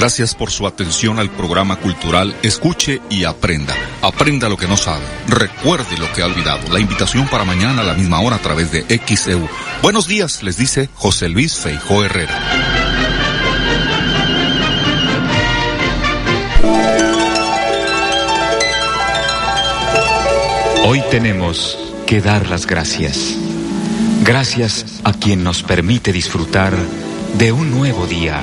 Gracias por su atención al programa cultural Escuche y Aprenda. Aprenda lo que no sabe. Recuerde lo que ha olvidado. La invitación para mañana a la misma hora a través de XEU. Buenos días, les dice José Luis Feijó Herrera. Hoy tenemos que dar las gracias. Gracias a quien nos permite disfrutar de un nuevo día.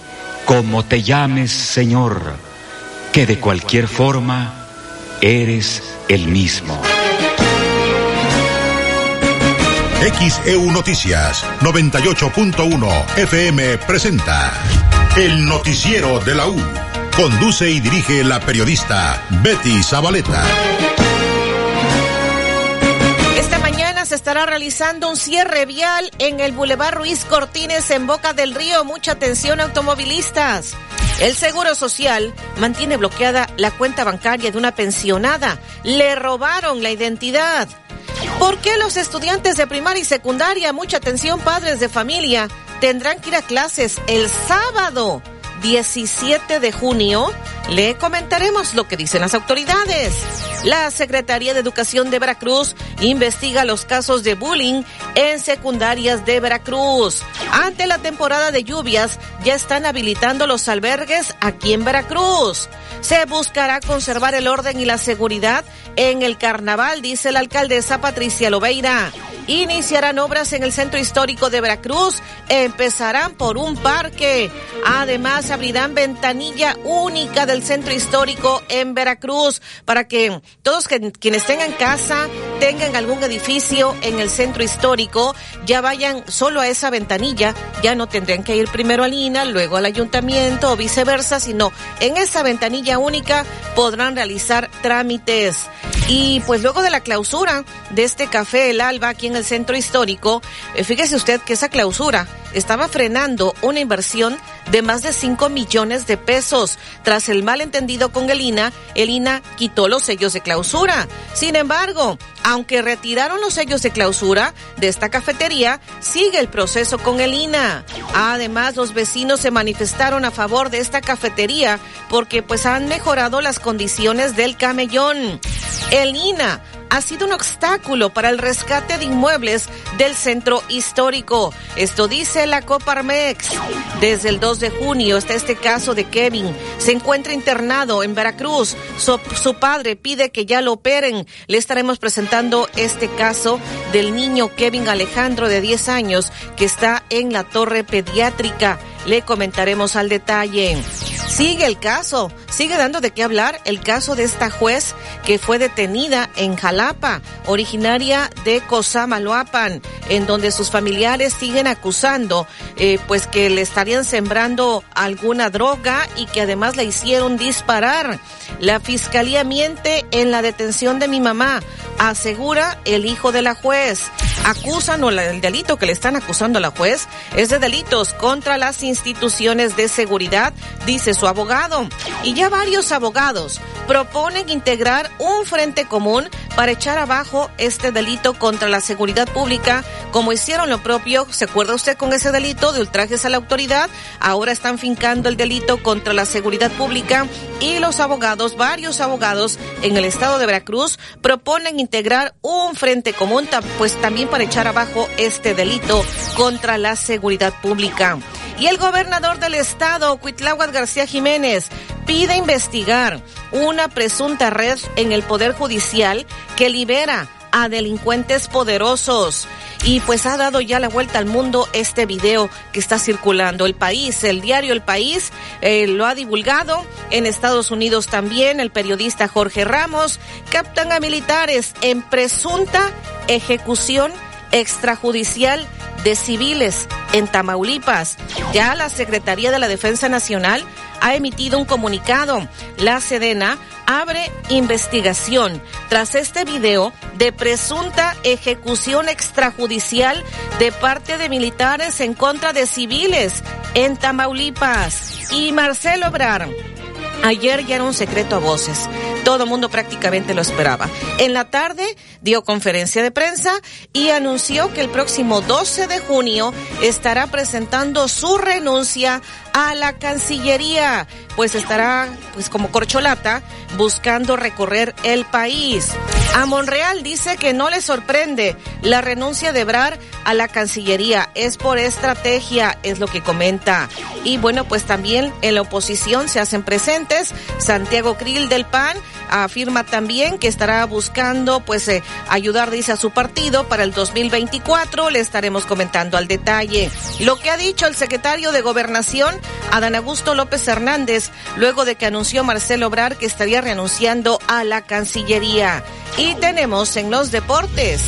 como te llames Señor, que de cualquier forma eres el mismo. XEU Noticias 98.1 FM presenta El Noticiero de la U. Conduce y dirige la periodista Betty Zabaleta. Se estará realizando un cierre vial en el Boulevard Ruiz Cortines en Boca del Río. Mucha atención automovilistas. El Seguro Social mantiene bloqueada la cuenta bancaria de una pensionada. Le robaron la identidad. ¿Por qué los estudiantes de primaria y secundaria, mucha atención padres de familia, tendrán que ir a clases el sábado 17 de junio? Le comentaremos lo que dicen las autoridades. La Secretaría de Educación de Veracruz investiga los casos de bullying en secundarias de Veracruz. Ante la temporada de lluvias, ya están habilitando los albergues aquí en Veracruz. Se buscará conservar el orden y la seguridad en el carnaval, dice la alcaldesa Patricia Lobeira. Iniciarán obras en el centro histórico de Veracruz. Empezarán por un parque. Además, abrirán ventanilla única del centro histórico en Veracruz para que todos quienes tengan casa, tengan algún edificio en el centro histórico, ya vayan solo a esa ventanilla. Ya no tendrían que ir primero al INA, luego al ayuntamiento o viceversa, sino en esa ventanilla única podrán realizar trámites. Y pues luego de la clausura de este café El Alba aquí en el centro histórico, eh, fíjese usted que esa clausura estaba frenando una inversión de más de 5 millones de pesos. Tras el malentendido con el INA, el INA quitó los sellos de clausura. Sin embargo, aunque retiraron los sellos de clausura de esta cafetería, sigue el proceso con el INA. Además, los vecinos se manifestaron a favor de esta cafetería porque pues han mejorado las condiciones del camellón. El INA ha sido un obstáculo para el rescate de inmuebles del centro histórico. Esto dice la Coparmex. Desde el 2 de junio está este caso de Kevin. Se encuentra internado en Veracruz. Su, su padre pide que ya lo operen. Le estaremos presentando este caso del niño Kevin Alejandro de 10 años que está en la torre pediátrica. Le comentaremos al detalle. Sigue el caso, sigue dando de qué hablar el caso de esta juez que fue detenida en Jalapa, originaria de Cosamaloapan, en donde sus familiares siguen acusando eh, pues que le estarían sembrando alguna droga y que además la hicieron disparar. La fiscalía miente en la detención de mi mamá, asegura el hijo de la juez. Acusan o el delito que le están acusando a la juez es de delitos contra las instituciones de seguridad, dice su abogado. Y ya varios abogados proponen integrar un frente común para echar abajo este delito contra la seguridad pública, como hicieron lo propio, ¿se acuerda usted con ese delito de ultrajes a la autoridad? Ahora están fincando el delito contra la seguridad pública y los abogados, varios abogados en el estado de Veracruz, proponen integrar un frente común, pues también para echar abajo este delito contra la seguridad pública. Y el gobernador del estado, Cuitláhuac García Jiménez, pide investigar una presunta red en el Poder Judicial que libera a delincuentes poderosos. Y pues ha dado ya la vuelta al mundo este video que está circulando. El país, el diario El País, eh, lo ha divulgado. En Estados Unidos también el periodista Jorge Ramos captan a militares en presunta ejecución extrajudicial de civiles en Tamaulipas. Ya la Secretaría de la Defensa Nacional ha emitido un comunicado. La Sedena abre investigación tras este video de presunta ejecución extrajudicial de parte de militares en contra de civiles en Tamaulipas. Y Marcelo Obrar Ayer ya era un secreto a voces. Todo mundo prácticamente lo esperaba. En la tarde dio conferencia de prensa y anunció que el próximo 12 de junio estará presentando su renuncia a la Cancillería, pues estará pues como corcholata buscando recorrer el país. A Monreal dice que no le sorprende la renuncia de Brar a la Cancillería, es por estrategia, es lo que comenta. Y bueno, pues también en la oposición se hacen presentes. Santiago Krill del PAN afirma también que estará buscando pues eh, ayudar, dice, a su partido para el 2024. Le estaremos comentando al detalle. Lo que ha dicho el secretario de Gobernación, Adán Augusto López Hernández, luego de que anunció Marcelo Obrar que estaría renunciando a la Cancillería. Y tenemos en los deportes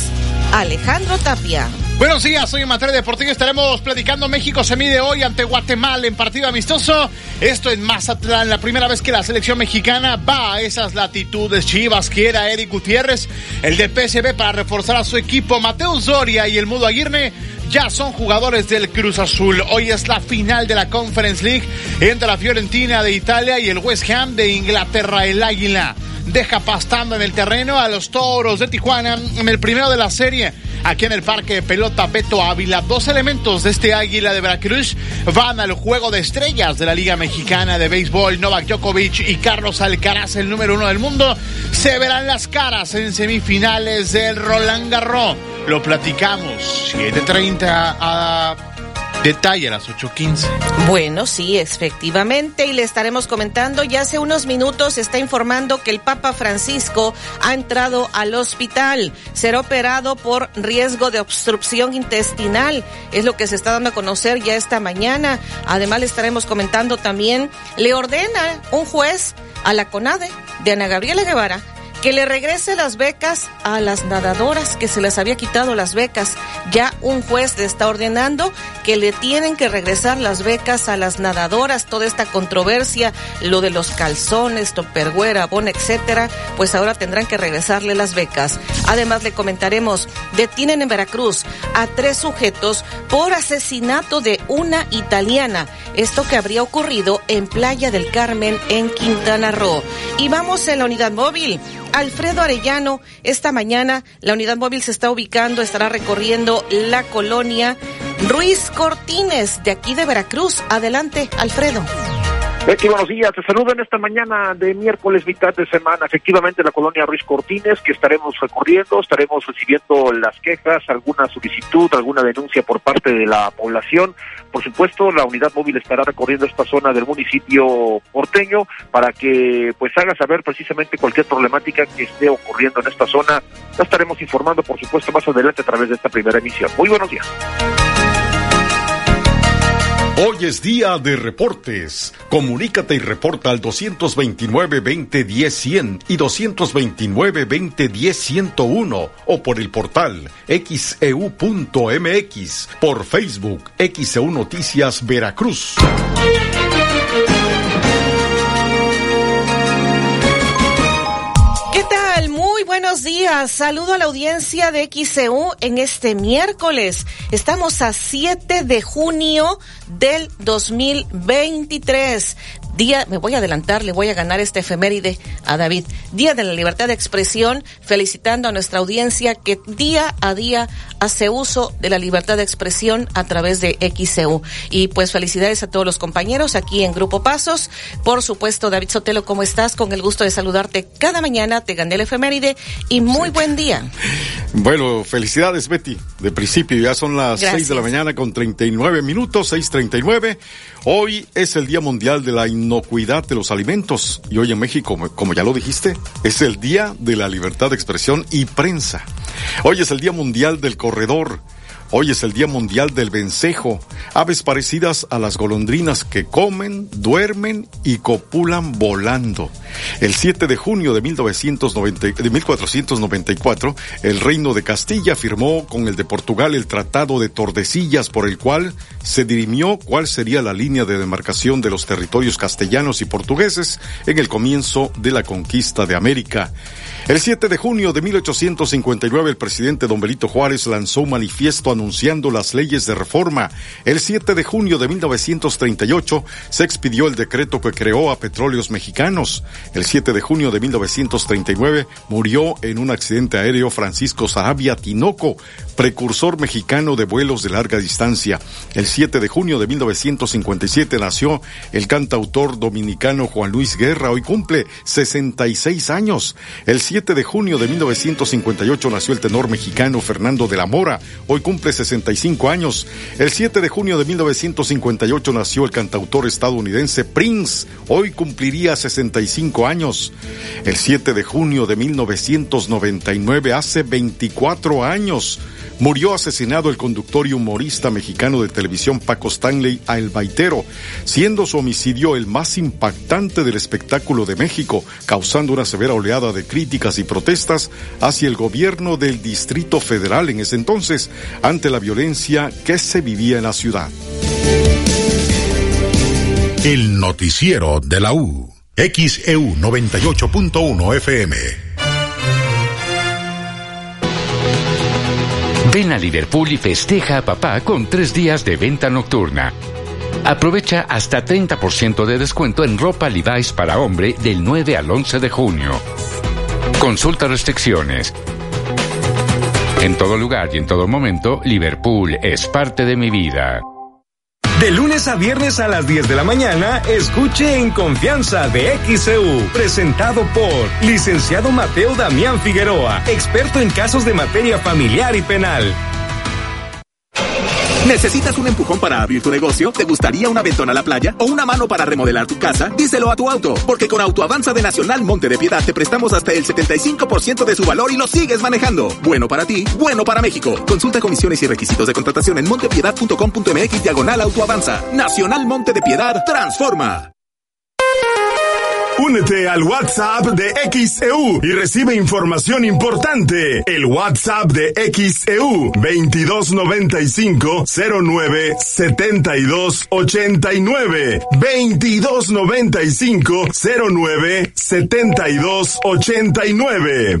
Alejandro Tapia. Buenos días, soy Materia Deportivo. Estaremos platicando. México se mide hoy ante Guatemala en partido amistoso. Esto en Mazatlán, la primera vez que la selección mexicana va a esas latitudes. Chivas quiere a Eric Gutiérrez, el de PSB, para reforzar a su equipo. Mateo Zoria y el Mudo Aguirre ya son jugadores del Cruz Azul. Hoy es la final de la Conference League entre la Fiorentina de Italia y el West Ham de Inglaterra, el Águila deja pastando en el terreno a los toros de Tijuana en el primero de la serie. Aquí en el parque de pelota Beto Ávila, dos elementos de este águila de Veracruz van al juego de estrellas de la Liga Mexicana de Béisbol. Novak Djokovic y Carlos Alcaraz, el número uno del mundo, se verán las caras en semifinales del Roland Garros. Lo platicamos 7.30 a Detalle a las 8.15. Bueno, sí, efectivamente, y le estaremos comentando, ya hace unos minutos está informando que el Papa Francisco ha entrado al hospital, será operado por riesgo de obstrucción intestinal, es lo que se está dando a conocer ya esta mañana. Además le estaremos comentando también, le ordena un juez a la CONADE de Ana Gabriela Guevara que le regrese las becas a las nadadoras que se les había quitado las becas. Ya un juez le está ordenando que le tienen que regresar las becas a las nadadoras. Toda esta controversia, lo de los calzones, topergüera, bon, etcétera, pues ahora tendrán que regresarle las becas. Además le comentaremos, detienen en Veracruz a tres sujetos por asesinato de una italiana. Esto que habría ocurrido en Playa del Carmen en Quintana Roo. Y vamos en la unidad móvil Alfredo Arellano. Esta mañana la unidad móvil se está ubicando, estará recorriendo la colonia Ruiz Cortines de aquí de Veracruz. Adelante, Alfredo. Buenos días. Te saludo en esta mañana de miércoles, mitad de semana. Efectivamente, la colonia Ruiz Cortines, que estaremos recorriendo, estaremos recibiendo las quejas, alguna solicitud, alguna denuncia por parte de la población. Por supuesto, la unidad móvil estará recorriendo esta zona del municipio porteño para que pues haga saber precisamente cualquier problemática que esté ocurriendo en esta zona. La estaremos informando, por supuesto, más adelante a través de esta primera emisión. Muy buenos días. Hoy es día de reportes. Comunícate y reporta al 229-2010-100 y 229-2010-101 o por el portal xeu.mx, e por Facebook XEU Noticias Veracruz. Buenos días. Saludo a la audiencia de XCU en este miércoles. Estamos a 7 de junio del 2023 día, me voy a adelantar, le voy a ganar este efeméride a David. Día de la libertad de expresión, felicitando a nuestra audiencia que día a día hace uso de la libertad de expresión a través de XCU. Y pues felicidades a todos los compañeros aquí en Grupo Pasos. Por supuesto, David Sotelo, ¿cómo estás? Con el gusto de saludarte cada mañana, te gané el efeméride y muy buen día. Bueno, felicidades Betty. De principio ya son las Gracias. 6 de la mañana con 39 minutos, 6.39. Hoy es el Día Mundial de la Inocuidad de los Alimentos y hoy en México, como ya lo dijiste, es el Día de la Libertad de Expresión y Prensa. Hoy es el Día Mundial del Hoy es el Día Mundial del Vencejo, aves parecidas a las golondrinas que comen, duermen y copulan volando. El 7 de junio de, 1990, de 1494, el Reino de Castilla firmó con el de Portugal el Tratado de Tordesillas por el cual se dirimió cuál sería la línea de demarcación de los territorios castellanos y portugueses en el comienzo de la conquista de América. El 7 de junio de 1859 el presidente don Benito Juárez lanzó un manifiesto anunciando las leyes de reforma. El 7 de junio de 1938 se expidió el decreto que creó a Petróleos Mexicanos. El 7 de junio de 1939 murió en un accidente aéreo Francisco Sarabia Tinoco, precursor mexicano de vuelos de larga distancia. El 7 de junio de 1957 nació el cantautor dominicano Juan Luis Guerra, hoy cumple 66 años. El 7 de junio de 1958 nació el tenor mexicano Fernando de la Mora, hoy cumple 65 años. El 7 de junio de 1958 nació el cantautor estadounidense Prince, hoy cumpliría 65 años. El 7 de junio de 1999, hace 24 años, murió asesinado el conductor y humorista mexicano de televisión Paco Stanley a El Baitero, siendo su homicidio el más impactante del espectáculo de México, causando una severa oleada de críticas y protestas hacia el gobierno del Distrito Federal en ese entonces, ante la violencia que se vivía en la ciudad. El noticiero de la U. XEU 98.1 FM. Ven a Liverpool y festeja a papá con tres días de venta nocturna. Aprovecha hasta 30% de descuento en ropa Levi's para hombre del 9 al 11 de junio. Consulta restricciones. En todo lugar y en todo momento, Liverpool es parte de mi vida. De lunes a viernes a las 10 de la mañana, escuche En Confianza de XCU, presentado por licenciado Mateo Damián Figueroa, experto en casos de materia familiar y penal. ¿Necesitas un empujón para abrir tu negocio? ¿Te gustaría un aventón a la playa? ¿O una mano para remodelar tu casa? Díselo a tu auto, porque con Autoavanza de Nacional Monte de Piedad te prestamos hasta el 75% de su valor y lo sigues manejando. Bueno para ti, bueno para México. Consulta comisiones y requisitos de contratación en montepiedad.com.mx diagonal Autoavanza. Nacional Monte de Piedad transforma. Únete al WhatsApp de XEU y recibe información importante. El WhatsApp de XEU 2295 09 72 89 2295 09 72 89.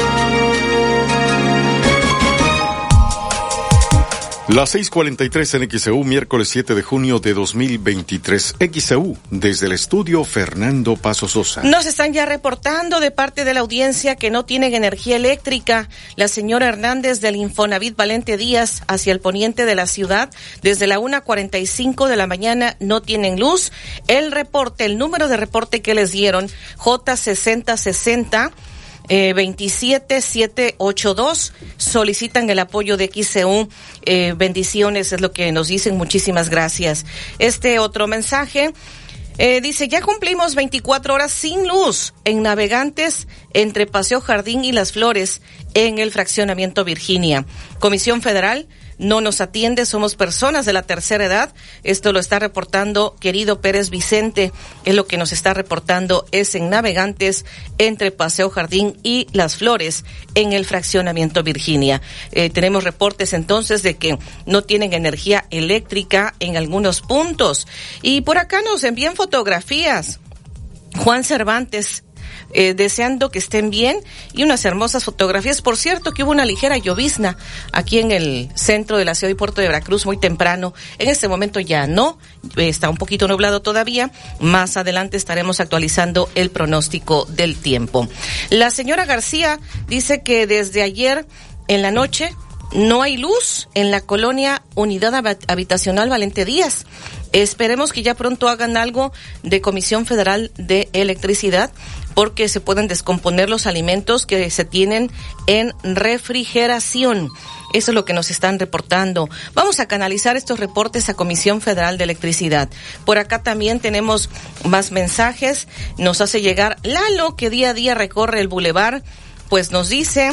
Las 6:43 en XEU, miércoles 7 de junio de 2023. XEU, desde el estudio Fernando Paso Sosa. Nos están ya reportando de parte de la audiencia que no tienen energía eléctrica. La señora Hernández del Infonavit Valente Díaz hacia el poniente de la ciudad, desde la 1.45 de la mañana no tienen luz. El reporte, el número de reporte que les dieron, J6060 eh, 27782 solicitan el apoyo de XCU. Eh, bendiciones es lo que nos dicen. Muchísimas gracias. Este otro mensaje. Eh, dice, ya cumplimos 24 horas sin luz en navegantes entre Paseo Jardín y Las Flores en el fraccionamiento Virginia. Comisión Federal no nos atiende, somos personas de la tercera edad. Esto lo está reportando querido Pérez Vicente, es lo que nos está reportando es en Navegantes entre Paseo Jardín y Las Flores en el fraccionamiento Virginia. Eh, tenemos reportes entonces de que no tienen energía eléctrica en algunos puntos. Y por acá nos envían fotografías. Juan Cervantes eh, deseando que estén bien y unas hermosas fotografías. Por cierto, que hubo una ligera llovizna aquí en el centro de la ciudad y puerto de Veracruz muy temprano. En este momento ya no, está un poquito nublado todavía. Más adelante estaremos actualizando el pronóstico del tiempo. La señora García dice que desde ayer en la noche no hay luz en la colonia Unidad Habitacional Valente Díaz. Esperemos que ya pronto hagan algo de Comisión Federal de Electricidad porque se pueden descomponer los alimentos que se tienen en refrigeración. Eso es lo que nos están reportando. Vamos a canalizar estos reportes a Comisión Federal de Electricidad. Por acá también tenemos más mensajes. Nos hace llegar Lalo, que día a día recorre el bulevar, pues nos dice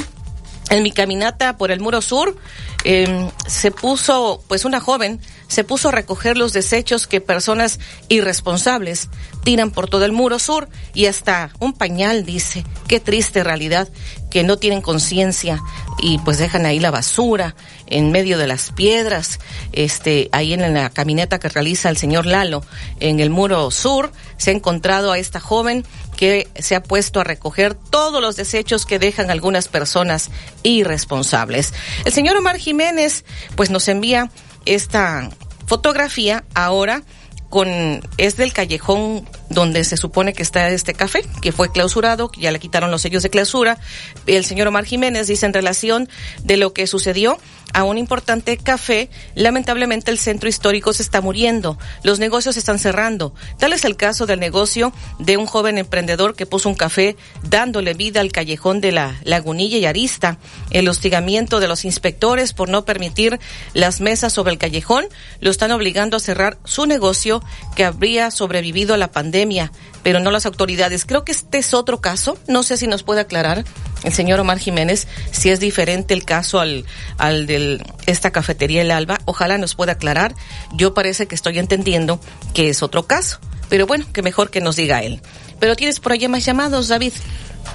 en mi caminata por el muro sur, eh, se puso, pues una joven, se puso a recoger los desechos que personas irresponsables tiran por todo el muro sur y hasta un pañal, dice. Qué triste realidad que no tienen conciencia y pues dejan ahí la basura en medio de las piedras. Este, ahí en la caminata que realiza el señor Lalo en el muro sur, se ha encontrado a esta joven que se ha puesto a recoger todos los desechos que dejan algunas personas irresponsables. El señor Omar Jiménez, pues nos envía esta fotografía ahora con es del callejón donde se supone que está este café, que fue clausurado, que ya le quitaron los sellos de clausura. El señor Omar Jiménez dice en relación de lo que sucedió a un importante café, lamentablemente el centro histórico se está muriendo, los negocios se están cerrando. Tal es el caso del negocio de un joven emprendedor que puso un café dándole vida al callejón de la Lagunilla y Arista. El hostigamiento de los inspectores por no permitir las mesas sobre el callejón lo están obligando a cerrar su negocio que habría sobrevivido a la pandemia pero no las autoridades. Creo que este es otro caso. No sé si nos puede aclarar el señor Omar Jiménez si es diferente el caso al, al de esta cafetería El Alba. Ojalá nos pueda aclarar. Yo parece que estoy entendiendo que es otro caso. Pero bueno, que mejor que nos diga él. Pero tienes por allá más llamados, David.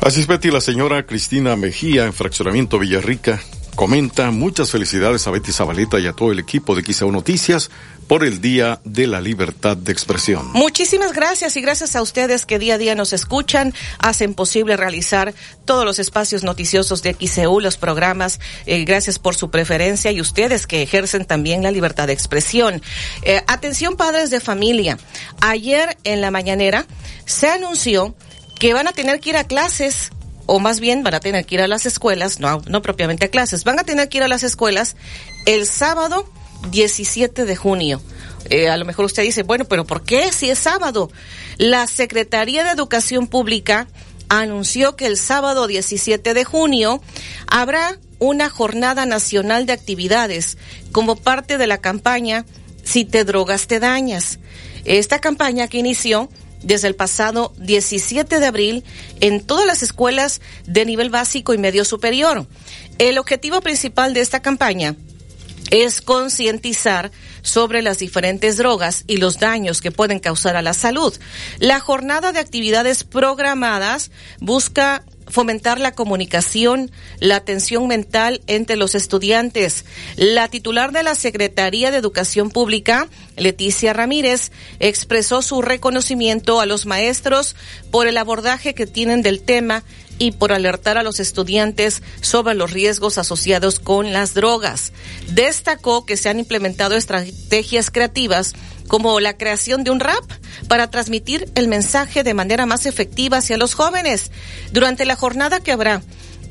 Así es, Betty, la señora Cristina Mejía en Fraccionamiento Villarrica comenta muchas felicidades a Betty Zabaleta y a todo el equipo de XAU Noticias por el Día de la Libertad de Expresión. Muchísimas gracias y gracias a ustedes que día a día nos escuchan, hacen posible realizar todos los espacios noticiosos de XEU, los programas. Eh, gracias por su preferencia y ustedes que ejercen también la libertad de expresión. Eh, atención padres de familia. Ayer en la mañanera se anunció que van a tener que ir a clases o más bien van a tener que ir a las escuelas, no, no propiamente a clases, van a tener que ir a las escuelas el sábado 17 de junio. Eh, a lo mejor usted dice, bueno, pero ¿por qué si es sábado? La Secretaría de Educación Pública anunció que el sábado 17 de junio habrá una jornada nacional de actividades como parte de la campaña Si te drogas te dañas. Esta campaña que inició desde el pasado 17 de abril en todas las escuelas de nivel básico y medio superior. El objetivo principal de esta campaña es concientizar sobre las diferentes drogas y los daños que pueden causar a la salud. La jornada de actividades programadas busca fomentar la comunicación, la atención mental entre los estudiantes. La titular de la Secretaría de Educación Pública, Leticia Ramírez, expresó su reconocimiento a los maestros por el abordaje que tienen del tema y por alertar a los estudiantes sobre los riesgos asociados con las drogas. Destacó que se han implementado estrategias creativas como la creación de un rap para transmitir el mensaje de manera más efectiva hacia los jóvenes. Durante la jornada que habrá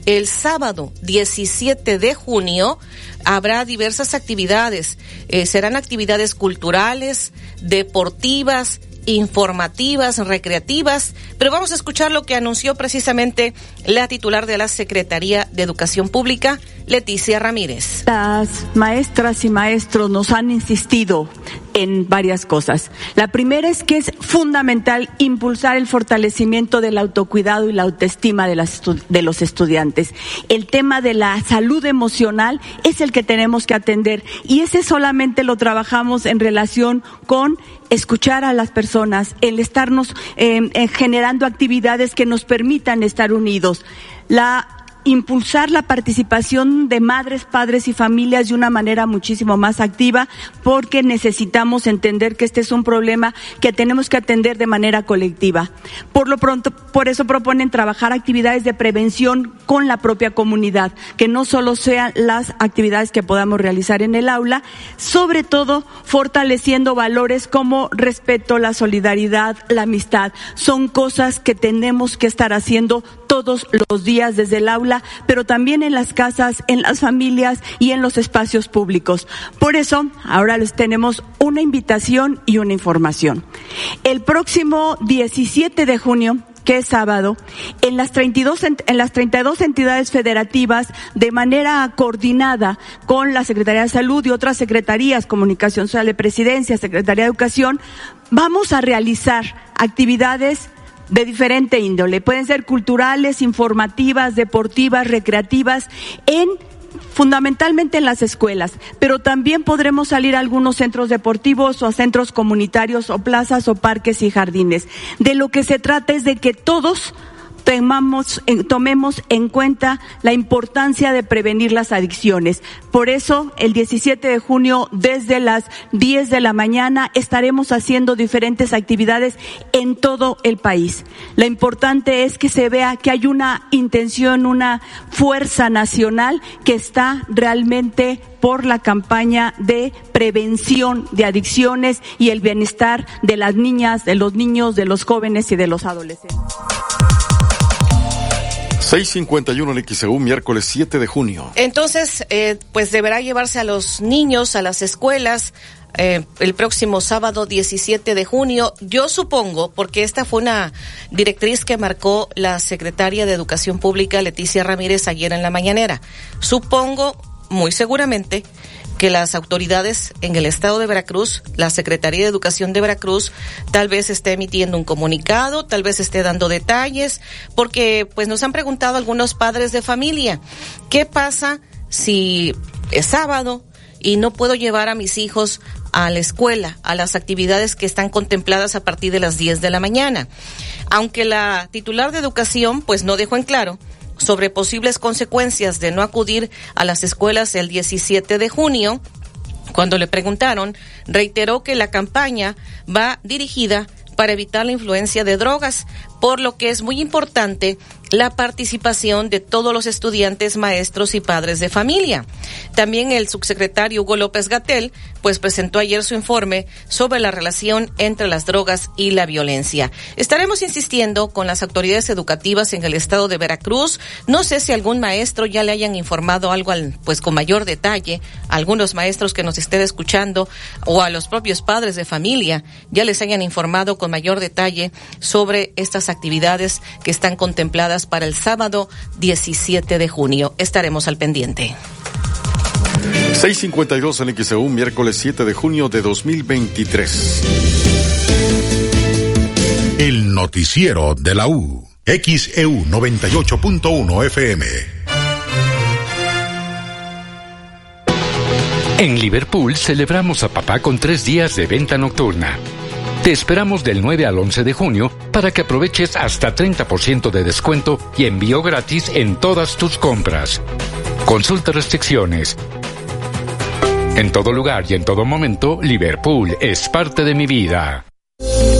el sábado 17 de junio habrá diversas actividades. Eh, serán actividades culturales, deportivas, informativas, recreativas, pero vamos a escuchar lo que anunció precisamente la titular de la Secretaría de Educación Pública, Leticia Ramírez. Las maestras y maestros nos han insistido en varias cosas. La primera es que es fundamental impulsar el fortalecimiento del autocuidado y la autoestima de, las, de los estudiantes. El tema de la salud emocional es el que tenemos que atender y ese solamente lo trabajamos en relación con escuchar a las personas, el estarnos eh, generando actividades que nos permitan estar unidos. La impulsar la participación de madres, padres y familias de una manera muchísimo más activa porque necesitamos entender que este es un problema que tenemos que atender de manera colectiva. Por lo pronto, por eso proponen trabajar actividades de prevención con la propia comunidad, que no solo sean las actividades que podamos realizar en el aula, sobre todo fortaleciendo valores como respeto, la solidaridad, la amistad. Son cosas que tenemos que estar haciendo todos los días desde el aula, pero también en las casas, en las familias y en los espacios públicos. Por eso, ahora les tenemos una invitación y una información. El próximo 17 de junio que es sábado, en las 32, en las 32 entidades federativas, de manera coordinada con la Secretaría de Salud y otras secretarías, Comunicación Social de Presidencia, Secretaría de Educación, vamos a realizar actividades de diferente índole. Pueden ser culturales, informativas, deportivas, recreativas, en fundamentalmente en las escuelas, pero también podremos salir a algunos centros deportivos o a centros comunitarios o plazas o parques y jardines. De lo que se trata es de que todos tomemos en cuenta la importancia de prevenir las adicciones. Por eso, el 17 de junio, desde las 10 de la mañana, estaremos haciendo diferentes actividades en todo el país. Lo importante es que se vea que hay una intención, una fuerza nacional que está realmente por la campaña de prevención de adicciones y el bienestar de las niñas, de los niños, de los jóvenes y de los adolescentes. 651 en XEU, miércoles 7 de junio. Entonces, eh, pues deberá llevarse a los niños a las escuelas eh, el próximo sábado 17 de junio. Yo supongo, porque esta fue una directriz que marcó la secretaria de Educación Pública, Leticia Ramírez, ayer en la mañanera. Supongo, muy seguramente, que las autoridades en el estado de Veracruz, la Secretaría de Educación de Veracruz, tal vez esté emitiendo un comunicado, tal vez esté dando detalles, porque pues nos han preguntado algunos padres de familia, ¿qué pasa si es sábado y no puedo llevar a mis hijos a la escuela, a las actividades que están contempladas a partir de las 10 de la mañana? Aunque la titular de educación pues no dejó en claro sobre posibles consecuencias de no acudir a las escuelas el 17 de junio, cuando le preguntaron, reiteró que la campaña va dirigida para evitar la influencia de drogas, por lo que es muy importante la participación de todos los estudiantes, maestros y padres de familia. También el subsecretario Hugo López Gatel, pues presentó ayer su informe sobre la relación entre las drogas y la violencia. Estaremos insistiendo con las autoridades educativas en el estado de Veracruz. No sé si algún maestro ya le hayan informado algo, al, pues con mayor detalle, algunos maestros que nos estén escuchando o a los propios padres de familia ya les hayan informado con mayor detalle sobre estas actividades que están contempladas para el sábado 17 de junio. Estaremos al pendiente. 652 en XEU, miércoles 7 de junio de 2023. El noticiero de la U. XEU 98.1 FM. En Liverpool celebramos a papá con tres días de venta nocturna. Te esperamos del 9 al 11 de junio para que aproveches hasta 30% de descuento y envío gratis en todas tus compras. Consulta restricciones. En todo lugar y en todo momento, Liverpool es parte de mi vida.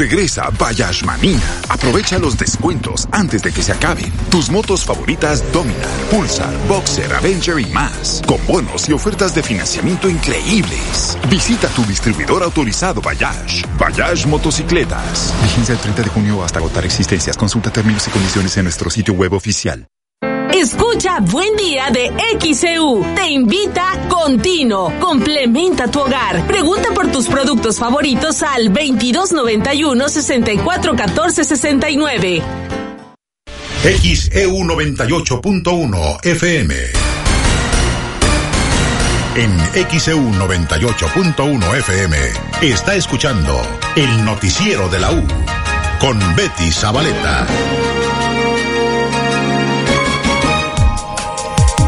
Regresa Bayash Manía. Aprovecha los descuentos antes de que se acaben. Tus motos favoritas Dominar, Pulsar, Boxer, Avenger y más. Con bonos y ofertas de financiamiento increíbles. Visita tu distribuidor autorizado Bayash. Bayash Motocicletas. Vigencia el 30 de junio hasta agotar existencias. Consulta términos y condiciones en nuestro sitio web oficial. Escucha Buen Día de XEU. Te invita Continuo. Complementa tu hogar. Pregunta por tus productos favoritos al 2291 641469. XEU 98.1 FM. En XEU 98.1 FM está escuchando el noticiero de la U con Betty Zabaleta.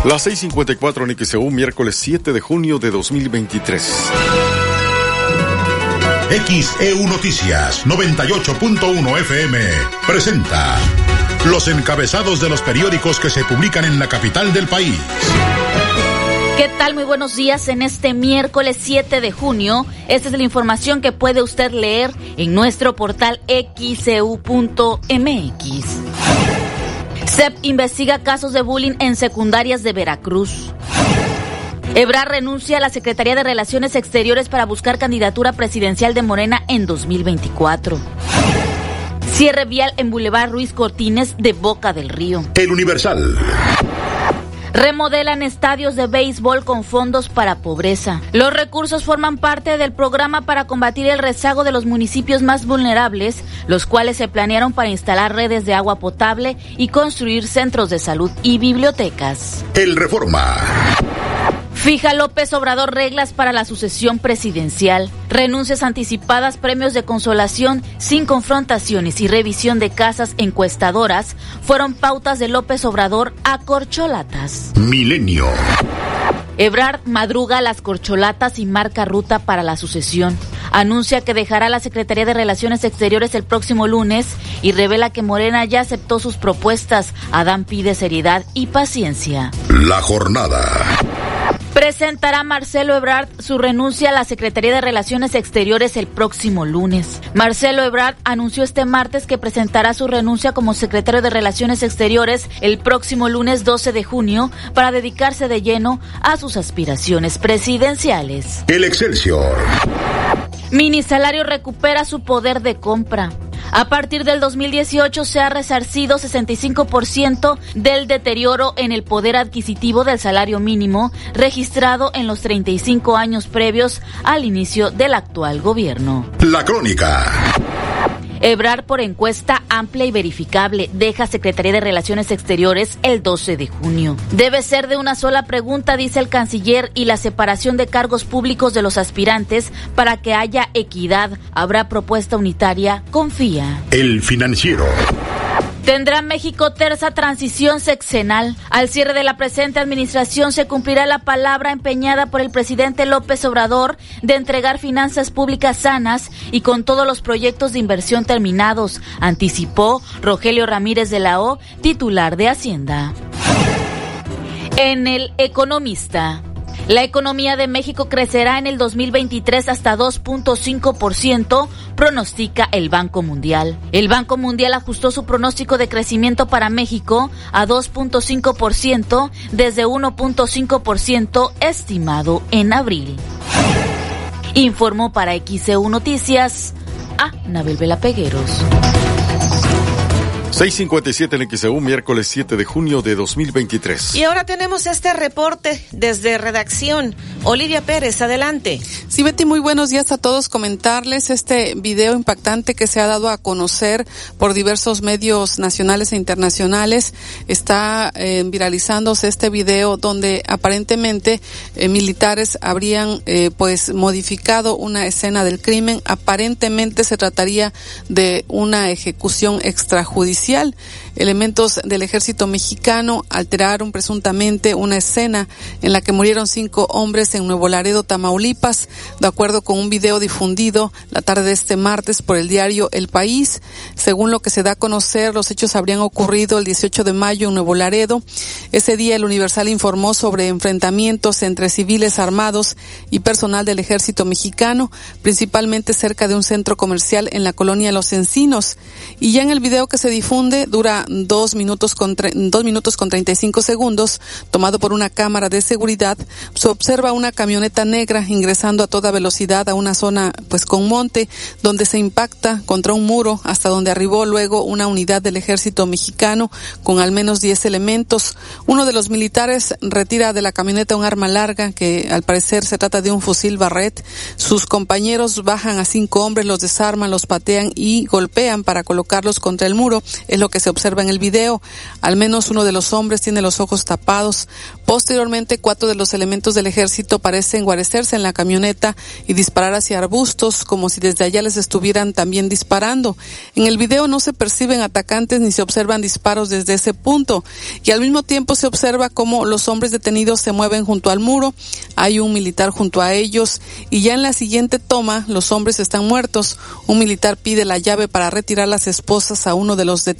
Las 6:54 en XEU, miércoles 7 de junio de 2023. XEU Noticias 98.1 FM presenta los encabezados de los periódicos que se publican en la capital del país. ¿Qué tal? Muy buenos días en este miércoles 7 de junio. Esta es la información que puede usted leer en nuestro portal xcu.mx. CEP investiga casos de bullying en secundarias de Veracruz. Ebrard renuncia a la Secretaría de Relaciones Exteriores para buscar candidatura presidencial de Morena en 2024. Cierre vial en Boulevard Ruiz Cortines de Boca del Río. El Universal. Remodelan estadios de béisbol con fondos para pobreza. Los recursos forman parte del programa para combatir el rezago de los municipios más vulnerables, los cuales se planearon para instalar redes de agua potable y construir centros de salud y bibliotecas. El Reforma. Fija López Obrador reglas para la sucesión presidencial. Renuncias anticipadas, premios de consolación sin confrontaciones y revisión de casas encuestadoras fueron pautas de López Obrador a corcholatas. Milenio. Ebrard madruga las corcholatas y marca ruta para la sucesión. Anuncia que dejará la Secretaría de Relaciones Exteriores el próximo lunes y revela que Morena ya aceptó sus propuestas. Adán pide seriedad y paciencia. La jornada. Presentará Marcelo Ebrard su renuncia a la Secretaría de Relaciones Exteriores el próximo lunes. Marcelo Ebrard anunció este martes que presentará su renuncia como secretario de Relaciones Exteriores el próximo lunes 12 de junio para dedicarse de lleno a sus aspiraciones presidenciales. El Excelsior. Minisalario recupera su poder de compra. A partir del 2018 se ha resarcido 65% del deterioro en el poder adquisitivo del salario mínimo registrado en los 35 años previos al inicio del actual gobierno. La crónica. Ebrar por encuesta amplia y verificable deja Secretaría de Relaciones Exteriores el 12 de junio. Debe ser de una sola pregunta, dice el canciller, y la separación de cargos públicos de los aspirantes para que haya equidad. Habrá propuesta unitaria, confía. El financiero. Tendrá México terza transición sexenal. Al cierre de la presente administración se cumplirá la palabra empeñada por el presidente López Obrador de entregar finanzas públicas sanas y con todos los proyectos de inversión terminados, anticipó Rogelio Ramírez de la O, titular de Hacienda. En el Economista. La economía de México crecerá en el 2023 hasta 2.5%, pronostica el Banco Mundial. El Banco Mundial ajustó su pronóstico de crecimiento para México a 2.5% desde 1.5% estimado en abril. Informó para XEU Noticias a Nabel Vela Pegueros. 657 en XEU, miércoles 7 de junio de 2023. Y ahora tenemos este reporte desde redacción. Olivia Pérez, adelante. Sí, Betty, muy buenos días a todos. Comentarles este video impactante que se ha dado a conocer por diversos medios nacionales e internacionales. Está eh, viralizándose este video donde aparentemente eh, militares habrían eh, pues modificado una escena del crimen. Aparentemente se trataría de una ejecución extrajudicial Elementos del ejército mexicano alteraron presuntamente una escena en la que murieron cinco hombres en Nuevo Laredo, Tamaulipas, de acuerdo con un video difundido la tarde de este martes por el diario El País. Según lo que se da a conocer, los hechos habrían ocurrido el 18 de mayo en Nuevo Laredo. Ese día el Universal informó sobre enfrentamientos entre civiles armados y personal del ejército mexicano, principalmente cerca de un centro comercial en la colonia Los Encinos. Y ya en el video que se difundió dura dos minutos con dos minutos con 35 segundos, tomado por una cámara de seguridad. Se observa una camioneta negra ingresando a toda velocidad a una zona pues con monte, donde se impacta contra un muro hasta donde arribó luego una unidad del ejército mexicano con al menos 10 elementos. Uno de los militares retira de la camioneta un arma larga que al parecer se trata de un fusil Barret. Sus compañeros bajan a cinco hombres, los desarman, los patean y golpean para colocarlos contra el muro. Es lo que se observa en el video. Al menos uno de los hombres tiene los ojos tapados. Posteriormente, cuatro de los elementos del ejército parecen guarecerse en la camioneta y disparar hacia arbustos como si desde allá les estuvieran también disparando. En el video no se perciben atacantes ni se observan disparos desde ese punto y al mismo tiempo se observa cómo los hombres detenidos se mueven junto al muro. Hay un militar junto a ellos y ya en la siguiente toma los hombres están muertos. Un militar pide la llave para retirar las esposas a uno de los detenidos,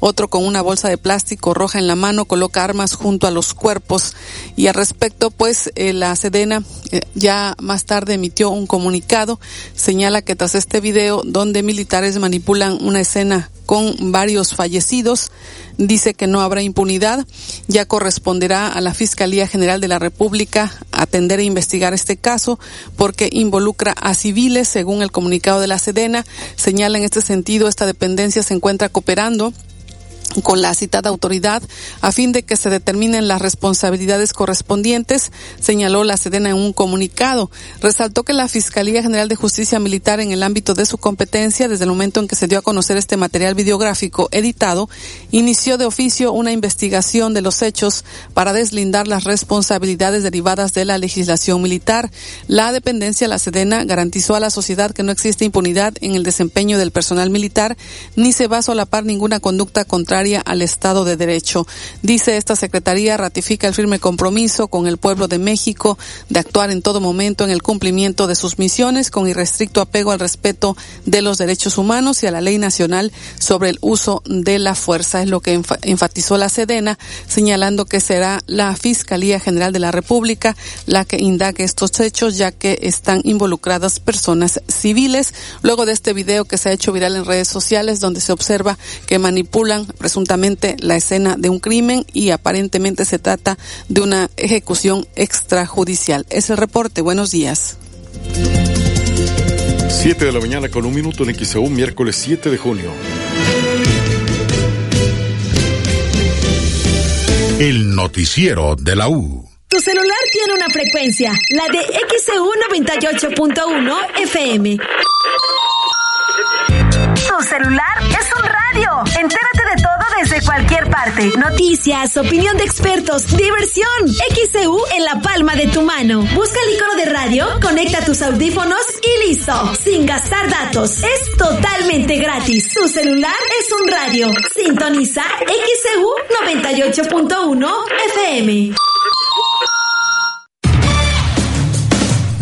otro con una bolsa de plástico roja en la mano coloca armas junto a los cuerpos. Y al respecto pues eh, la Sedena eh, ya más tarde emitió un comunicado, señala que tras este video donde militares manipulan una escena con varios fallecidos. Dice que no habrá impunidad. Ya corresponderá a la Fiscalía General de la República atender e investigar este caso porque involucra a civiles, según el comunicado de la Sedena. Señala en este sentido, esta dependencia se encuentra cooperando con la citada autoridad a fin de que se determinen las responsabilidades correspondientes, señaló la Sedena en un comunicado. Resaltó que la Fiscalía General de Justicia Militar en el ámbito de su competencia, desde el momento en que se dio a conocer este material videográfico editado, inició de oficio una investigación de los hechos para deslindar las responsabilidades derivadas de la legislación militar. La dependencia, la Sedena, garantizó a la sociedad que no existe impunidad en el desempeño del personal militar, ni se va a solapar ninguna conducta al Estado de Derecho. Dice esta Secretaría ratifica el firme compromiso con el pueblo de México de actuar en todo momento en el cumplimiento de sus misiones con irrestricto apego al respeto de los derechos humanos y a la ley nacional sobre el uso de la fuerza. Es lo que enfatizó la Sedena, señalando que será la Fiscalía General de la República la que indague estos hechos, ya que están involucradas personas civiles. Luego de este video que se ha hecho viral en redes sociales, donde se observa que manipulan presuntamente la escena de un crimen y aparentemente se trata de una ejecución extrajudicial. Es el reporte. Buenos días. Siete de la mañana con un minuto en XEU, miércoles 7 de junio. El noticiero de la U. Tu celular tiene una frecuencia, la de XEU 98.1 FM. Tu celular es un radio. Entérate de todo desde cualquier parte. Noticias, opinión de expertos, diversión. XCU en la palma de tu mano. Busca el icono de radio, conecta tus audífonos y listo. Sin gastar datos. Es totalmente gratis. Tu celular es un radio. Sintoniza XCU 98.1 FM.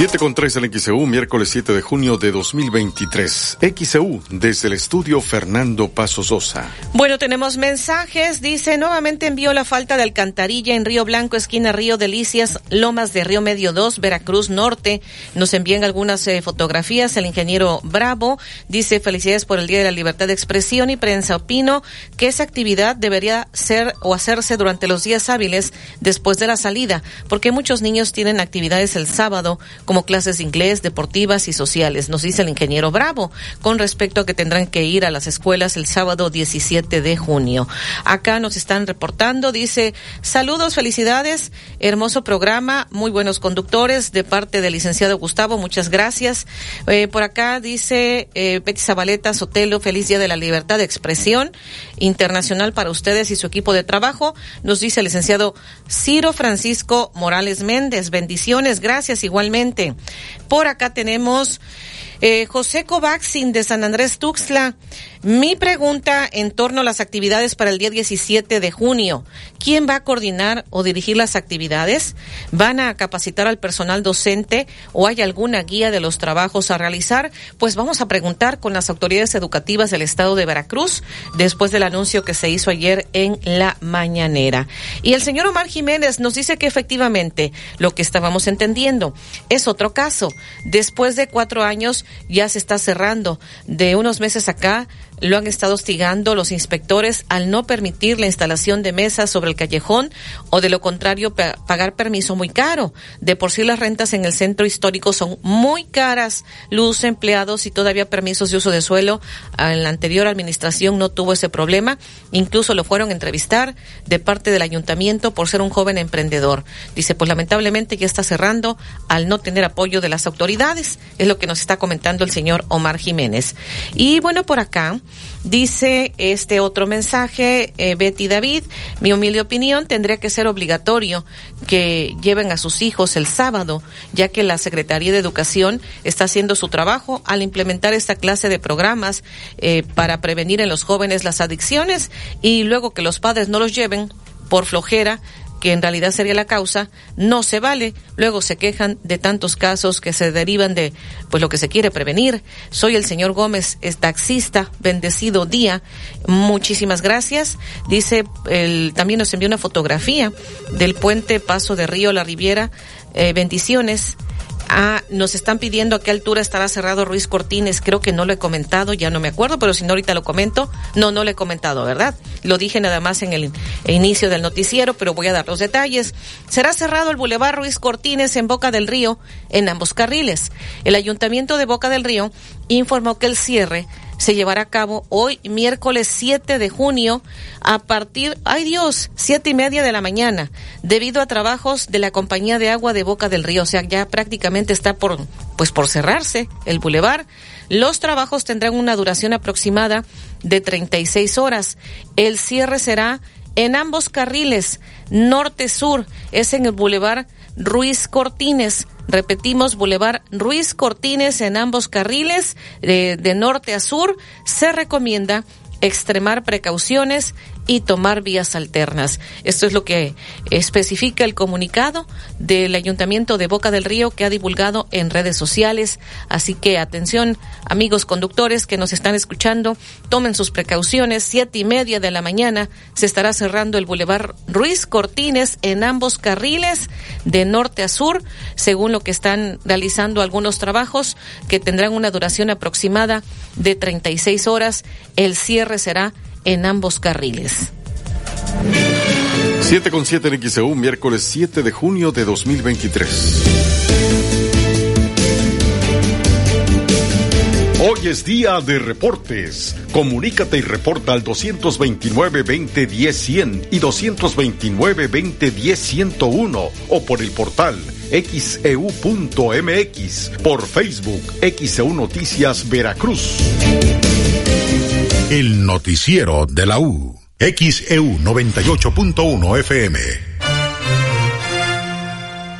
7 con 3 en XEU, miércoles 7 de junio de 2023. XEU, desde el estudio Fernando Paso Sosa. Bueno, tenemos mensajes. Dice, nuevamente envió la falta de alcantarilla en Río Blanco, esquina Río Delicias, Lomas de Río Medio 2, Veracruz Norte. Nos envían algunas eh, fotografías. El ingeniero Bravo dice, felicidades por el Día de la Libertad de Expresión y Prensa. Opino que esa actividad debería ser o hacerse durante los días hábiles después de la salida, porque muchos niños tienen actividades el sábado como clases de inglés, deportivas y sociales, nos dice el ingeniero Bravo, con respecto a que tendrán que ir a las escuelas el sábado 17 de junio. Acá nos están reportando, dice, saludos, felicidades, hermoso programa, muy buenos conductores de parte del licenciado Gustavo, muchas gracias. Eh, por acá dice eh, Betty Zabaleta Sotelo, feliz día de la libertad de expresión internacional para ustedes y su equipo de trabajo. Nos dice el licenciado Ciro Francisco Morales Méndez. Bendiciones, gracias igualmente. Por acá tenemos eh, José Covaxin de San Andrés Tuxtla. Mi pregunta en torno a las actividades para el día 17 de junio. ¿Quién va a coordinar o dirigir las actividades? ¿Van a capacitar al personal docente o hay alguna guía de los trabajos a realizar? Pues vamos a preguntar con las autoridades educativas del estado de Veracruz después del anuncio que se hizo ayer en la mañanera. Y el señor Omar Jiménez nos dice que efectivamente lo que estábamos entendiendo es otro caso. Después de cuatro años ya se está cerrando. De unos meses acá lo han estado hostigando los inspectores al no permitir la instalación de mesas sobre el callejón o de lo contrario pagar permiso muy caro. De por sí las rentas en el centro histórico son muy caras, luz, empleados y todavía permisos de uso de suelo. En la anterior administración no tuvo ese problema, incluso lo fueron a entrevistar de parte del ayuntamiento por ser un joven emprendedor. Dice, pues lamentablemente ya está cerrando al no tener apoyo de las autoridades, es lo que nos está comentando el señor Omar Jiménez. Y bueno, por acá Dice este otro mensaje, eh, Betty David, mi humilde opinión, tendría que ser obligatorio que lleven a sus hijos el sábado, ya que la Secretaría de Educación está haciendo su trabajo al implementar esta clase de programas eh, para prevenir en los jóvenes las adicciones y luego que los padres no los lleven por flojera, que en realidad sería la causa, no se vale. Luego se quejan de tantos casos que se derivan de pues lo que se quiere prevenir. Soy el señor Gómez, es taxista, bendecido día. Muchísimas gracias. Dice, el, también nos envió una fotografía del puente Paso de Río La Riviera. Eh, bendiciones. Ah, nos están pidiendo a qué altura estará cerrado Ruiz Cortines. Creo que no lo he comentado, ya no me acuerdo, pero si no ahorita lo comento. No, no lo he comentado, ¿verdad? Lo dije nada más en el inicio del noticiero, pero voy a dar los detalles. Será cerrado el Boulevard Ruiz Cortines en Boca del Río en ambos carriles. El Ayuntamiento de Boca del Río informó que el cierre se llevará a cabo hoy, miércoles 7 de junio, a partir, ay Dios, siete y media de la mañana, debido a trabajos de la compañía de agua de Boca del Río. O sea, ya prácticamente está por, pues por cerrarse el bulevar. Los trabajos tendrán una duración aproximada de 36 horas. El cierre será en ambos carriles, norte-sur, es en el bulevar Ruiz Cortines. Repetimos, Boulevard Ruiz Cortines en ambos carriles, de, de norte a sur. Se recomienda extremar precauciones y tomar vías alternas. Esto es lo que especifica el comunicado del Ayuntamiento de Boca del Río que ha divulgado en redes sociales. Así que atención, amigos conductores que nos están escuchando, tomen sus precauciones. Siete y media de la mañana se estará cerrando el Boulevard Ruiz Cortines en ambos carriles de norte a sur, según lo que están realizando algunos trabajos que tendrán una duración aproximada de 36 horas. El cierre será en ambos carriles. 7 con 7 en XEU, miércoles 7 de junio de 2023. Hoy es día de reportes. Comunícate y reporta al 229-2010-100 y 229-2010-101 o por el portal xeu.mx, e por Facebook XEU Noticias Veracruz. El noticiero de la U. XEU 98.1 FM.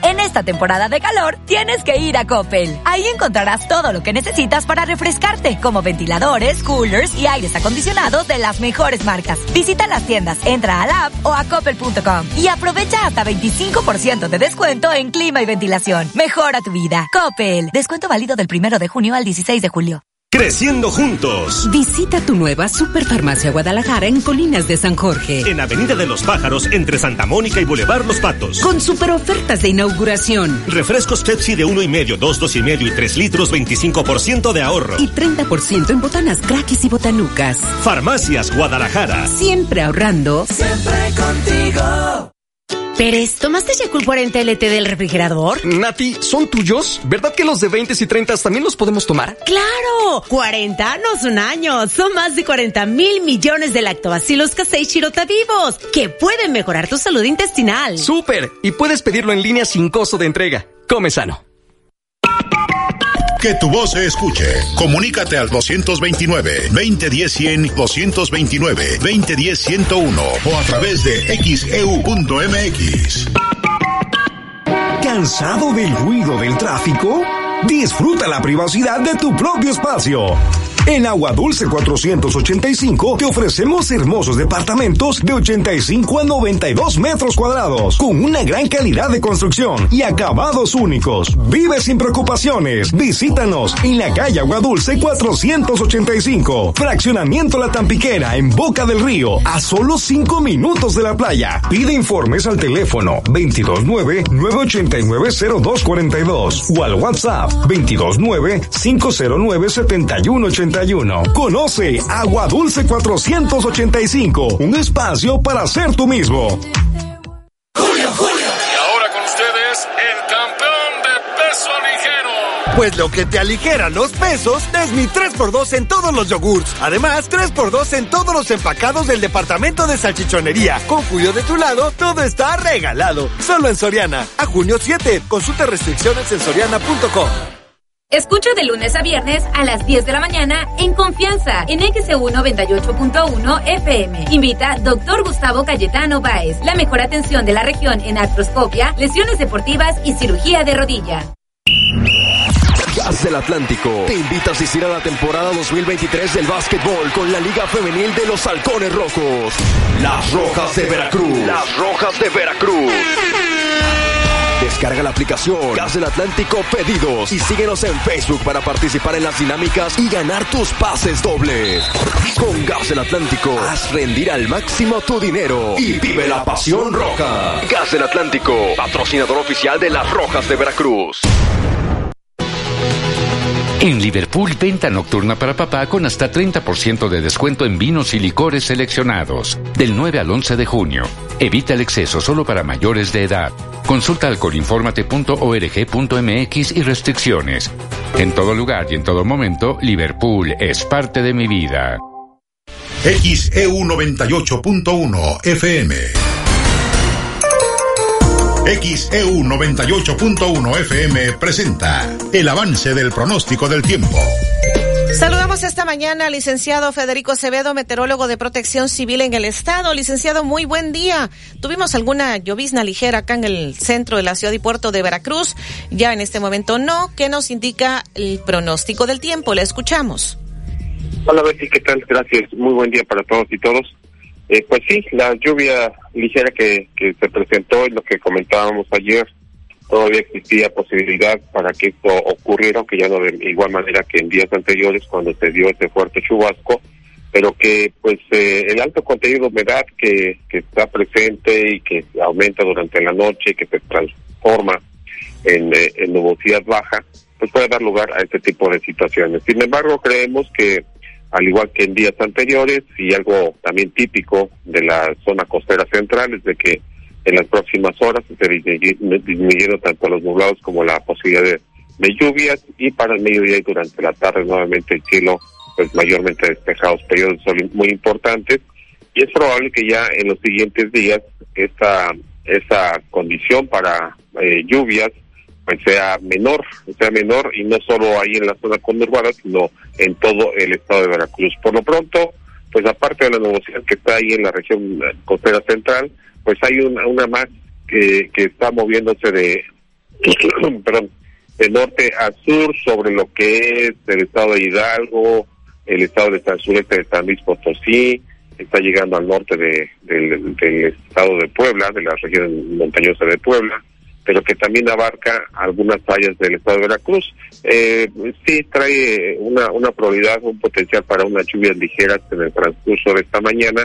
En esta temporada de calor tienes que ir a Coppel. Ahí encontrarás todo lo que necesitas para refrescarte, como ventiladores, coolers y aires acondicionados de las mejores marcas. Visita las tiendas, entra a la app o a coppel.com y aprovecha hasta 25% de descuento en clima y ventilación. Mejora tu vida. Coppel. Descuento válido del primero de junio al 16 de julio. Creciendo juntos. Visita tu nueva Superfarmacia Guadalajara en Colinas de San Jorge. En Avenida de los Pájaros, entre Santa Mónica y Boulevard Los Patos. Con super ofertas de inauguración. Refrescos Pepsi de uno y medio, dos, dos y medio y tres litros, 25% de ahorro. Y 30% en botanas craquis y botanucas. Farmacias Guadalajara. Siempre ahorrando. Siempre contigo. Pérez, ¿tomaste Yakult 40 LT del refrigerador? Nati, ¿son tuyos? ¿Verdad que los de 20 y 30 también los podemos tomar? ¡Claro! 40 no son años, son más de 40 mil millones de lactobacilos casei shirota vivos que pueden mejorar tu salud intestinal. ¡Súper! Y puedes pedirlo en línea sin costo de entrega. Come sano. Que tu voz se escuche. Comunícate al 229-2010-100, 229-2010-101 o a través de xeu.mx. ¿Cansado del ruido del tráfico? Disfruta la privacidad de tu propio espacio. En Agua Dulce 485 te ofrecemos hermosos departamentos de 85 a 92 metros cuadrados, con una gran calidad de construcción y acabados únicos. Vive sin preocupaciones. Visítanos en la calle Agua Dulce 485. Fraccionamiento La Tampiquera en Boca del Río, a solo 5 minutos de la playa. Pide informes al teléfono 229-989-0242 o al WhatsApp 229-509-7180. Conoce Agua Dulce 485, un espacio para ser tú mismo. Julio, Julio. Y ahora con ustedes, el campeón de peso ligero. Pues lo que te aligera los pesos es mi 3x2 en todos los yogurts. Además, 3x2 en todos los empacados del departamento de salchichonería. Con Julio de tu lado, todo está regalado. Solo en Soriana. A junio 7. Consulta restricciones en soriana.com. Escucha de lunes a viernes a las 10 de la mañana en Confianza en XEU 98.1 FM. Invita Dr. Gustavo Cayetano Báez. La mejor atención de la región en artroscopia, lesiones deportivas y cirugía de rodilla. Gas del Atlántico te invita a asistir a la temporada 2023 del básquetbol con la Liga Femenil de los Halcones Rojos. Las Rojas de Veracruz. Las Rojas de Veracruz. Descarga la aplicación Gas del Atlántico Pedidos y síguenos en Facebook para participar en las dinámicas y ganar tus pases dobles. Con Gas del Atlántico, haz rendir al máximo tu dinero y vive la pasión roja. Gas del Atlántico, patrocinador oficial de las Rojas de Veracruz. En Liverpool, venta nocturna para papá con hasta 30% de descuento en vinos y licores seleccionados. Del 9 al 11 de junio. Evita el exceso solo para mayores de edad. Consulta alcoholinformate.org.mx y restricciones. En todo lugar y en todo momento, Liverpool es parte de mi vida. XEU 98.1 FM. XEU 98.1 FM presenta el avance del pronóstico del tiempo. Saludamos esta mañana al licenciado Federico Acevedo, meteorólogo de protección civil en el estado. Licenciado, muy buen día. Tuvimos alguna llovizna ligera acá en el centro de la ciudad y puerto de Veracruz. Ya en este momento no. ¿Qué nos indica el pronóstico del tiempo? Le escuchamos. Hola Betty, ¿qué tal? Gracias. Muy buen día para todos y todos. Eh, pues sí, la lluvia ligera que, que se presentó y lo que comentábamos ayer, todavía existía posibilidad para que esto ocurriera, aunque ya no de igual manera que en días anteriores cuando se dio ese fuerte chubasco, pero que pues eh, el alto contenido de humedad que, que está presente y que aumenta durante la noche y que se transforma en, eh, en nubosidad baja, pues puede dar lugar a este tipo de situaciones. Sin embargo, creemos que al igual que en días anteriores y algo también típico de la zona costera central es de que en las próximas horas se disminuyendo tanto los nublados como la posibilidad de, de, lluvias y para el mediodía y durante la tarde nuevamente el cielo pues mayormente despejados, periodos de sol muy importantes y es probable que ya en los siguientes días esta esa condición para eh, lluvias pues sea menor, sea menor y no solo ahí en la zona conurbada, sino en todo el estado de Veracruz. Por lo pronto, pues aparte de la nubosidad que está ahí en la región costera central, pues hay una, una más que, que está moviéndose de, perdón, de norte a sur sobre lo que es el estado de Hidalgo, el estado de San sureste de San Luis Potosí, está llegando al norte de, del estado de Puebla, de la región montañosa de Puebla, pero que también abarca algunas fallas del estado de Veracruz. Eh, sí trae una, una probabilidad, un potencial para unas lluvias ligeras en el transcurso de esta mañana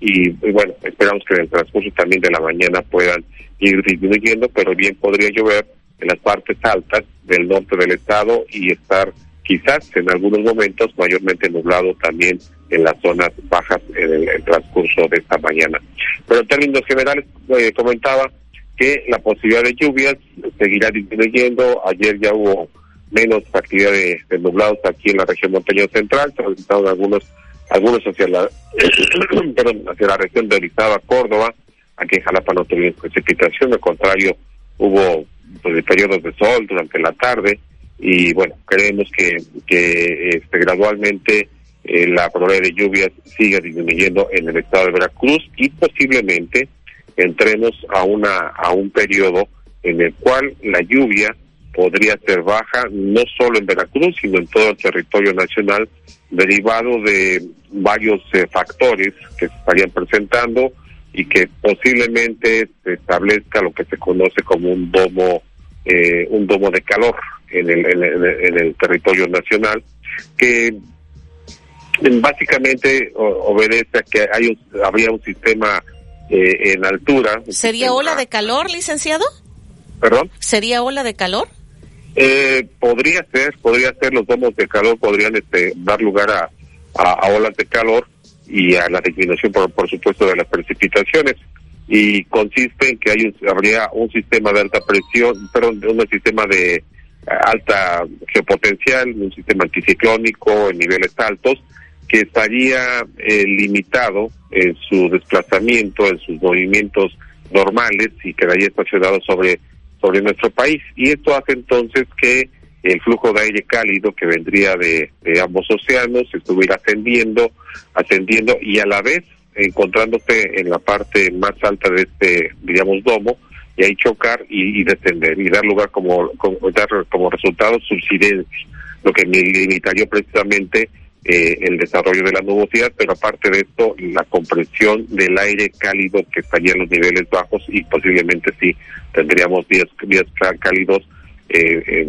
y, bueno, esperamos que en el transcurso también de la mañana puedan ir disminuyendo, pero bien podría llover en las partes altas del norte del estado y estar quizás en algunos momentos mayormente nublado también en las zonas bajas en el, el transcurso de esta mañana. Pero en términos generales, eh, comentaba, que la posibilidad de lluvias seguirá disminuyendo. Ayer ya hubo menos actividad de, nublados aquí en la región montañosa central, registraron algunos algunos hacia la hacia la región de Orizaba, Córdoba, aquí en Jalapa no tuvimos precipitación, al contrario, hubo pues, periodos de sol durante la tarde y bueno, creemos que, que este, gradualmente eh, la probabilidad de lluvias siga disminuyendo en el estado de Veracruz y posiblemente entremos a una a un periodo en el cual la lluvia podría ser baja no solo en Veracruz sino en todo el territorio nacional derivado de varios eh, factores que se estarían presentando y que posiblemente se establezca lo que se conoce como un domo eh, un domo de calor en el, en el, territorio nacional que básicamente obedece a que hay habría un sistema eh, en altura. ¿Sería ola de calor, licenciado? ¿Perdón? ¿Sería ola de calor? Eh, podría ser, podría ser, los domos de calor podrían este, dar lugar a, a, olas de calor y a la disminución, por, por supuesto, de las precipitaciones. Y consiste en que hay habría un sistema de alta presión, perdón, un sistema de alta geopotencial, un sistema anticiclónico en niveles altos, que estaría eh, limitado en su desplazamiento, en sus movimientos normales y quedaría estacionado sobre, sobre nuestro país. Y esto hace entonces que el flujo de aire cálido que vendría de, ambos océanos estuviera ascendiendo, ascendiendo y a la vez encontrándose en la parte más alta de este, digamos, domo, y ahí chocar y, descender y dar lugar como, como, dar como resultado subsidencia, lo que limitaría precisamente eh, el desarrollo de la nubosidad, pero aparte de esto, la compresión del aire cálido que estaría en los niveles bajos y posiblemente sí tendríamos días, días cálidos. Eh,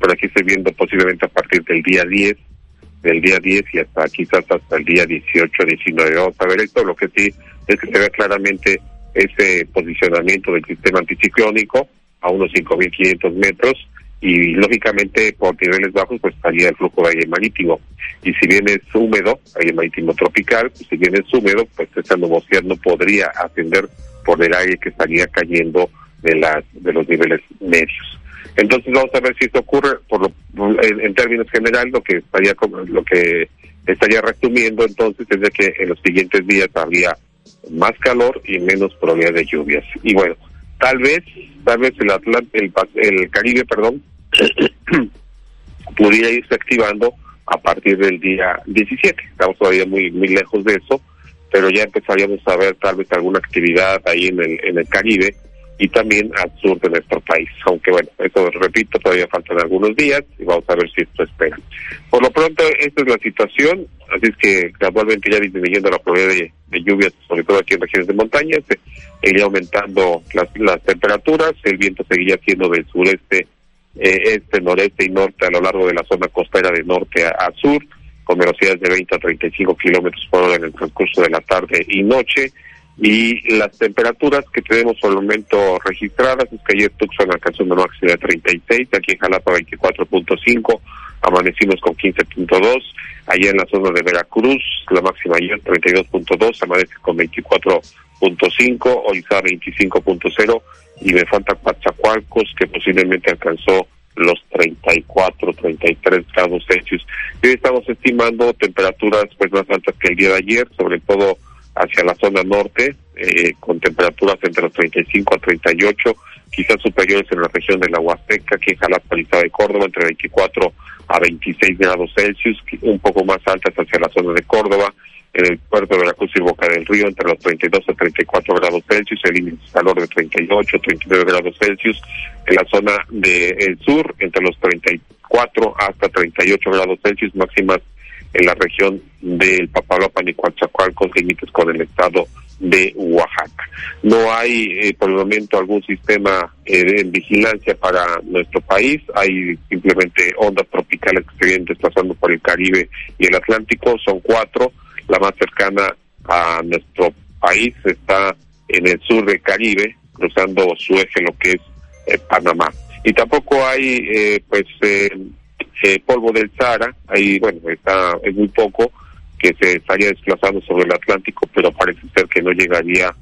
por aquí estoy viendo posiblemente a partir del día 10, del día 10 y hasta quizás hasta el día 18, 19. Vamos a ver esto, lo que sí es que se ve claramente ese posicionamiento del sistema anticiclónico a unos 5.500 metros y lógicamente por niveles bajos pues estaría el flujo de aire marítimo y si bien es húmedo, aire marítimo tropical, pues, si bien es húmedo, pues esa nubosidad no podría ascender por el aire que estaría cayendo de las de los niveles medios. Entonces vamos a ver si esto ocurre por lo, en, términos generales lo que estaría lo que estaría resumiendo entonces es de que en los siguientes días habría más calor y menos probabilidad de lluvias. Y bueno, tal vez tal vez el el, el Caribe, perdón, pudiera irse activando a partir del día 17. Estamos todavía muy muy lejos de eso, pero ya empezaríamos a ver tal vez alguna actividad ahí en el, en el Caribe y también al sur de nuestro país. Aunque bueno, eso repito, todavía faltan algunos días y vamos a ver si esto espera. Por lo pronto, esta es la situación, así es que gradualmente ya disminuyendo la probabilidad de, lluvias, sobre todo aquí en regiones de montaña, se iría aumentando las, las temperaturas, el viento seguiría siendo del sureste eh, este, noreste y norte a lo largo de la zona costera de norte a, sur, con velocidades de 20 a 35 kilómetros por hora en el transcurso de la tarde y noche. Y las temperaturas que tenemos por el momento registradas es que ayer Tucson alcanzó una máxima de 36, aquí en Jalapa 24.5, amanecimos con 15.2, allá en la zona de Veracruz la máxima ayer 32.2, amanece con 24.5, Orizaba 25.0 y me falta Coatzacoalcos que posiblemente alcanzó los 34, 33 grados Celsius. Hoy estamos estimando temperaturas pues más altas que el día de ayer, sobre todo hacia la zona norte, eh, con temperaturas entre los 35 a 38, quizás superiores en la región de la Huasteca, que en Jalapa, de Córdoba, entre 24 a 26 grados Celsius, un poco más altas hacia la zona de Córdoba, en el puerto de Veracruz y Boca del Río entre los 32 a 34 grados Celsius, el índice de calor de 38 a 39 grados Celsius, en la zona del sur entre los 34 hasta 38 grados Celsius, máximas en la región del Papaloapan y con límites con el estado de Oaxaca. No hay eh, por el momento algún sistema eh, de vigilancia para nuestro país, hay simplemente ondas tropicales que se vienen desplazando por el Caribe y el Atlántico, son cuatro, la más cercana a nuestro país está en el sur del Caribe, cruzando su eje lo que es eh, Panamá. Y tampoco hay eh, pues eh, polvo del Sahara, ahí bueno, está es muy poco que se estaría desplazando sobre el Atlántico, pero parece ser que no llegaría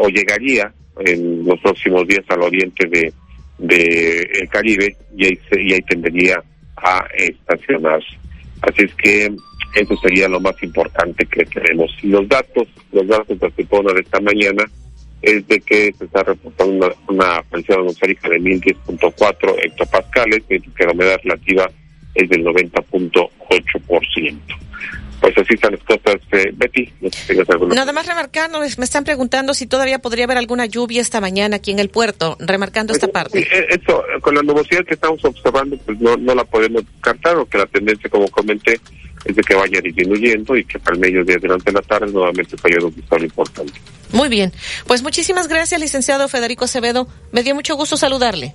o llegaría en los próximos días al oriente de, de el Caribe y ahí, y ahí tendería a estacionarse. Así es que eso sería lo más importante que tenemos. Los datos, los datos que se ponen esta mañana es de que se está reportando una, presión atmosférica de 1010.4 hectopascales, mientras que la humedad relativa es del 90.8%. Pues así están las cosas, eh, Betty. Nada más remarcando, me están preguntando si todavía podría haber alguna lluvia esta mañana aquí en el puerto, remarcando esta pues, parte. Eh, eso, con la nubosidad que estamos observando, pues no, no la podemos descartar, o que la tendencia, como comenté, es de que vaya disminuyendo y que para el mediodía durante la tarde nuevamente haya un sol importante. Muy bien, pues muchísimas gracias, licenciado Federico Acevedo. Me dio mucho gusto saludarle.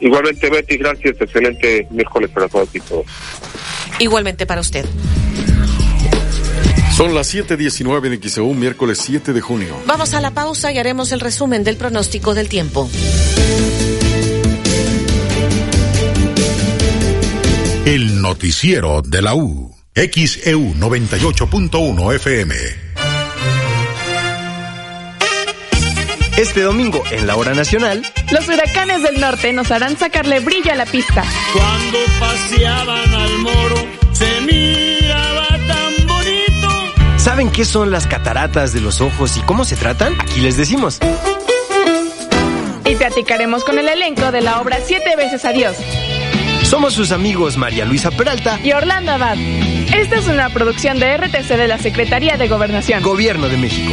Igualmente, Betty, gracias. Excelente miércoles para todos y todos. Igualmente para usted. Son las 7:19 en XEU, miércoles 7 de junio. Vamos a la pausa y haremos el resumen del pronóstico del tiempo. El noticiero de la U. XEU 98.1 FM. Este domingo, en la hora nacional, los huracanes del norte nos harán sacarle brillo a la pista. Cuando paseaban al moro, se miraba tan bonito. ¿Saben qué son las cataratas de los ojos y cómo se tratan? Aquí les decimos. Y platicaremos con el elenco de la obra Siete veces Adiós. Somos sus amigos María Luisa Peralta y Orlando Abad. Esta es una producción de RTC de la Secretaría de Gobernación. Gobierno de México.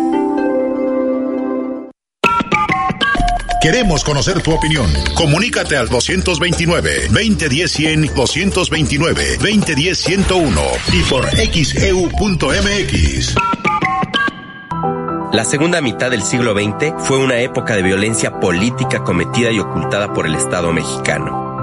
Queremos conocer tu opinión. Comunícate al 229-2010-100, 229-2010-101 y por xeu.mx. La segunda mitad del siglo XX fue una época de violencia política cometida y ocultada por el Estado mexicano.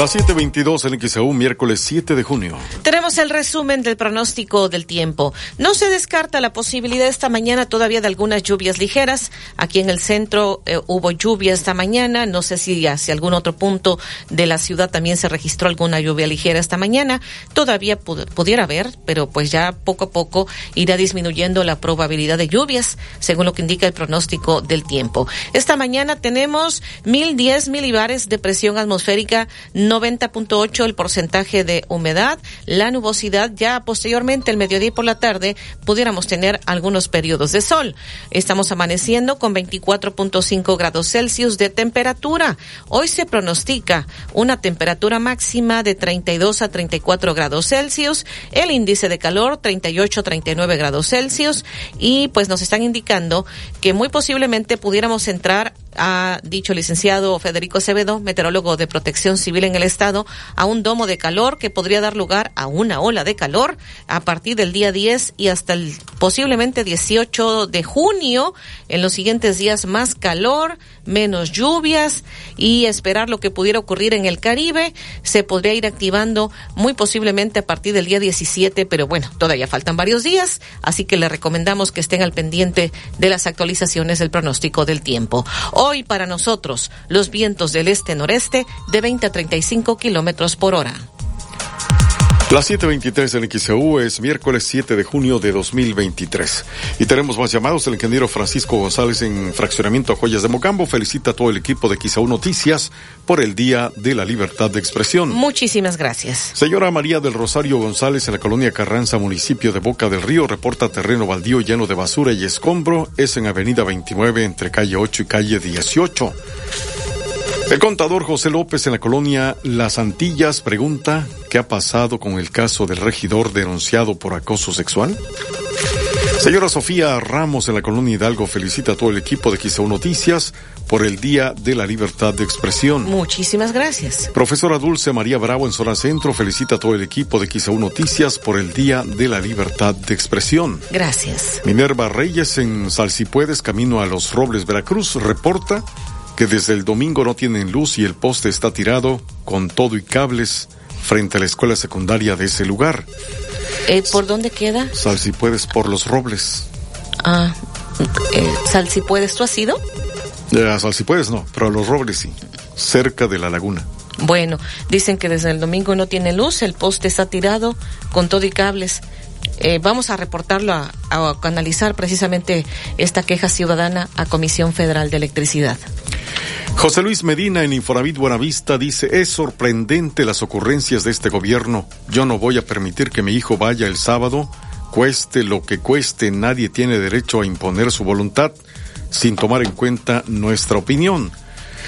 Las 7:22 en XEU, miércoles 7 de junio. Tenemos el resumen del pronóstico del tiempo. No se descarta la posibilidad esta mañana todavía de algunas lluvias ligeras. Aquí en el centro eh, hubo lluvia esta mañana. No sé si hacia algún otro punto de la ciudad también se registró alguna lluvia ligera esta mañana. Todavía pudiera haber, pero pues ya poco a poco irá disminuyendo la probabilidad de lluvias, según lo que indica el pronóstico del tiempo. Esta mañana tenemos 1010 milibares de presión atmosférica 90.8 el porcentaje de humedad, la nubosidad, ya posteriormente el mediodía y por la tarde pudiéramos tener algunos periodos de sol. Estamos amaneciendo con 24.5 grados Celsius de temperatura. Hoy se pronostica una temperatura máxima de 32 a 34 grados Celsius, el índice de calor 38 a 39 grados Celsius y pues nos están indicando que muy posiblemente pudiéramos entrar ha dicho el licenciado Federico Acevedo, meteorólogo de protección civil en el estado, a un domo de calor que podría dar lugar a una ola de calor a partir del día 10 y hasta el posiblemente 18 de junio. En los siguientes días más calor, menos lluvias y esperar lo que pudiera ocurrir en el Caribe. Se podría ir activando muy posiblemente a partir del día 17, pero bueno, todavía faltan varios días, así que le recomendamos que estén al pendiente de las actualizaciones del pronóstico del tiempo. Hoy para nosotros, los vientos del este-noreste de 20 a 35 kilómetros por hora. Las 7.23 en XEU es miércoles 7 de junio de 2023. Y tenemos más llamados. El ingeniero Francisco González en Fraccionamiento a Joyas de Mocambo felicita a todo el equipo de XEU Noticias por el Día de la Libertad de Expresión. Muchísimas gracias. Señora María del Rosario González en la colonia Carranza, municipio de Boca del Río, reporta terreno baldío lleno de basura y escombro. Es en Avenida 29 entre calle 8 y calle 18. El contador José López en la colonia Las Antillas pregunta qué ha pasado con el caso del regidor denunciado por acoso sexual. Señora Sofía Ramos en la colonia Hidalgo felicita a todo el equipo de XEU Noticias por el Día de la Libertad de Expresión. Muchísimas gracias. Profesora Dulce María Bravo en Zona Centro felicita a todo el equipo de XEU Noticias por el Día de la Libertad de Expresión. Gracias. Minerva Reyes en Salsipuedes, camino a Los Robles, Veracruz, reporta que desde el domingo no tienen luz y el poste está tirado con todo y cables frente a la escuela secundaria de ese lugar. Eh, ¿Por dónde queda? Sal si puedes por los robles. Ah, eh, Sal si puedes, ¿tú has ido? Eh, Sal si puedes no, pero a los robles sí, cerca de la laguna. Bueno, dicen que desde el domingo no tiene luz, el poste está tirado con todo y cables. Eh, vamos a reportarlo, a, a, canalizar precisamente esta queja ciudadana a Comisión Federal de Electricidad. José Luis Medina en Infonavit Buenavista dice, es sorprendente las ocurrencias de este gobierno. Yo no voy a permitir que mi hijo vaya el sábado, cueste lo que cueste, nadie tiene derecho a imponer su voluntad sin tomar en cuenta nuestra opinión.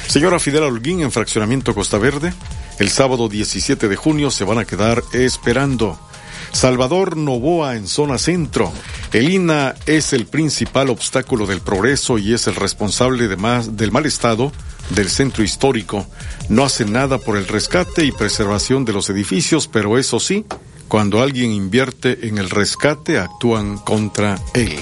Señora Fidel Holguín en Fraccionamiento Costa Verde, el sábado 17 de junio se van a quedar esperando. Salvador Novoa en zona centro. El INA es el principal obstáculo del progreso y es el responsable de más, del mal estado del centro histórico. No hace nada por el rescate y preservación de los edificios, pero eso sí, cuando alguien invierte en el rescate, actúan contra él.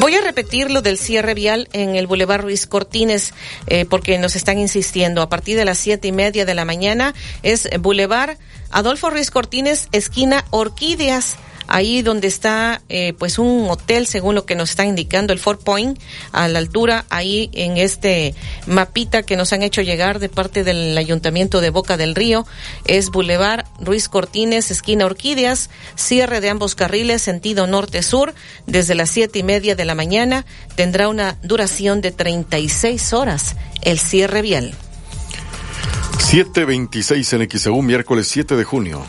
Voy a repetir lo del cierre vial en el Boulevard Ruiz Cortines, eh, porque nos están insistiendo. A partir de las siete y media de la mañana es Boulevard Adolfo Ruiz Cortines, esquina Orquídeas ahí donde está eh, pues un hotel según lo que nos está indicando el Fort Point a la altura ahí en este mapita que nos han hecho llegar de parte del ayuntamiento de Boca del Río es Boulevard Ruiz Cortines esquina Orquídeas cierre de ambos carriles sentido norte sur desde las siete y media de la mañana tendrá una duración de 36 horas el cierre vial 726 en XEU, miércoles 7 de junio.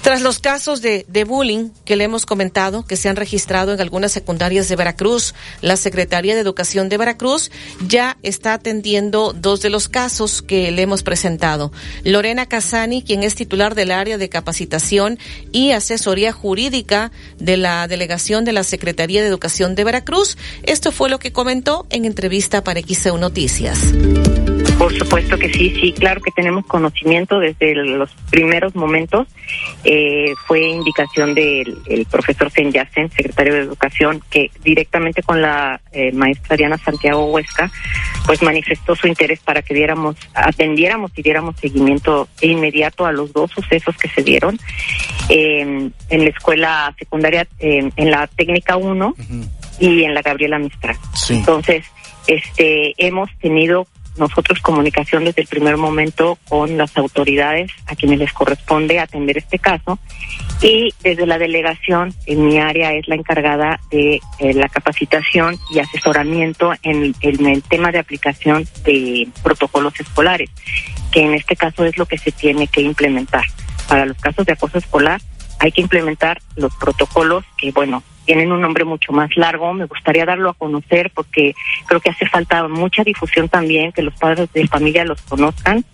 Tras los casos de, de, bullying que le hemos comentado, que se han registrado en algunas secundarias de Veracruz, la Secretaría de Educación de Veracruz ya está atendiendo dos de los casos que le hemos presentado. Lorena Casani, quien es titular del área de capacitación y asesoría jurídica de la delegación de la Secretaría de Educación de Veracruz, esto fue lo que comentó en entrevista para XEU Noticias. Por supuesto que sí, sí, claro que tenemos conocimiento desde los primeros momentos. Eh, fue indicación del el profesor Senyacen, secretario de Educación, que directamente con la eh, maestra Diana Santiago Huesca, pues manifestó su interés para que diéramos, atendiéramos y diéramos seguimiento inmediato a los dos sucesos que se dieron eh, en la escuela secundaria, en la técnica 1 uh -huh. y en la Gabriela Mistral. Sí. Entonces, este, hemos tenido nosotros comunicación desde el primer momento con las autoridades a quienes les corresponde atender este caso y desde la delegación en mi área es la encargada de eh, la capacitación y asesoramiento en, en, el tema de aplicación de protocolos escolares, que en este caso es lo que se tiene que implementar. Para los casos de acoso escolar hay que implementar los protocolos que, bueno, tienen un nombre mucho más largo. Me gustaría darlo a conocer porque creo que hace falta mucha difusión también, que los padres de familia los conozcan.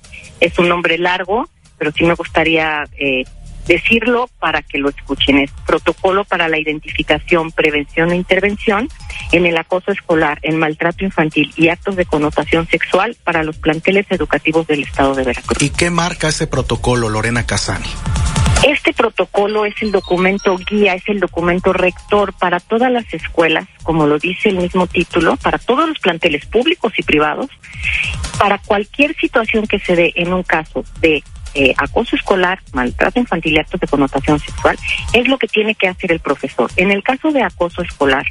Es un nombre largo, pero sí me gustaría eh, decirlo para que lo escuchen. Es protocolo para la identificación, prevención e intervención en el acoso escolar, en maltrato infantil y actos de connotación sexual para los planteles educativos del Estado de Veracruz. ¿Y qué marca ese protocolo, Lorena Casani? Este protocolo es el documento guía, es el documento rector para todas las escuelas, como lo dice el mismo título, para todos los planteles públicos y privados, para cualquier situación que se dé en un caso de eh, acoso escolar, maltrato infantil y actos de connotación sexual, es lo que tiene que hacer el profesor. En el caso de acoso escolar,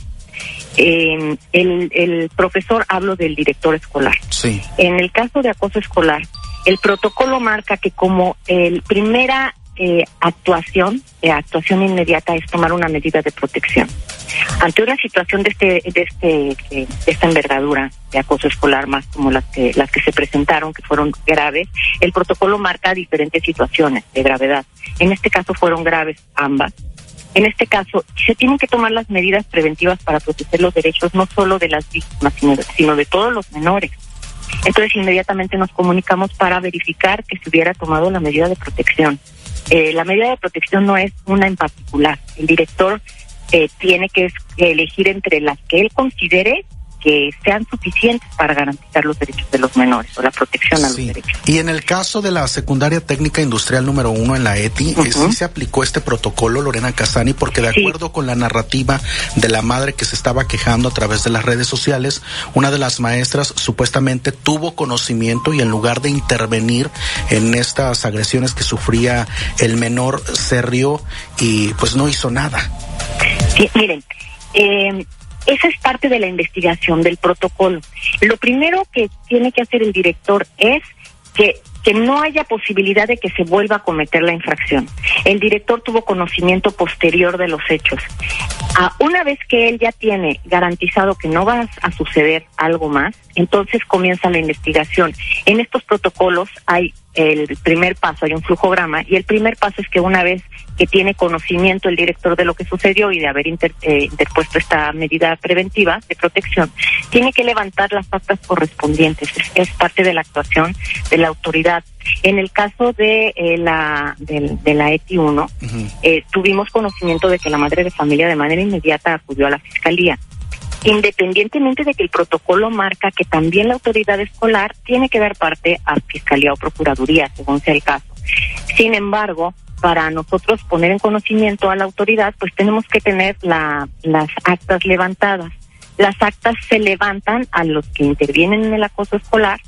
eh, el, el profesor hablo del director escolar. Sí. En el caso de acoso escolar, el protocolo marca que como el primera eh, actuación, eh, actuación inmediata es tomar una medida de protección. Ante una situación de este, de este, eh, de esta envergadura de acoso escolar, más como las que, las que se presentaron, que fueron graves, el protocolo marca diferentes situaciones de gravedad. En este caso fueron graves ambas. En este caso, se tienen que tomar las medidas preventivas para proteger los derechos no solo de las víctimas, sino de, sino de todos los menores. Entonces, inmediatamente nos comunicamos para verificar que se hubiera tomado la medida de protección. Eh, la medida de protección no es una en particular. El director eh, tiene que elegir entre las que él considere que sean suficientes para garantizar los derechos de los menores o la protección a los derechos. Y en el caso de la secundaria técnica industrial número uno en la ETI, sí se aplicó este protocolo, Lorena Casani, porque de acuerdo con la narrativa de la madre que se estaba quejando a través de las redes sociales, una de las maestras supuestamente tuvo conocimiento y en lugar de intervenir en estas agresiones que sufría el menor, se rió y pues no hizo nada. Sí, miren, eh, esa es parte de la investigación del protocolo. Lo primero que tiene que hacer el director es que que no haya posibilidad de que se vuelva a cometer la infracción. El director tuvo conocimiento posterior de los hechos. Ah, una vez que él ya tiene garantizado que no va a suceder algo más, entonces comienza la investigación. En estos protocolos hay el primer paso, hay un flujograma, y el primer paso es que una vez que tiene conocimiento el director de lo que sucedió y de haber inter- eh, interpuesto esta medida preventiva de protección, tiene que levantar las actas correspondientes. Es, es parte de la actuación de la autoridad. En el caso de eh, la del- de, la ETI 1, eh, tuvimos conocimiento de que la madre de familia de manera inmediata acudió a la fiscalía. Independientemente de que el protocolo marca que también la autoridad escolar tiene que dar parte a fiscalía o procuraduría, según sea el caso. Sin embargo, para nosotros poner en conocimiento a la autoridad, pues tenemos que tener la, las actas levantadas. Las actas se levantan a los que intervienen en el acoso escolar.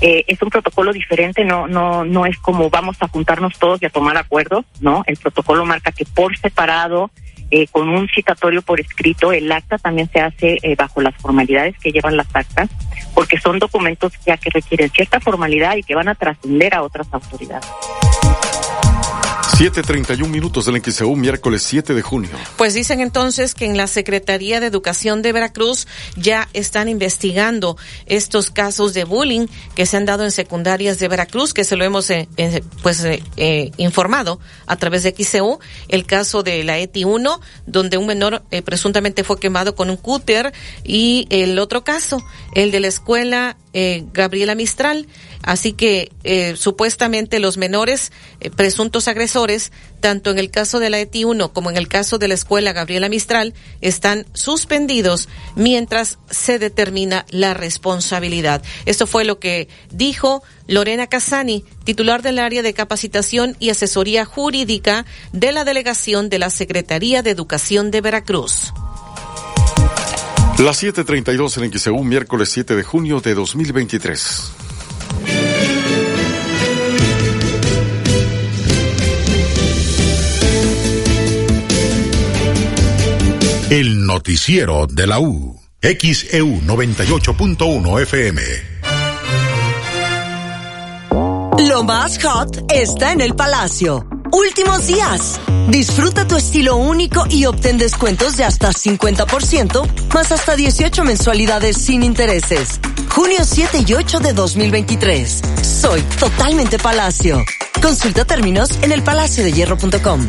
Eh, es un protocolo diferente, no, no, no es como vamos a juntarnos todos y a tomar acuerdos, ¿no? El protocolo marca que por separado, eh, con un citatorio por escrito, el acta también se hace eh, bajo las formalidades que llevan las actas, porque son documentos ya que requieren cierta formalidad y que van a trascender a otras autoridades. 7.31 minutos del XEU, miércoles 7 de junio. Pues dicen entonces que en la Secretaría de Educación de Veracruz ya están investigando estos casos de bullying que se han dado en secundarias de Veracruz, que se lo hemos eh, eh, pues eh, eh, informado a través de XEU, el caso de la ETI 1, donde un menor presuntamente fue quemado con un cúter, y el otro caso, el de la escuela Gabriela Mistral. Así que eh, supuestamente los menores eh, presuntos agresores, tanto en el caso de la ETI 1 como en el caso de la escuela Gabriela Mistral, están suspendidos mientras se determina la responsabilidad. Esto fue lo que dijo Lorena Casani, titular del área de capacitación y asesoría jurídica de la delegación de la Secretaría de Educación de Veracruz. Las 7.32 en XEU, miércoles 7 de junio de 2023. El noticiero de la U. XEU 98.1 FM. Lo más hot está en el Palacio. Últimos días. Disfruta tu estilo único y obtén descuentos de hasta 50%, más hasta 18 mensualidades sin intereses. Junio 7 y 8 de 2023. Soy totalmente Palacio. Consulta términos en elpalaciodehierro.com.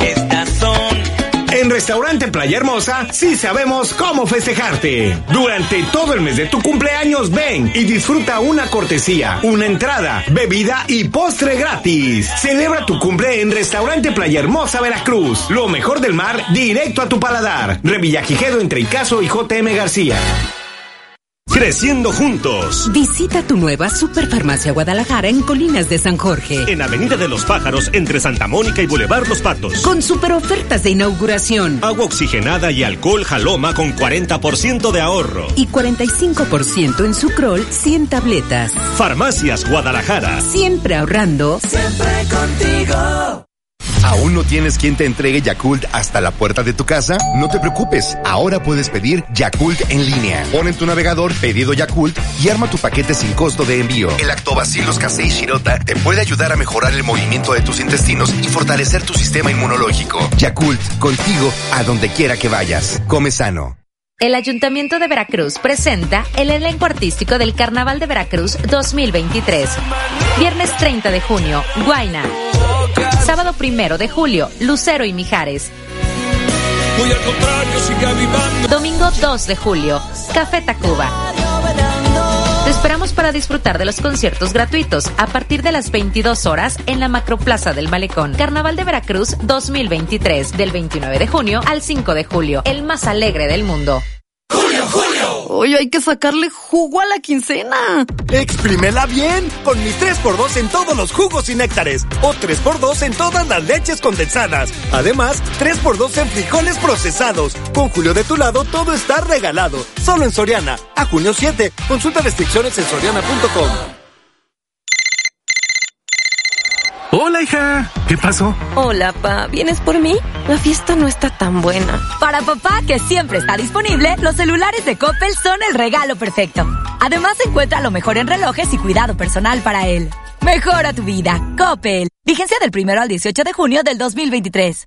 Estas son en Restaurante Playa Hermosa sí sabemos cómo festejarte. Durante todo el mes de tu cumpleaños ven y disfruta una cortesía, una entrada, bebida y postre gratis. Celebra tu cumple en Restaurante Playa Hermosa Veracruz. Lo mejor del mar directo a tu paladar. Revillagigedo entre Icaso y JM García. Creciendo juntos. Visita tu nueva Superfarmacia Guadalajara en Colinas de San Jorge. En Avenida de los Pájaros, entre Santa Mónica y Boulevard Los Patos. Con super ofertas de inauguración. Agua oxigenada y alcohol Jaloma con 40% de ahorro. Y 45% en Sucrol 100 tabletas. Farmacias Guadalajara. Siempre ahorrando. Siempre contigo. ¿Aún no tienes quien te entregue Yakult hasta la puerta de tu casa? No te preocupes, ahora puedes pedir Yakult en línea. Pon en tu navegador pedido Yakult y arma tu paquete sin costo de envío. El Lactobacillus casei shirota te puede ayudar a mejorar el movimiento de tus intestinos y fortalecer tu sistema inmunológico. Yakult, contigo a donde quiera que vayas. Come sano. El Ayuntamiento de Veracruz presenta el elenco artístico del Carnaval de Veracruz 2023. Viernes 30 de junio, Guaina. Sábado 1 de julio, Lucero y Mijares. Domingo 2 de julio, Café Tacuba. Te esperamos para disfrutar de los conciertos gratuitos a partir de las 22 horas en la Macroplaza del Malecón. Carnaval de Veracruz 2023, del 29 de junio al 5 de julio, el más alegre del mundo. ¡Julio, Julio! Hoy hay que sacarle jugo a la quincena. Exprímela bien con mis 3x2 en todos los jugos y néctares o 3x2 en todas las leches condensadas. Además, 3x2 en frijoles procesados. Con Julio de tu lado todo está regalado. Solo en Soriana. A junio 7. Consulta restricciones en soriana.com. Hola, hija. ¿Qué pasó? Hola, pa. ¿Vienes por mí? La fiesta no está tan buena. Para papá, que siempre está disponible, los celulares de Coppel son el regalo perfecto. Además, encuentra lo mejor en relojes y cuidado personal para él. Mejora tu vida. Coppel. Vigencia del primero al 18 de junio del 2023.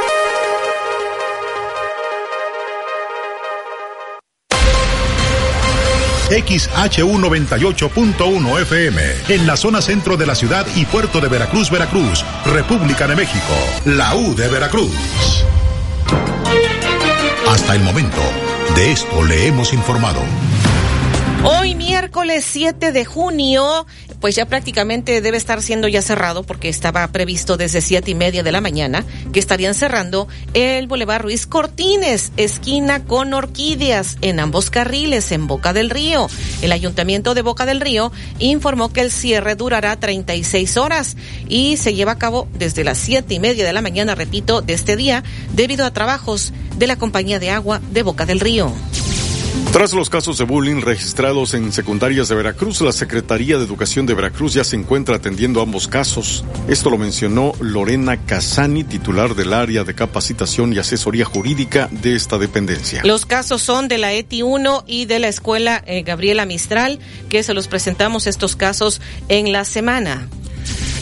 XHU98.1 FM, en la zona centro de la ciudad y puerto de Veracruz, Veracruz, República de México, la U de Veracruz. Hasta el momento, de esto le hemos informado. Hoy miércoles 7 de junio, pues ya prácticamente debe estar siendo ya cerrado porque estaba previsto desde siete y media de la mañana que estarían cerrando el Boulevard Ruiz Cortines, esquina con orquídeas en ambos carriles en Boca del Río. El Ayuntamiento de Boca del Río informó que el cierre durará 36 horas y se lleva a cabo desde las siete y media de la mañana, repito, de este día, debido a trabajos de la compañía de agua de Boca del Río. Tras los casos de bullying registrados en secundarias de Veracruz, la Secretaría de Educación de Veracruz ya se encuentra atendiendo ambos casos. Esto lo mencionó Lorena Casani, titular del área de capacitación y asesoría jurídica de esta dependencia. Los casos son de la ETI 1 y de la escuela eh, Gabriela Mistral, que se los presentamos estos casos en la semana.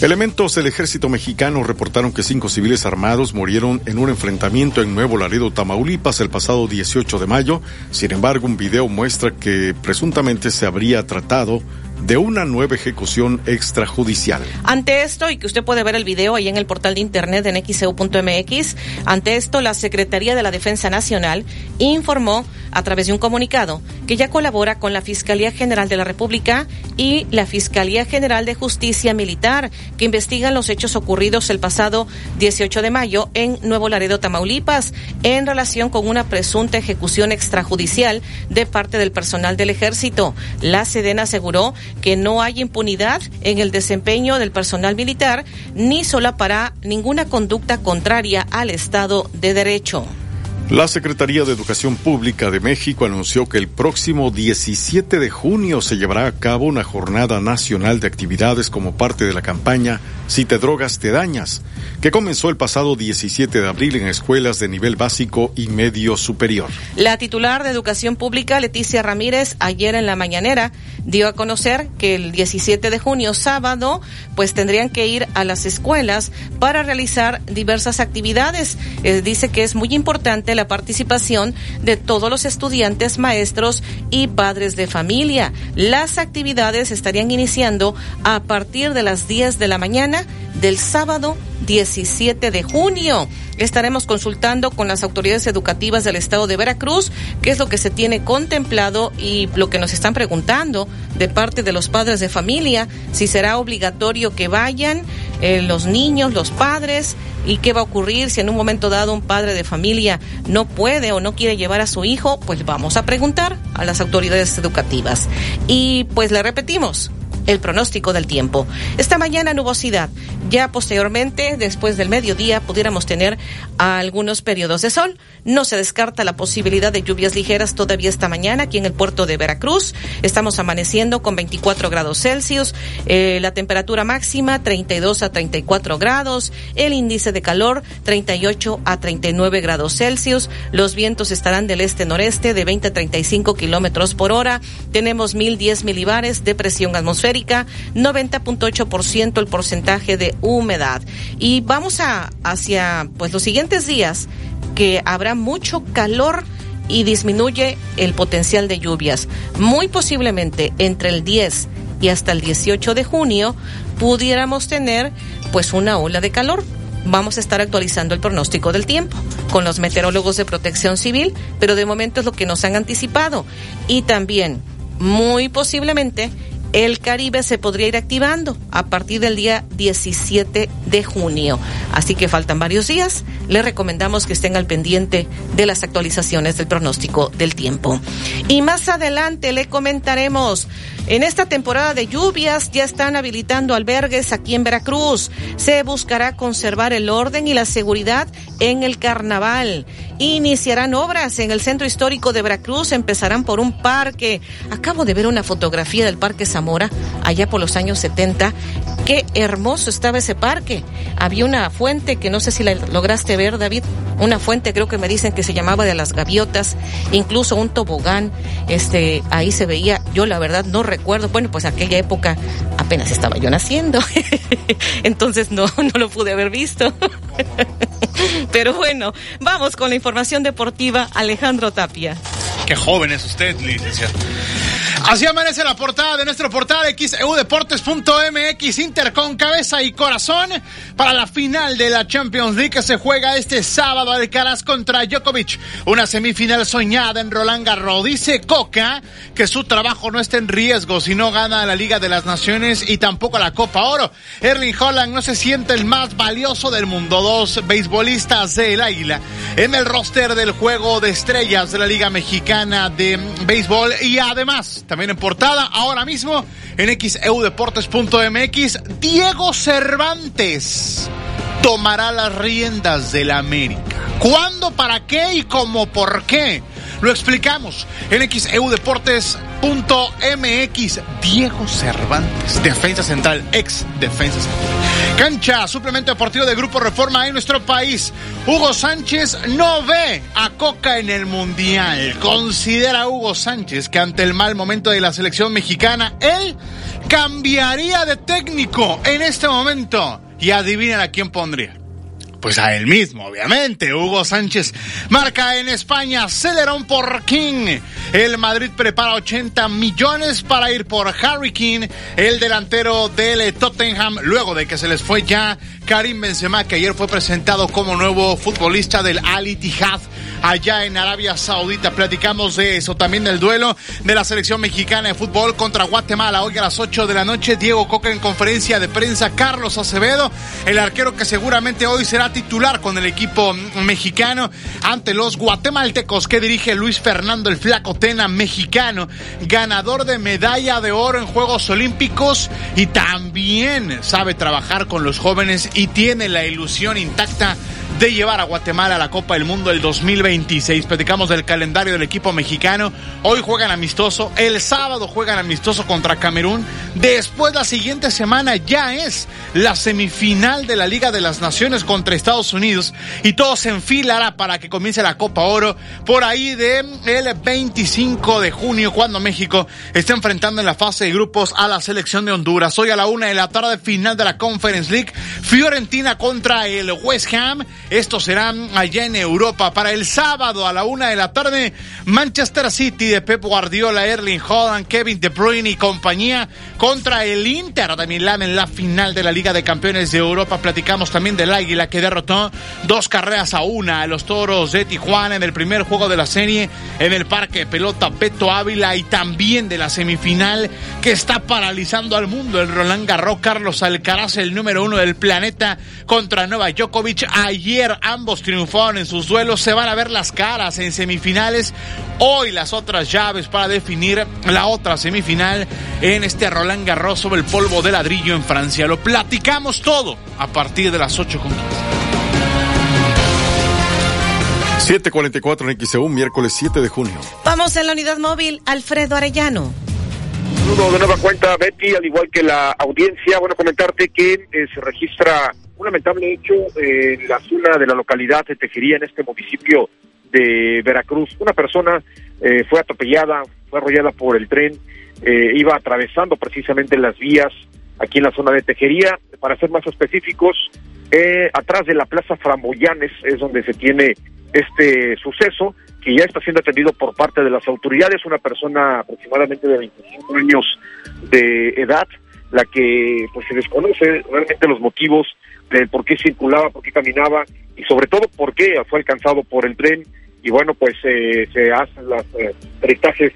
Elementos del ejército mexicano reportaron que cinco civiles armados murieron en un enfrentamiento en Nuevo Laredo, Tamaulipas, el pasado 18 de mayo. Sin embargo, un video muestra que presuntamente se habría tratado de una nueva ejecución extrajudicial. Ante esto, y que usted puede ver el video ahí en el portal de internet en xeu.mx, ante esto la Secretaría de la Defensa Nacional informó a través de un comunicado que ya colabora con la Fiscalía General de la República y la Fiscalía General de Justicia Militar que investigan los hechos ocurridos el pasado 18 de mayo en Nuevo Laredo, Tamaulipas, en relación con una presunta ejecución extrajudicial de parte del personal del ejército. La Sedena aseguró que no hay impunidad en el desempeño del personal militar ni sola para ninguna conducta contraria al Estado de Derecho. La Secretaría de Educación Pública de México anunció que el próximo 17 de junio se llevará a cabo una jornada nacional de actividades como parte de la campaña Si te drogas te dañas, que comenzó el pasado 17 de abril en escuelas de nivel básico y medio superior. La titular de Educación Pública, Leticia Ramírez, ayer en la mañanera dio a conocer que el 17 de junio, sábado, pues tendrían que ir a las escuelas para realizar diversas actividades. Eh, dice que es muy importante la participación de todos los estudiantes, maestros y padres de familia. Las actividades estarían iniciando a partir de las 10 de la mañana del sábado 17 de junio. Estaremos consultando con las autoridades educativas del estado de Veracruz qué es lo que se tiene contemplado y lo que nos están preguntando de parte de los padres de familia, si será obligatorio que vayan eh, los niños, los padres y qué va a ocurrir si en un momento dado un padre de familia no puede o no quiere llevar a su hijo, pues vamos a preguntar a las autoridades educativas. Y pues le repetimos, el pronóstico del tiempo. Esta mañana nubosidad. Ya posteriormente, después del mediodía, pudiéramos tener algunos periodos de sol. No se descarta la posibilidad de lluvias ligeras todavía esta mañana aquí en el puerto de Veracruz. Estamos amaneciendo con 24 grados Celsius. Eh, la temperatura máxima 32 a 34 grados. El índice de calor 38 a 39 grados Celsius. Los vientos estarán del este-noreste de 20 a 35 kilómetros por hora. Tenemos 1010 milibares de presión atmosférica 90.8% el porcentaje de humedad. Y vamos a hacia pues los siguientes días que habrá mucho calor y disminuye el potencial de lluvias. Muy posiblemente entre el 10 y hasta el 18 de junio pudiéramos tener pues una ola de calor. Vamos a estar actualizando el pronóstico del tiempo con los meteorólogos de protección civil, pero de momento es lo que nos han anticipado. Y también, muy posiblemente, el Caribe se podría ir activando a partir del día 17 de junio. Así que faltan varios días. Les recomendamos que estén al pendiente de las actualizaciones del pronóstico del tiempo. Y más adelante le comentaremos en esta temporada de lluvias ya están habilitando albergues aquí en Veracruz. Se buscará conservar el orden y la seguridad en el carnaval. Iniciarán obras en el centro histórico de Veracruz. Empezarán por un parque. Acabo de ver una fotografía del Parque Zamora allá por los años 70. Qué hermoso estaba ese parque. Había una fuente que no sé si la lograste ver, David. Una fuente creo que me dicen que se llamaba de las gaviotas. Incluso un tobogán. Este, ahí se veía. Yo la verdad no recuerdo bueno, pues aquella época apenas estaba yo naciendo, entonces no, no lo pude haber visto. Pero bueno, vamos con la información deportiva, Alejandro Tapia. Qué joven es usted, licenciado. Así amanece la portada de nuestro portal xeudeportes.mx Inter con cabeza y corazón para la final de la Champions League que se juega este sábado Alcaraz contra Djokovic. Una semifinal soñada en Roland Garros. Dice Coca que su trabajo no está en riesgo si no gana la Liga de las Naciones y tampoco la Copa Oro. Erling Holland no se siente el más valioso del mundo. Dos beisbolistas del Águila en el roster del juego de estrellas de la Liga Mexicana de Béisbol y además también en portada ahora mismo en xeudeportes.mx, Diego Cervantes tomará las riendas de la América. ¿Cuándo, para qué y cómo por qué? Lo explicamos en xeudeportes.mx. Diego Cervantes, defensa central, ex defensa central. Cancha, suplemento deportivo de Grupo Reforma en nuestro país. Hugo Sánchez no ve a Coca en el Mundial. Considera Hugo Sánchez que ante el mal momento de la selección mexicana, él cambiaría de técnico en este momento. Y adivinen a quién pondría. Pues a él mismo, obviamente. Hugo Sánchez marca en España, Celerón por King. El Madrid prepara 80 millones para ir por Harry King, el delantero del Tottenham, luego de que se les fue ya Karim Benzema, que ayer fue presentado como nuevo futbolista del Al Ittihad allá en Arabia Saudita. Platicamos de eso, también del duelo de la selección mexicana de fútbol contra Guatemala. Hoy a las 8 de la noche, Diego Coca en conferencia de prensa, Carlos Acevedo, el arquero que seguramente hoy será titular con el equipo mexicano ante los guatemaltecos que dirige Luis Fernando el Flaco Tena, mexicano, ganador de medalla de oro en Juegos Olímpicos y también sabe trabajar con los jóvenes y tiene la ilusión intacta de llevar a Guatemala a la Copa del Mundo del 2026. Platicamos del calendario del equipo mexicano. Hoy juegan amistoso, el sábado juegan amistoso contra Camerún. Después la siguiente semana ya es la semifinal de la Liga de las Naciones contra Estados Unidos y todo se enfilará para que comience la Copa Oro por ahí de el 25 de junio cuando México está enfrentando en la fase de grupos a la selección de Honduras. Hoy a la una de la tarde final de la Conference League, Fiorentina contra el West Ham. Esto será allá en Europa. Para el sábado a la una de la tarde, Manchester City de Pep Guardiola, Erling Holland, Kevin De Bruyne y compañía contra el Inter de Milán en la final de la Liga de Campeones de Europa. Platicamos también del Águila que derrotó dos carreras a una a los Toros de Tijuana en el primer juego de la serie en el Parque Pelota Beto Ávila y también de la semifinal que está paralizando al mundo. El Roland Garros, Carlos Alcaraz, el número uno del planeta contra Nova Djokovic. Ayer ambos triunfaron en sus duelos. Se van a ver las caras en semifinales. Hoy las otras llaves para definir la otra semifinal en este Roland Garros sobre el polvo de ladrillo en Francia. Lo platicamos todo a partir de las 8 con 744 en XEU, miércoles 7 de junio. Vamos en la unidad móvil, Alfredo Arellano. Saludo de nueva cuenta, Betty, al igual que la audiencia. Bueno, comentarte que eh, se registra un lamentable hecho en la zona de la localidad de Tejería, en este municipio de Veracruz. Una persona eh, fue atropellada, fue arrollada por el tren, eh, iba atravesando precisamente las vías aquí en la zona de Tejería. Para ser más específicos, atrás de la Plaza Framboyanes es donde se tiene este suceso que ya está siendo atendido por parte de las autoridades, una persona aproximadamente de 25 años de edad, la que pues se desconoce realmente los motivos de por qué circulaba, por qué caminaba y sobre todo por qué fue alcanzado por el tren. Y bueno pues eh, se hacen los eh,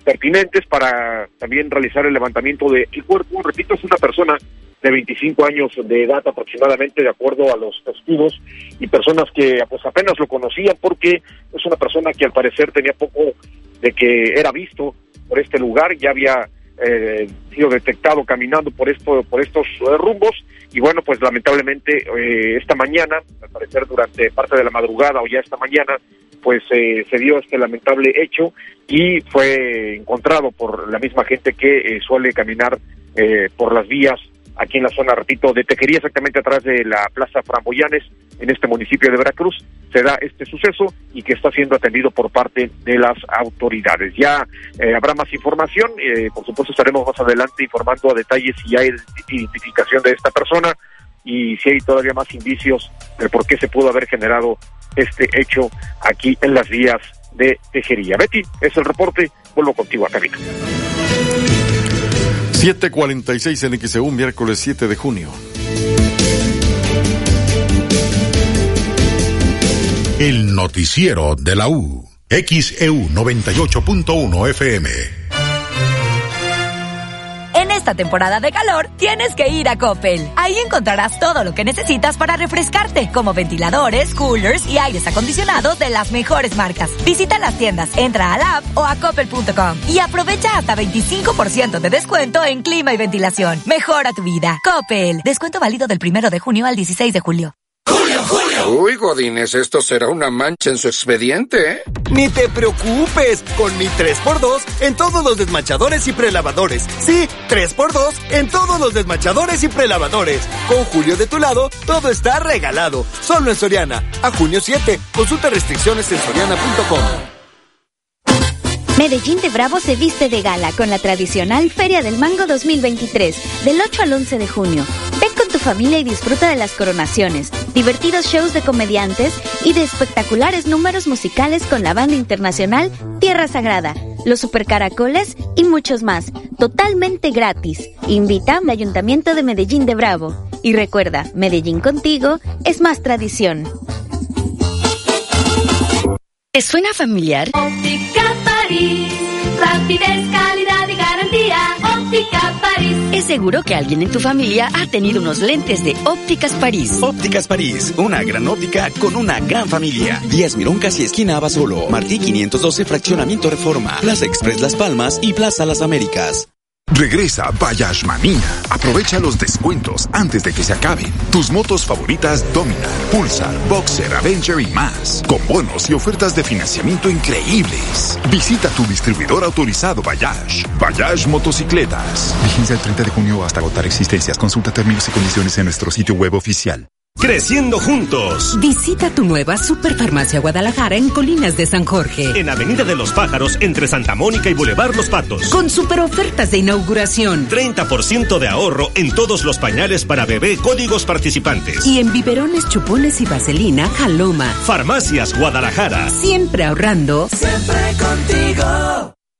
pertinentes para también realizar el levantamiento del cuerpo, repito es una persona de 25 años de edad aproximadamente, de acuerdo a los testigos, y personas que pues apenas lo conocían porque es una persona que al parecer tenía poco de que era visto por este lugar, ya había eh, sido detectado caminando por esto por estos eh, rumbos y bueno pues lamentablemente eh, esta mañana al parecer durante parte de la madrugada o ya esta mañana pues se dio este lamentable hecho y fue encontrado por la misma gente que suele caminar por las vías aquí en la zona, repito, de Tejería, exactamente atrás de la Plaza Framboyanes, en este municipio de Veracruz, se da este suceso y que está siendo atendido por parte de las autoridades. Ya eh, habrá más información, eh, por supuesto estaremos más adelante informando a detalles si hay identificación de esta persona y si hay todavía más indicios de por qué se pudo haber generado este hecho aquí en las vías de Tejería. Betty, es el reporte, vuelvo contigo a cabina. 746 en XEU, miércoles 7 de junio. El noticiero de la U. XEU 98.1 FM esta temporada de calor, tienes que ir a Coppel. Ahí encontrarás todo lo que necesitas para refrescarte, como ventiladores, coolers y aires acondicionados de las mejores marcas. Visita las tiendas, entra a la app o a coppel.com y aprovecha hasta 25% de descuento en clima y ventilación. Mejora tu vida. Coppel. Descuento válido del primero de junio al 16 de julio. Julio, Julio. Uy, Godines, esto será una mancha en su expediente, ¿eh? Ni te preocupes, con mi 3x2 en todos los desmachadores y prelavadores. Sí, 3x2 en todos los desmachadores y prelavadores. Con Julio de tu lado, todo está regalado. Solo en Soriana. A junio 7. Consulta restricciones en soriana.com. Medellín de Bravo se viste de gala con la tradicional Feria del Mango 2023, del 8 al 11 de junio. Ven con tu familia y disfruta de las coronaciones, divertidos shows de comediantes y de espectaculares números musicales con la banda internacional Tierra Sagrada, los Supercaracoles y muchos más, totalmente gratis. Invita al Ayuntamiento de Medellín de Bravo. Y recuerda, Medellín contigo es más tradición. ¿Te suena familiar? Rapidez, calidad y garantía. Óptica París. Es seguro que alguien en tu familia ha tenido unos lentes de Ópticas París. Ópticas París, una gran óptica con una gran familia. Díaz Mirón casi esquina Abasolo. Martí 512 Fraccionamiento Reforma. Plaza Express Las Palmas y Plaza Las Américas. Regresa Bayash Manía. Aprovecha los descuentos antes de que se acaben. Tus motos favoritas Dominar, Pulsar, Boxer, Avenger y más. Con bonos y ofertas de financiamiento increíbles. Visita tu distribuidor autorizado Bayash. Bayash Motocicletas. Vigencia el 30 de junio hasta agotar existencias. Consulta términos y condiciones en nuestro sitio web oficial. Creciendo juntos. Visita tu nueva Superfarmacia Guadalajara en Colinas de San Jorge. En Avenida de los Pájaros, entre Santa Mónica y Boulevard Los Patos. Con super ofertas de inauguración. 30% de ahorro en todos los pañales para bebé, códigos participantes. Y en biberones, chupones y vaselina, Jaloma. Farmacias Guadalajara. Siempre ahorrando. Siempre contigo.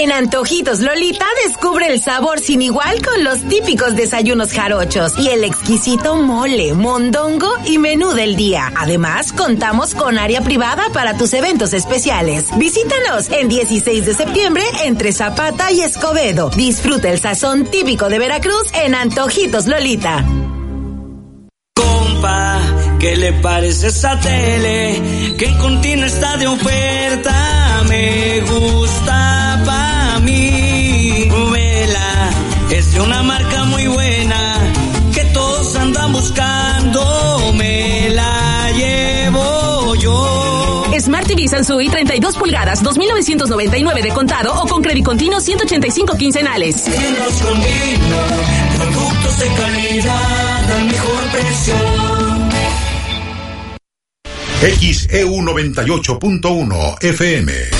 En Antojitos Lolita descubre el sabor sin igual con los típicos desayunos jarochos y el exquisito mole, mondongo y menú del día. Además, contamos con área privada para tus eventos especiales. Visítanos en 16 de septiembre entre Zapata y Escobedo. Disfruta el sazón típico de Veracruz en Antojitos Lolita. Compa, ¿qué le parece esa tele? Que contiene está de oferta. Me gusta de una marca muy buena que todos andan buscando. Me la llevo yo. Smart TV Sansui 32 pulgadas, 2.999 de contado o con crédito continuo 185 quincenales. Productos de calidad al mejor precio. XEU 98.1 FM.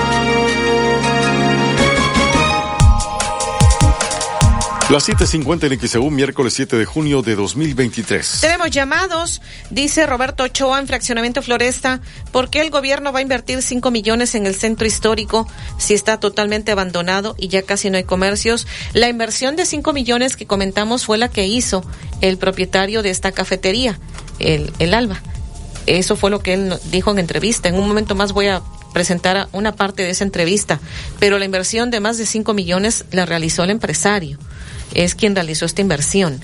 Las 7.50 en XEU, miércoles 7 de junio de 2023. Tenemos llamados, dice Roberto Ochoa en Fraccionamiento Floresta, ¿por qué el gobierno va a invertir 5 millones en el centro histórico si está totalmente abandonado y ya casi no hay comercios? La inversión de 5 millones que comentamos fue la que hizo el propietario de esta cafetería, el, el Alba. Eso fue lo que él dijo en entrevista. En un momento más voy a presentar una parte de esa entrevista, pero la inversión de más de 5 millones la realizó el empresario es quien realizó esta inversión.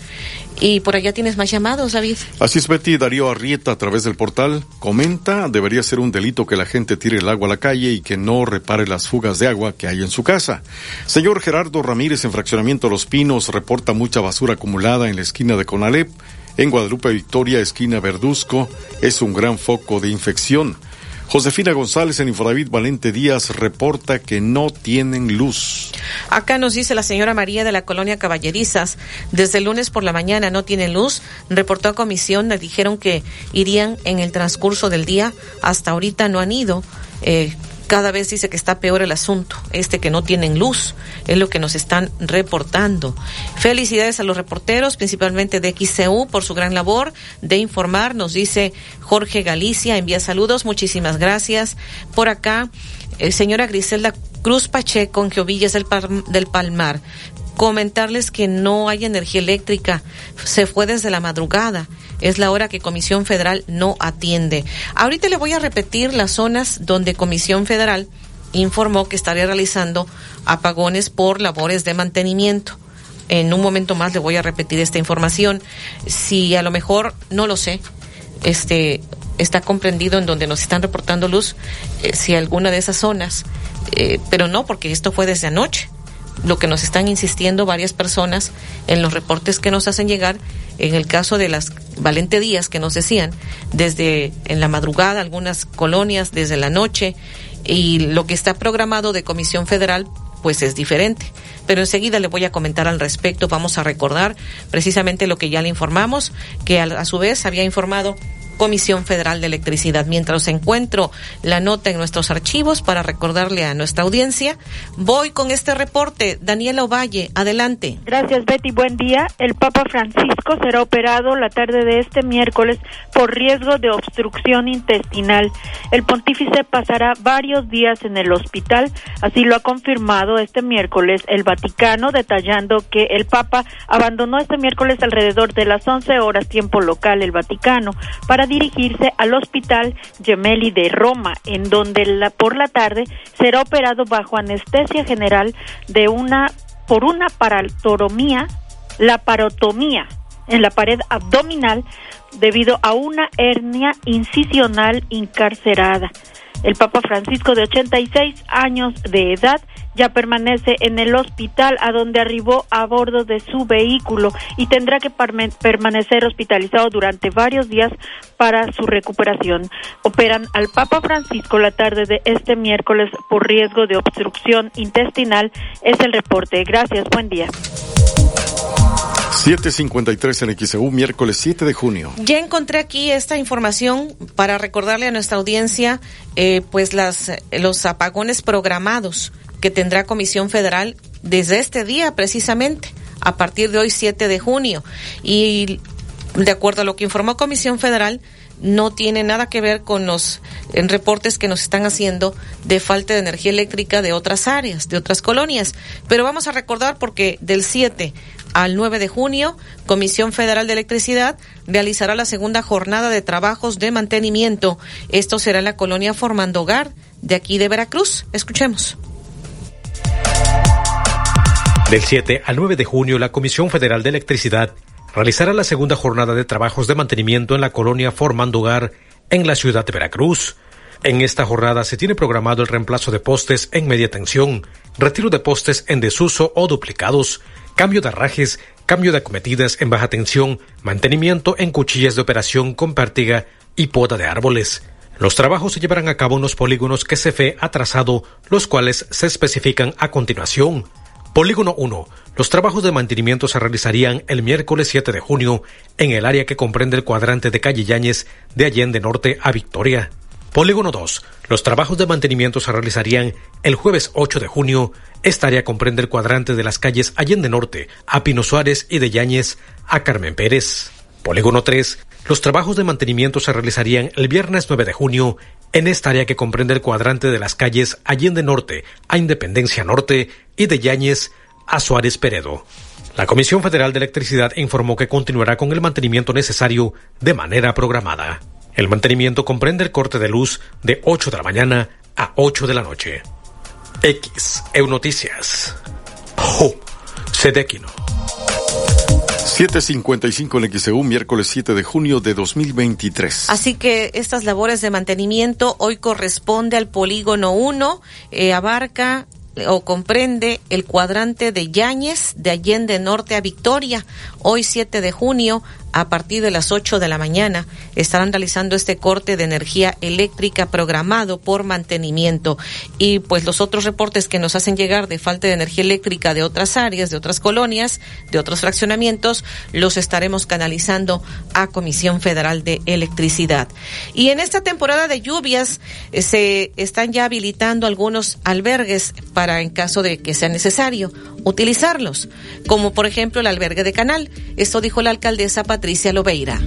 Y por allá tienes más llamados, David. Así es, Betty. Darío Arrieta, a través del portal, comenta, debería ser un delito que la gente tire el agua a la calle y que no repare las fugas de agua que hay en su casa. Señor Gerardo Ramírez, en Fraccionamiento Los Pinos, reporta mucha basura acumulada en la esquina de Conalep. En Guadalupe Victoria, esquina Verduzco, es un gran foco de infección. Josefina González en Infodavid Valente Díaz reporta que no tienen luz. Acá nos dice la señora María de la colonia Caballerizas, desde lunes por la mañana no tienen luz, reportó a comisión, le dijeron que irían en el transcurso del día, hasta ahorita no han ido. Eh, cada vez dice que está peor el asunto, este que no tienen luz, es lo que nos están reportando. Felicidades a los reporteros, principalmente de XCU, por su gran labor de informar, nos dice Jorge Galicia, envía saludos, muchísimas gracias. Por acá, eh, señora Griselda Cruz Pacheco, en Geovillas del, del Palmar, comentarles que no hay energía eléctrica, se fue desde la madrugada es la hora que Comisión Federal no atiende. Ahorita le voy a repetir las zonas donde Comisión Federal informó que estaría realizando apagones por labores de mantenimiento. En un momento más le voy a repetir esta información. Si a lo mejor no lo sé, este está comprendido en donde nos están reportando luz, eh, si alguna de esas zonas, eh, pero no, porque esto fue desde anoche lo que nos están insistiendo varias personas en los reportes que nos hacen llegar, en el caso de las Valente Díaz que nos decían, desde en la madrugada, algunas colonias, desde la noche, y lo que está programado de Comisión Federal, pues es diferente. Pero enseguida le voy a comentar al respecto, vamos a recordar precisamente lo que ya le informamos, que a, a su vez había informado Comisión Federal de Electricidad. Mientras encuentro la nota en nuestros archivos para recordarle a nuestra audiencia, voy con este reporte. Daniela Ovalle, adelante. Gracias, Betty. Buen día. El Papa Francisco será operado la tarde de este miércoles por riesgo de obstrucción intestinal. El pontífice pasará varios días en el hospital, así lo ha confirmado este miércoles el Vaticano, detallando que el Papa abandonó este miércoles alrededor de las 11 horas tiempo local el Vaticano para dirigirse al Hospital Gemelli de Roma, en donde la, por la tarde será operado bajo anestesia general de una por una paratoromía, la parotomía en la pared abdominal debido a una hernia incisional encarcerada. El Papa Francisco, de 86 años de edad, ya permanece en el hospital a donde arribó a bordo de su vehículo y tendrá que permanecer hospitalizado durante varios días para su recuperación. Operan al Papa Francisco la tarde de este miércoles por riesgo de obstrucción intestinal. Es el reporte. Gracias. Buen día. 753 en XEU, miércoles 7 de junio. Ya encontré aquí esta información para recordarle a nuestra audiencia, eh, pues las, los apagones programados que tendrá Comisión Federal desde este día precisamente, a partir de hoy 7 de junio. Y de acuerdo a lo que informó Comisión Federal, no tiene nada que ver con los reportes que nos están haciendo de falta de energía eléctrica de otras áreas, de otras colonias. Pero vamos a recordar porque del 7 al 9 de junio, Comisión Federal de Electricidad realizará la segunda jornada de trabajos de mantenimiento. Esto será en la colonia Formando Hogar de aquí de Veracruz. Escuchemos. Del 7 al 9 de junio, la Comisión Federal de Electricidad realizará la segunda jornada de trabajos de mantenimiento en la colonia Formando Hogar en la ciudad de Veracruz. En esta jornada se tiene programado el reemplazo de postes en media tensión, retiro de postes en desuso o duplicados, cambio de arrajes, cambio de acometidas en baja tensión, mantenimiento en cuchillas de operación con pértiga y poda de árboles. Los trabajos se llevarán a cabo en los polígonos que CFE ha trazado, los cuales se especifican a continuación. Polígono 1. Los trabajos de mantenimiento se realizarían el miércoles 7 de junio en el área que comprende el cuadrante de calle Yáñez de Allende Norte a Victoria. Polígono 2. Los trabajos de mantenimiento se realizarían el jueves 8 de junio. Esta área comprende el cuadrante de las calles Allende Norte a Pino Suárez y de Yáñez a Carmen Pérez. Polígono 3. Los trabajos de mantenimiento se realizarían el viernes 9 de junio en esta área que comprende el cuadrante de las calles Allende Norte a Independencia Norte y de Yáñez a Suárez Peredo. La Comisión Federal de Electricidad informó que continuará con el mantenimiento necesario de manera programada. El mantenimiento comprende el corte de luz de 8 de la mañana a 8 de la noche. X, Eunoticias. Jo, Sedequino. 755 en XEU, miércoles 7 de junio de 2023. Así que estas labores de mantenimiento hoy corresponde al polígono 1, eh, abarca o comprende el cuadrante de Yáñez de Allende Norte a Victoria. Hoy 7 de junio a partir de las 8 de la mañana estarán realizando este corte de energía eléctrica programado por mantenimiento. Y pues los otros reportes que nos hacen llegar de falta de energía eléctrica de otras áreas, de otras colonias, de otros fraccionamientos, los estaremos canalizando a Comisión Federal de Electricidad. Y en esta temporada de lluvias eh, se están ya habilitando algunos albergues para, en caso de que sea necesario, utilizarlos, como por ejemplo el albergue de Canal. Esto dijo la alcaldesa Patricia Lobeira.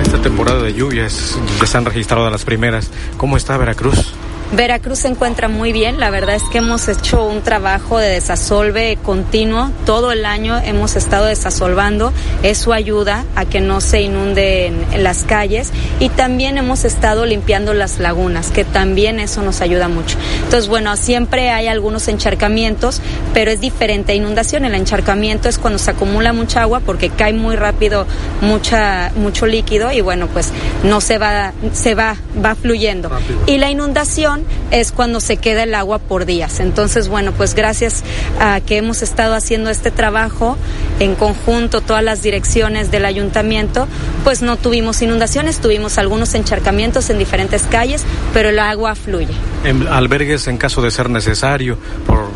Esta temporada de lluvias ya se han registrado las primeras. ¿Cómo está Veracruz? Veracruz se encuentra muy bien, la verdad es que hemos hecho un trabajo de desasolve continuo, todo el año hemos estado desasolvando, eso ayuda a que no se inunden las calles. Y también hemos estado limpiando las lagunas, que también eso nos ayuda mucho. Entonces, bueno, siempre hay algunos encharcamientos, pero es diferente. A inundación, el encharcamiento es cuando se acumula mucha agua porque cae muy rápido mucha mucho líquido y bueno, pues no se va se va va fluyendo. Y la inundación es cuando se queda el agua por días. Entonces, bueno, pues gracias a que hemos estado haciendo este trabajo en conjunto, todas las direcciones del ayuntamiento, pues no tuvimos inundaciones, tuvimos algunos encharcamientos en diferentes calles, pero el agua fluye. En albergues en caso de ser necesario, por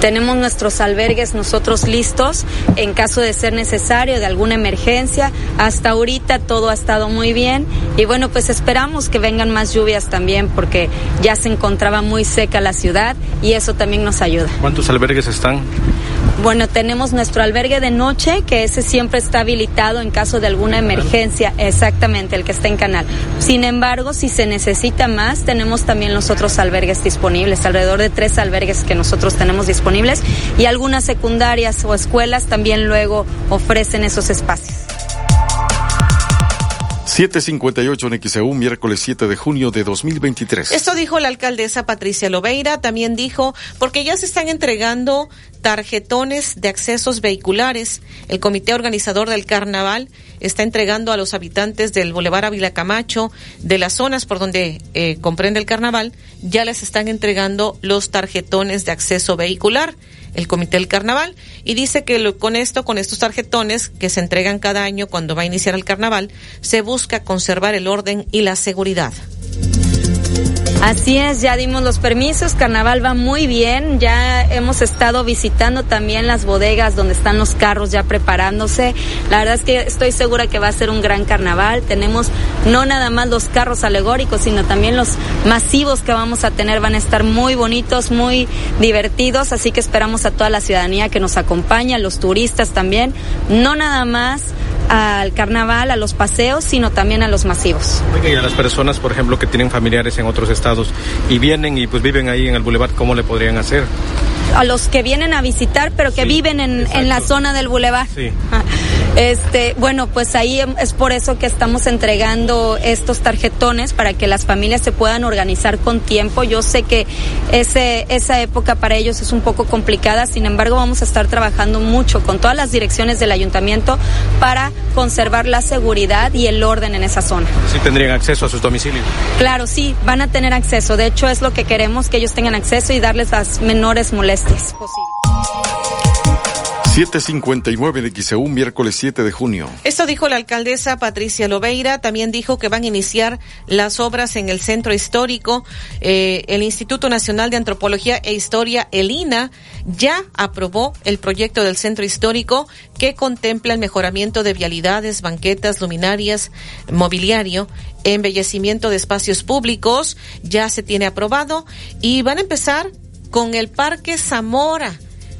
Tenemos nuestros albergues nosotros listos en caso de ser necesario, de alguna emergencia. Hasta ahorita todo ha estado muy bien y bueno, pues esperamos que vengan más lluvias también porque ya se encontraba muy seca la ciudad y eso también nos ayuda. ¿Cuántos albergues están? Bueno, tenemos nuestro albergue de noche, que ese siempre está habilitado en caso de alguna emergencia, exactamente, el que está en canal. Sin embargo, si se necesita más, tenemos también los otros albergues disponibles, alrededor de tres albergues que nosotros tenemos disponibles y algunas secundarias o escuelas también luego ofrecen esos espacios. 758 en XEU, miércoles 7 de junio de 2023. Esto dijo la alcaldesa Patricia Lobeira, también dijo, porque ya se están entregando tarjetones de accesos vehiculares. El comité organizador del carnaval está entregando a los habitantes del Boulevard Ávila Camacho, de las zonas por donde eh, comprende el carnaval, ya les están entregando los tarjetones de acceso vehicular el Comité del Carnaval y dice que con esto, con estos tarjetones que se entregan cada año cuando va a iniciar el carnaval, se busca conservar el orden y la seguridad. Así es, ya dimos los permisos, carnaval va muy bien, ya hemos estado visitando también las bodegas donde están los carros ya preparándose. La verdad es que estoy segura que va a ser un gran carnaval. Tenemos no nada más los carros alegóricos, sino también los masivos que vamos a tener van a estar muy bonitos, muy divertidos, así que esperamos a toda la ciudadanía que nos acompañe, a los turistas también, no nada más al carnaval, a los paseos, sino también a los masivos. y a las personas, por ejemplo, que tienen familiares en otros estados y vienen y pues viven ahí en el boulevard, ¿cómo le podrían hacer? a los que vienen a visitar, pero que viven en, en, la zona del bulevar. Sí. Este, bueno, pues ahí es por eso que estamos entregando estos tarjetones para que las familias se puedan organizar con tiempo. Yo sé que ese, esa época para ellos es un poco complicada, sin embargo vamos a estar trabajando mucho con todas las direcciones del ayuntamiento para conservar la seguridad y el orden en esa zona. ¿Sí tendrían acceso a sus domicilios? Claro, sí, van a tener acceso. De hecho, es lo que queremos, que ellos tengan acceso y darles las menores molestias posibles. 759 de XEU, miércoles 7 de junio. Esto dijo la alcaldesa Patricia Lobeira. También dijo que van a iniciar las obras en el centro histórico. Eh, el Instituto Nacional de Antropología e Historia, el INA, ya aprobó el proyecto del centro histórico que contempla el mejoramiento de vialidades, banquetas, luminarias, mobiliario, embellecimiento de espacios públicos. Ya se tiene aprobado y van a empezar con el Parque Zamora.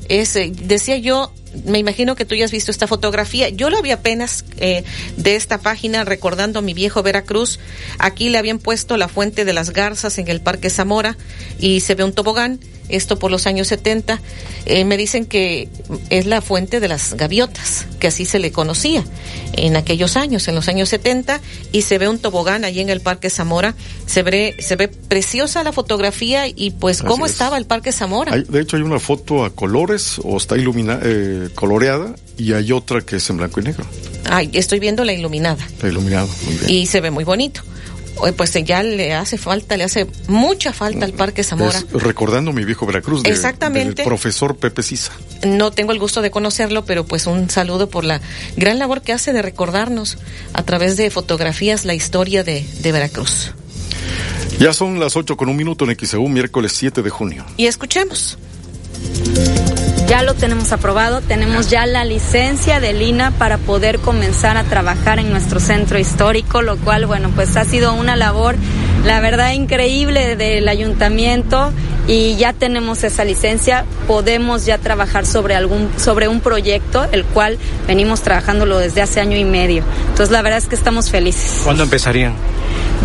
Ese, decía yo, me imagino que tú ya has visto esta fotografía. Yo lo vi apenas eh, de esta página recordando a mi viejo Veracruz. Aquí le habían puesto la fuente de las garzas en el Parque Zamora y se ve un tobogán esto por los años 70, eh, me dicen que es la fuente de las gaviotas, que así se le conocía en aquellos años, en los años 70, y se ve un tobogán allí en el Parque Zamora, se ve, se ve preciosa la fotografía y pues cómo estaba el Parque Zamora. de hecho hay una foto a colores o está iluminada, eh, coloreada y hay otra que es en blanco y negro. Ay, estoy viendo la iluminada. La iluminada, muy bien. Y se ve muy bonito pues ya le hace falta, le hace mucha falta al Parque Zamora. recordando mi viejo Veracruz, Exactamente. del profesor Pepe Sisa. No tengo el gusto de conocerlo, pero pues un saludo por la gran labor que hace de recordarnos a través de fotografías la historia de, de Veracruz. Ya son las 8 con un minuto en XEU, miércoles 7 de junio. Y escuchemos. Ya lo tenemos aprobado, tenemos ya la licencia de Lina para poder comenzar a trabajar en nuestro centro histórico, lo cual, bueno, pues ha sido una labor, la verdad, increíble del ayuntamiento y ya tenemos esa licencia, podemos ya trabajar sobre algún, sobre un proyecto, el cual venimos trabajándolo desde hace año y medio. Entonces, la verdad es que estamos felices. ¿Cuándo empezarían?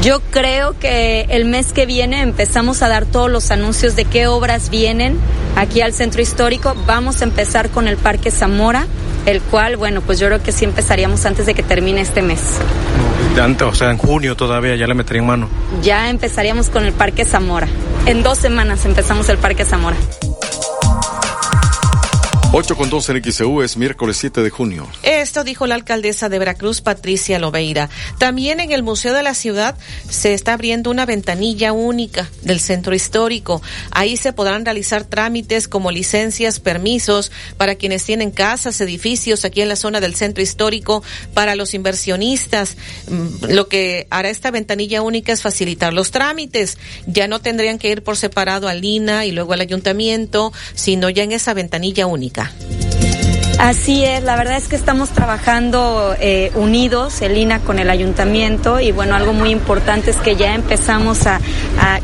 Yo creo que el mes que viene empezamos a dar todos los anuncios de qué obras vienen aquí al centro histórico. Vamos a empezar con el Parque Zamora, el cual, bueno, pues yo creo que sí empezaríamos antes de que termine este mes. o sea, en junio todavía ya le metería en mano. Ya empezaríamos con el Parque Zamora. En dos semanas empezamos el Parque Zamora. 8 con 2 en XEU es miércoles 7 de junio. Esto dijo la alcaldesa de Veracruz, Patricia Lobeira. También en el Museo de la Ciudad se está abriendo una ventanilla única del centro histórico. Ahí se podrán realizar trámites como licencias, permisos para quienes tienen casas, edificios aquí en la zona del centro histórico, para los inversionistas. Mm, lo que hará esta ventanilla única es facilitar los trámites. Ya no tendrían que ir por separado al INA y luego al ayuntamiento, sino ya en esa ventanilla única. 啊。Así es, la verdad es que estamos trabajando eh, unidos, el INA con el ayuntamiento y bueno, algo muy importante es que ya empezamos a,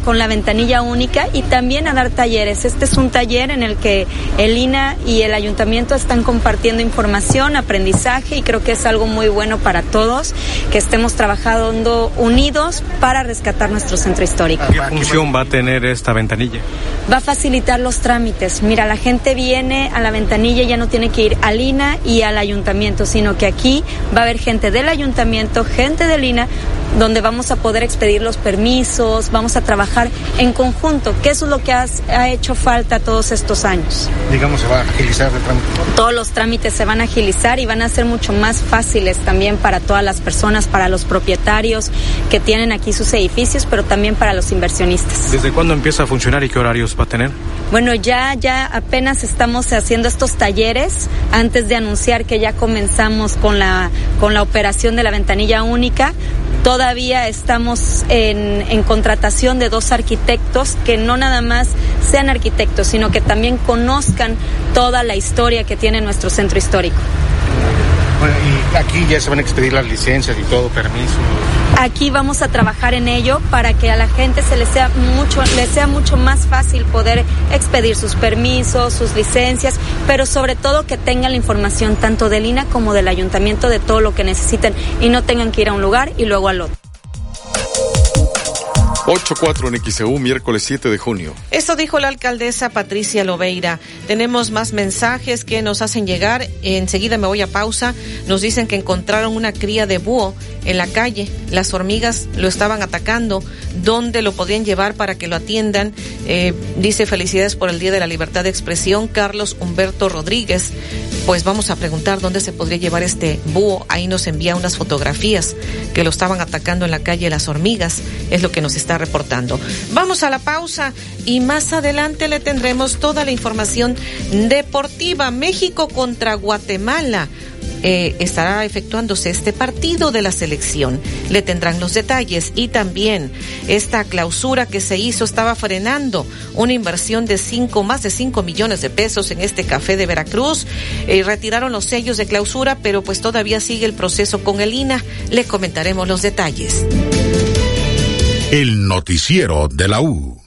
con la ventanilla única y también a dar talleres. Este es un taller en el que el INA y el ayuntamiento están compartiendo información, aprendizaje y creo que es algo muy bueno para todos que estemos trabajando unidos para rescatar nuestro centro histórico. ¿Qué función va a tener esta ventanilla? Va a facilitar los trámites. Mira, la gente viene a la ventanilla y ya no tiene que ir al INA y al ayuntamiento, sino que aquí va a haber gente del ayuntamiento, gente del INA, donde vamos a poder expedir los permisos, vamos a trabajar en conjunto, que eso es lo que ha hecho falta todos estos años. Digamos, se va a agilizar el trámite. Todos los trámites se van a agilizar y van a ser mucho más fáciles también para todas las personas, para los propietarios que tienen aquí sus edificios, pero también para los inversionistas. ¿Desde cuándo empieza a funcionar y qué horarios va a tener? Bueno, ya, ya apenas estamos haciendo estos talleres antes de anunciar que ya comenzamos con la, con la operación de la ventanilla única. Todavía estamos en, en contratación de dos arquitectos que no nada más sean arquitectos, sino que también conozcan toda la historia que tiene nuestro centro histórico. Bueno, y aquí ya se van a expedir las licencias y todo, permisos. Aquí vamos a trabajar en ello para que a la gente se le sea mucho, le sea mucho más fácil poder expedir sus permisos, sus licencias, pero sobre todo que tengan la información tanto del INA como del ayuntamiento de todo lo que necesiten y no tengan que ir a un lugar y luego al otro. 8-4 en XEU, miércoles 7 de junio. Esto dijo la alcaldesa Patricia Lobeira. Tenemos más mensajes que nos hacen llegar. Enseguida me voy a pausa. Nos dicen que encontraron una cría de búho en la calle. Las hormigas lo estaban atacando. ¿Dónde lo podían llevar para que lo atiendan? Eh, dice felicidades por el Día de la Libertad de Expresión, Carlos Humberto Rodríguez. Pues vamos a preguntar dónde se podría llevar este búho. Ahí nos envía unas fotografías que lo estaban atacando en la calle las hormigas. Es lo que nos está reportando. Vamos a la pausa y más adelante le tendremos toda la información deportiva. México contra Guatemala. Eh, estará efectuándose este partido de la selección. Le tendrán los detalles y también esta clausura que se hizo estaba frenando una inversión de cinco, más de 5 millones de pesos en este café de Veracruz. Eh, retiraron los sellos de clausura, pero pues todavía sigue el proceso con el INA. Le comentaremos los detalles. El noticiero de la U.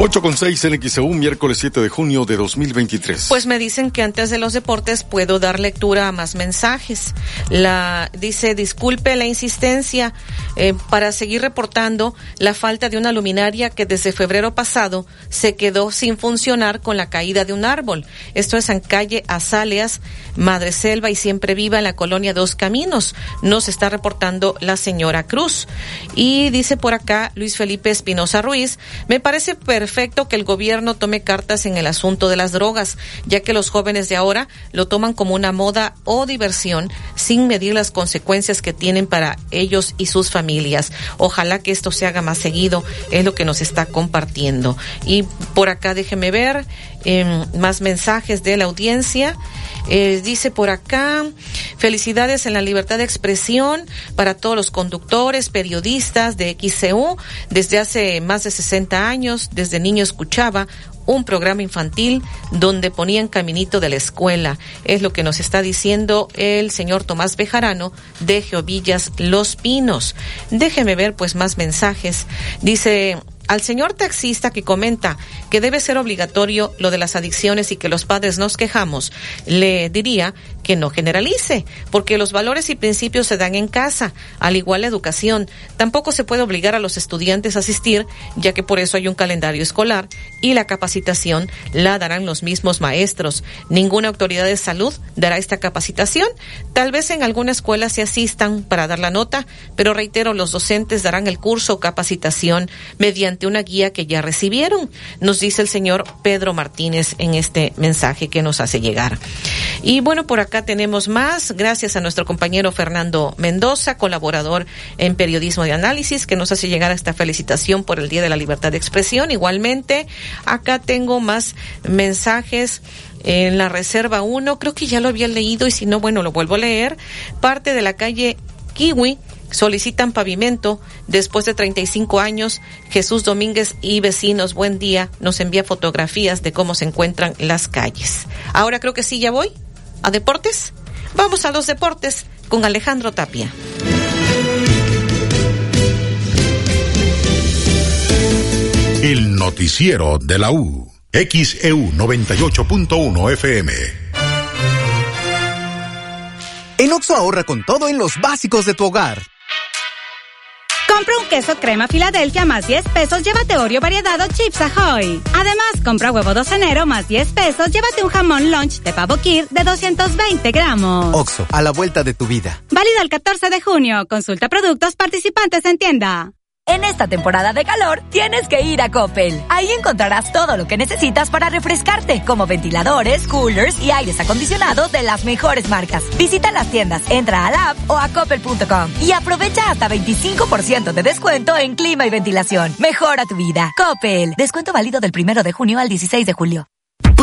8 con 6 en XEU, miércoles 7 de junio de 2023. Pues me dicen que antes de los deportes puedo dar lectura a más mensajes. La dice, disculpe la insistencia eh, para seguir reportando la falta de una luminaria que desde febrero pasado se quedó sin funcionar con la caída de un árbol. Esto es en calle Azaleas, Madre Selva y Siempre Viva en la colonia Dos Caminos. Nos está reportando la señora Cruz. Y dice por acá Luis Felipe Espinosa Ruiz, me parece perfecto perfecto que el gobierno tome cartas en el asunto de las drogas, ya que los jóvenes de ahora lo toman como una moda o diversión sin medir las consecuencias que tienen para ellos y sus familias. Ojalá que esto se haga más seguido, es lo que nos está compartiendo. Y por acá déjeme ver em, más mensajes de la audiencia. Eh, dice por acá, felicidades en la libertad de expresión para todos los conductores, periodistas de XCU. Desde hace más de 60 años, desde niño escuchaba un programa infantil donde ponían caminito de la escuela. Es lo que nos está diciendo el señor Tomás Bejarano de Geovillas Los Pinos. Déjeme ver pues más mensajes. Dice, al señor taxista que comenta que debe ser obligatorio lo de las adicciones y que los padres nos quejamos, le diría que no generalice, porque los valores y principios se dan en casa, al igual la educación. Tampoco se puede obligar a los estudiantes a asistir, ya que por eso hay un calendario escolar y la capacitación la darán los mismos maestros. Ninguna autoridad de salud dará esta capacitación. Tal vez en alguna escuela se asistan para dar la nota, pero reitero, los docentes darán el curso o capacitación mediante una guía que ya recibieron, nos dice el señor Pedro Martínez en este mensaje que nos hace llegar. Y bueno, por acá tenemos más, gracias a nuestro compañero Fernando Mendoza, colaborador en periodismo de análisis, que nos hace llegar esta felicitación por el Día de la Libertad de Expresión. Igualmente, acá tengo más mensajes en la Reserva 1, creo que ya lo había leído y si no, bueno, lo vuelvo a leer. Parte de la calle Kiwi solicitan pavimento después de 35 años. Jesús Domínguez y vecinos, buen día, nos envía fotografías de cómo se encuentran las calles. Ahora creo que sí, ya voy a deportes. Vamos a los deportes con Alejandro Tapia. El noticiero de la U. XEU 98.1 FM. En Oxo ahorra con todo en los básicos de tu hogar. Compra un queso crema Filadelfia más 10 pesos, llévate Oreo variedad o Chips Ahoy. Además, compra huevo 2 enero más 10 pesos, llévate un jamón lunch de pavo Kir de 220 gramos. Oxo, a la vuelta de tu vida. Válido el 14 de junio. Consulta productos participantes en tienda. En esta temporada de calor, tienes que ir a Coppel. Ahí encontrarás todo lo que necesitas para refrescarte, como ventiladores, coolers y aires acondicionados de las mejores marcas. Visita las tiendas, entra a la app o a coppel.com y aprovecha hasta 25% de descuento en clima y ventilación. Mejora tu vida. Coppel. Descuento válido del primero de junio al 16 de julio.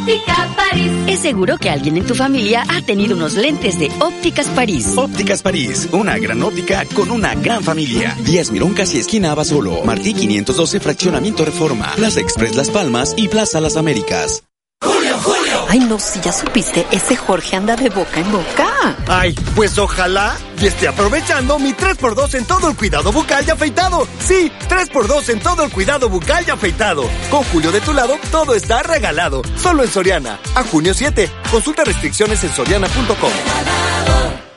Óptica París. Es seguro que alguien en tu familia ha tenido unos lentes de Ópticas París. Ópticas París, una gran óptica con una gran familia. Díaz Mirón casi esquina Abasolo. Martí 512 Fraccionamiento Reforma. Plaza Express Las Palmas y Plaza Las Américas. Ay, no, si ya supiste, ese Jorge anda de boca en boca. Ay, pues ojalá y esté aprovechando mi 3x2 en todo el cuidado bucal y afeitado. Sí, 3x2 en todo el cuidado bucal y afeitado. Con Julio de tu lado, todo está regalado. Solo en Soriana. A junio 7. Consulta restricciones en soriana.com.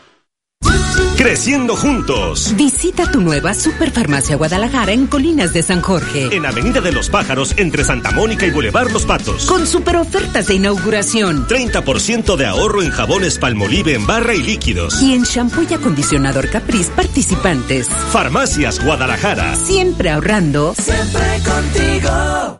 Creciendo juntos. Visita tu nueva Superfarmacia Guadalajara en Colinas de San Jorge. En Avenida de los Pájaros, entre Santa Mónica y Boulevard Los Patos. Con super ofertas de inauguración. 30% de ahorro en jabones Palmolive en barra y líquidos. Y en shampoo y acondicionador Capriz participantes. Farmacias Guadalajara. Siempre ahorrando. Siempre contigo.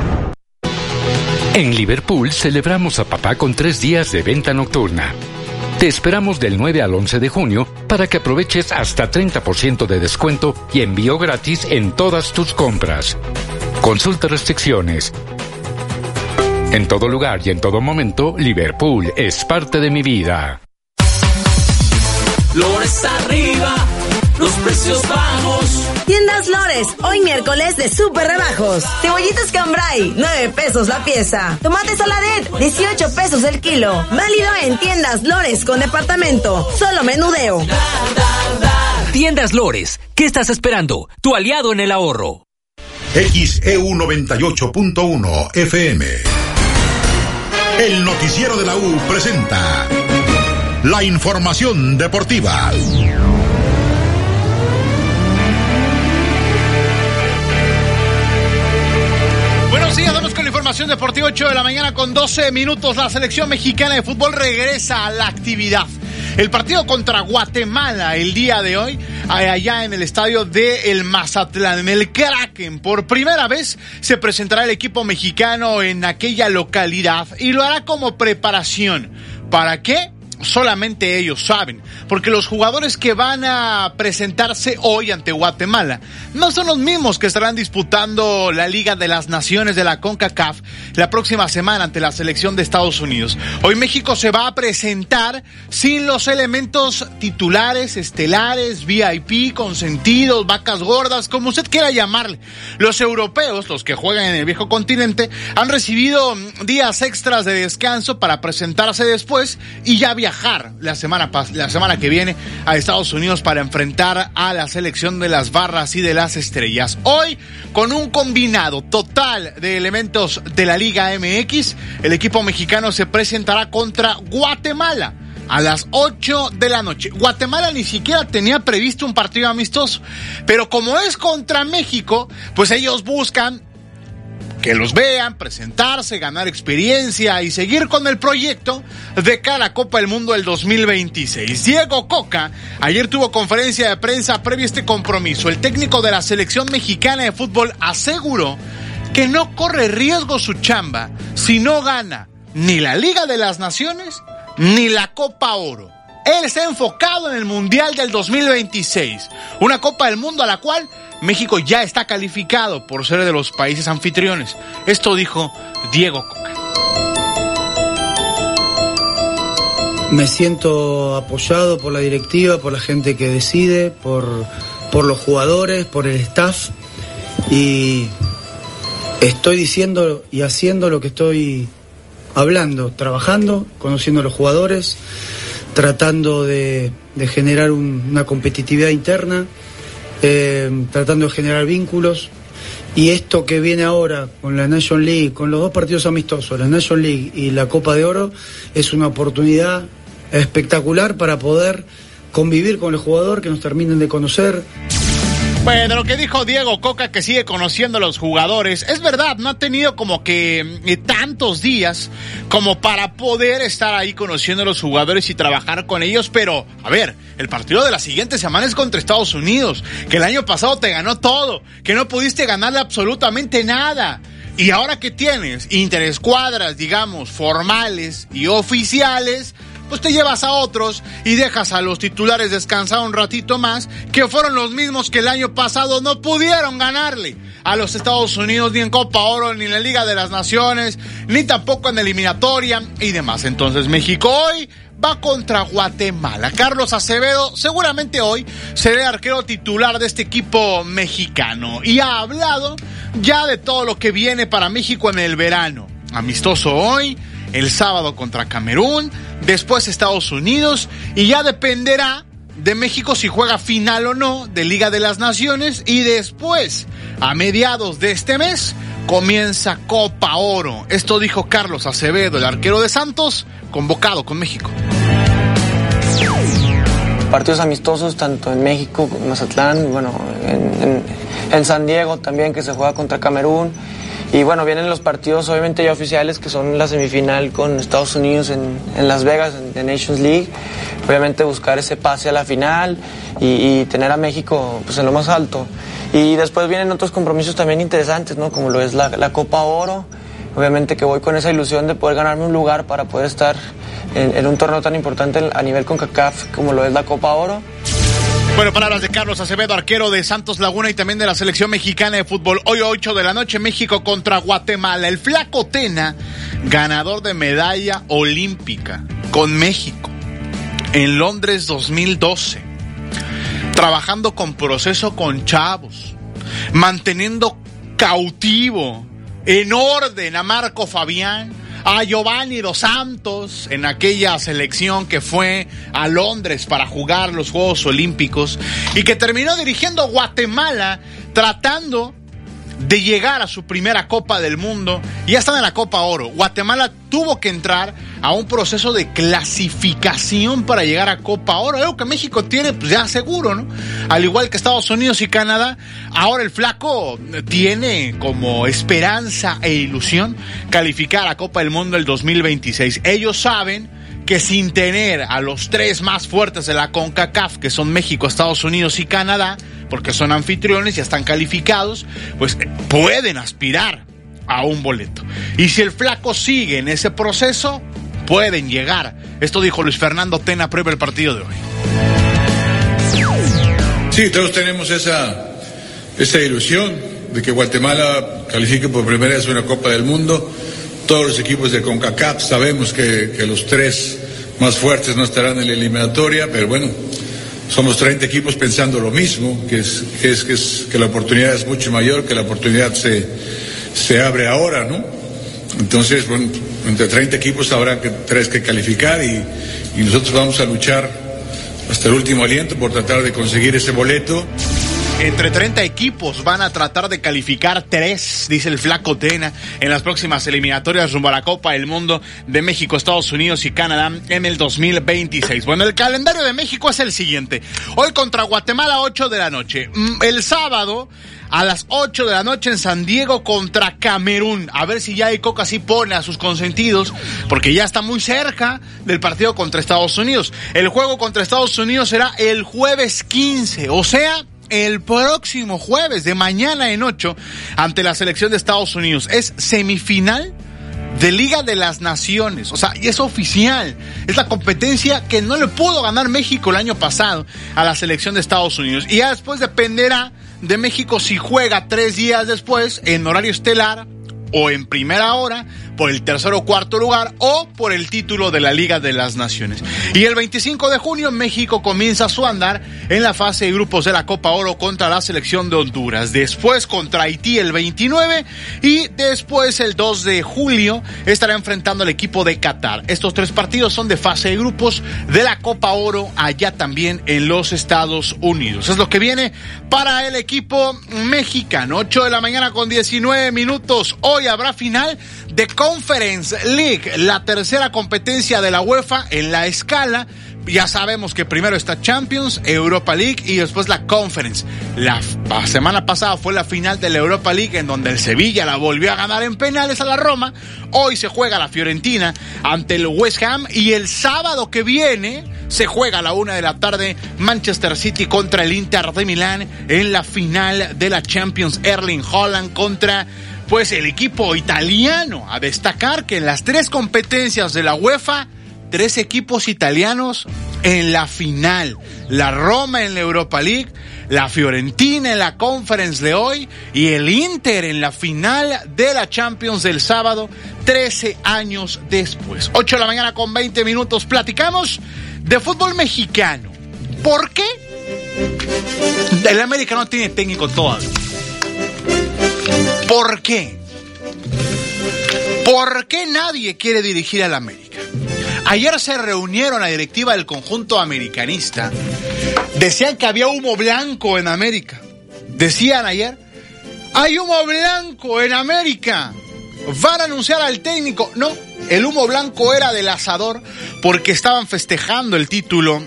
En Liverpool celebramos a papá con tres días de venta nocturna. Te esperamos del 9 al 11 de junio para que aproveches hasta 30% de descuento y envío gratis en todas tus compras. Consulta restricciones. En todo lugar y en todo momento, Liverpool es parte de mi vida. Flores arriba, los precios bajos. Tiendas Lores, hoy miércoles de super rebajos. Cebollitas Cambrai, 9 pesos la pieza. Tomate Saladet, 18 pesos el kilo. Válido en Tiendas Lores con departamento. Solo menudeo. Tiendas Lores, ¿qué estás esperando? Tu aliado en el ahorro. XEU 98.1 FM. El noticiero de la U presenta la información deportiva. Información deportiva 8 de la mañana con 12 minutos. La selección mexicana de fútbol regresa a la actividad. El partido contra Guatemala el día de hoy, allá en el estadio de El Mazatlán, en el Kraken. Por primera vez se presentará el equipo mexicano en aquella localidad y lo hará como preparación. ¿Para qué? Solamente ellos saben, porque los jugadores que van a presentarse hoy ante Guatemala no son los mismos que estarán disputando la Liga de las Naciones de la CONCACAF la próxima semana ante la selección de Estados Unidos. Hoy México se va a presentar sin los elementos titulares, estelares, VIP, consentidos, vacas gordas, como usted quiera llamarle. Los europeos, los que juegan en el viejo continente, han recibido días extras de descanso para presentarse después y ya viajar la semana, la semana que viene a Estados Unidos para enfrentar a la selección de las barras y de las estrellas. Hoy, con un combinado total de elementos de la Liga MX, el equipo mexicano se presentará contra Guatemala a las 8 de la noche. Guatemala ni siquiera tenía previsto un partido amistoso, pero como es contra México, pues ellos buscan que los vean, presentarse, ganar experiencia y seguir con el proyecto de cara a Copa del Mundo del 2026. Diego Coca ayer tuvo conferencia de prensa previo a este compromiso. El técnico de la selección mexicana de fútbol aseguró que no corre riesgo su chamba si no gana ni la Liga de las Naciones ni la Copa Oro. Él está enfocado en el Mundial del 2026, una Copa del Mundo a la cual México ya está calificado por ser de los países anfitriones. Esto dijo Diego Coca. Me siento apoyado por la directiva, por la gente que decide, por, por los jugadores, por el staff y estoy diciendo y haciendo lo que estoy hablando, trabajando, conociendo a los jugadores, tratando de, generar una competitividad interna eh, tratando de generar vínculos. Y esto que viene ahora con la Nation League, con los dos partidos amistosos, la Nation League y la Copa de Oro, es una oportunidad espectacular para poder convivir con el jugador, que nos terminen de conocer. Bueno, lo que dijo Diego Coca, que sigue conociendo a los jugadores, es verdad, no ha tenido como que eh, tantos días como para poder estar ahí conociendo a los jugadores y trabajar con ellos, pero, a ver, el partido de la siguiente semana es contra Estados Unidos, que el año pasado te ganó todo, que no pudiste ganarle absolutamente nada. Y ahora que tienes interescuadras, digamos, formales y oficiales, pues te llevas a otros y dejas a los titulares descansar un ratito más, que fueron los mismos que el año pasado no pudieron ganarle a los Estados Unidos ni en Copa Oro, ni en la Liga de las Naciones, ni tampoco en eliminatoria y demás. Entonces México hoy va contra Guatemala. Carlos Acevedo seguramente hoy será el arquero titular de este equipo mexicano y ha hablado ya de todo lo que viene para México en el verano. Amistoso hoy, el sábado contra Camerún, después Estados Unidos y ya dependerá de México si juega final o no de Liga de las Naciones y después, a mediados de este mes, comienza Copa Oro. Esto dijo Carlos Acevedo, el arquero de Santos, convocado con México. Partidos amistosos tanto en México, Mazatlán, bueno, en, en San Diego también que se juega contra Camerún y bueno, vienen los partidos obviamente ya oficiales que son la semifinal con Estados Unidos en, Las Vegas, en The Nations League. Obviamente buscar ese pase a la final y, tener a México pues, en lo más alto. Y después vienen otros compromisos también interesantes, ¿no? Como lo es la, Copa Oro. Obviamente que voy con esa ilusión de poder ganarme un lugar para poder estar en, en un torneo tan importante a nivel con CACAF como lo es la Copa Oro. Bueno, palabras de Carlos Acevedo, arquero de Santos Laguna y también de la selección mexicana de fútbol. Hoy 8 de la noche, México contra Guatemala. El flaco Tena, ganador de medalla olímpica con México en Londres 2012. trabajando con proceso con chavos, manteniendo cautivo, en orden a Marco Fabián, a Giovanni Dos Santos en aquella selección que fue a Londres para jugar los Juegos Olímpicos y que terminó dirigiendo Guatemala tratando de llegar a su primera Copa del Mundo y ya están en la Copa Oro. Guatemala tuvo que entrar a un proceso de clasificación para llegar a Copa Oro, algo que México tiene pues ya seguro, ¿no? Al igual que Estados Unidos y Canadá, ahora el flaco tiene como esperanza e ilusión calificar a Copa del Mundo el 2026. Ellos saben que sin tener a los tres más fuertes de la CONCACAF, que son México, Estados Unidos y Canadá, porque son anfitriones, ya están calificados, pues pueden aspirar a un boleto. Y si el flaco sigue en ese proceso, pueden llegar. Esto dijo Luis Fernando Tena previo el partido de hoy. Sí, todos tenemos esa, esa ilusión de que Guatemala califique por primera vez una Copa del Mundo. Todos los equipos de CONCACAF sabemos que los tres más fuertes no estarán en la eliminatoria, pero bueno, somos 30 equipos pensando lo mismo, que es que, es, que, es, que la oportunidad es mucho mayor, que la oportunidad se, se abre ahora, ¿no? Entonces, bueno, entre 30 equipos habrá que, tres que calificar y, y nosotros vamos a luchar hasta el último aliento por tratar de conseguir ese boleto. Entre 30 equipos van a tratar de calificar tres, dice el Flaco Tena, en las próximas eliminatorias rumbo a la Copa del Mundo de México, Estados Unidos y Canadá en el 2026. Bueno, el calendario de México es el siguiente. Hoy contra Guatemala, 8 de la noche. Mm, el sábado a las 8 de la noche en San Diego contra Camerún. A ver si ya Coca sí pone a sus consentidos, porque ya está muy cerca del partido contra Estados Unidos. El juego contra Estados Unidos será el jueves 15, o sea, el próximo jueves, de mañana en 8, ante la selección de Estados Unidos. Es semifinal de Liga de las Naciones. O sea, y es oficial. Es la competencia que no le pudo ganar México el año pasado a la selección de Estados Unidos. Y ya después dependerá de México si juega tres días después en horario estelar o en primera hora por el tercer o cuarto lugar o por el título de la Liga de las Naciones. Y el 25 de junio México comienza su andar en la fase de grupos de la Copa Oro contra la selección de Honduras. Después contra Haití el 29 y después el 2 de julio estará enfrentando al equipo de Qatar. Estos tres partidos son de fase de grupos de la Copa Oro allá también en los Estados Unidos. Es lo que viene para el equipo mexicano. 8 de la mañana con 19 minutos. Hoy habrá final de Conference League, la tercera competencia de la UEFA en la escala. Ya sabemos que primero está Champions, Europa League y después la Conference. La, semana pasada fue la final de la Europa League en donde el Sevilla la volvió a ganar en penales a la Roma. Hoy se juega la Fiorentina ante el West Ham y el sábado que viene se juega a la una de la tarde Manchester City contra el Inter de Milán en la final de la Champions. Erling Holland contra pues el equipo italiano. A destacar que en las tres competencias de la UEFA, tres equipos italianos en la final. La Roma en la Europa League, la Fiorentina en la Conference de hoy y el Inter en la final de la Champions del sábado, 13 años después. 8 de la mañana con 20 minutos. Platicamos de fútbol mexicano. ¿Por qué? El América no tiene técnico todavía. ¿Por qué? ¿Por qué nadie quiere dirigir al América? Ayer se reunieron la directiva del conjunto americanista. Decían que había humo blanco en América. Decían ayer, hay humo blanco en América. Van a anunciar al técnico. No, el humo blanco era del asador porque estaban festejando el título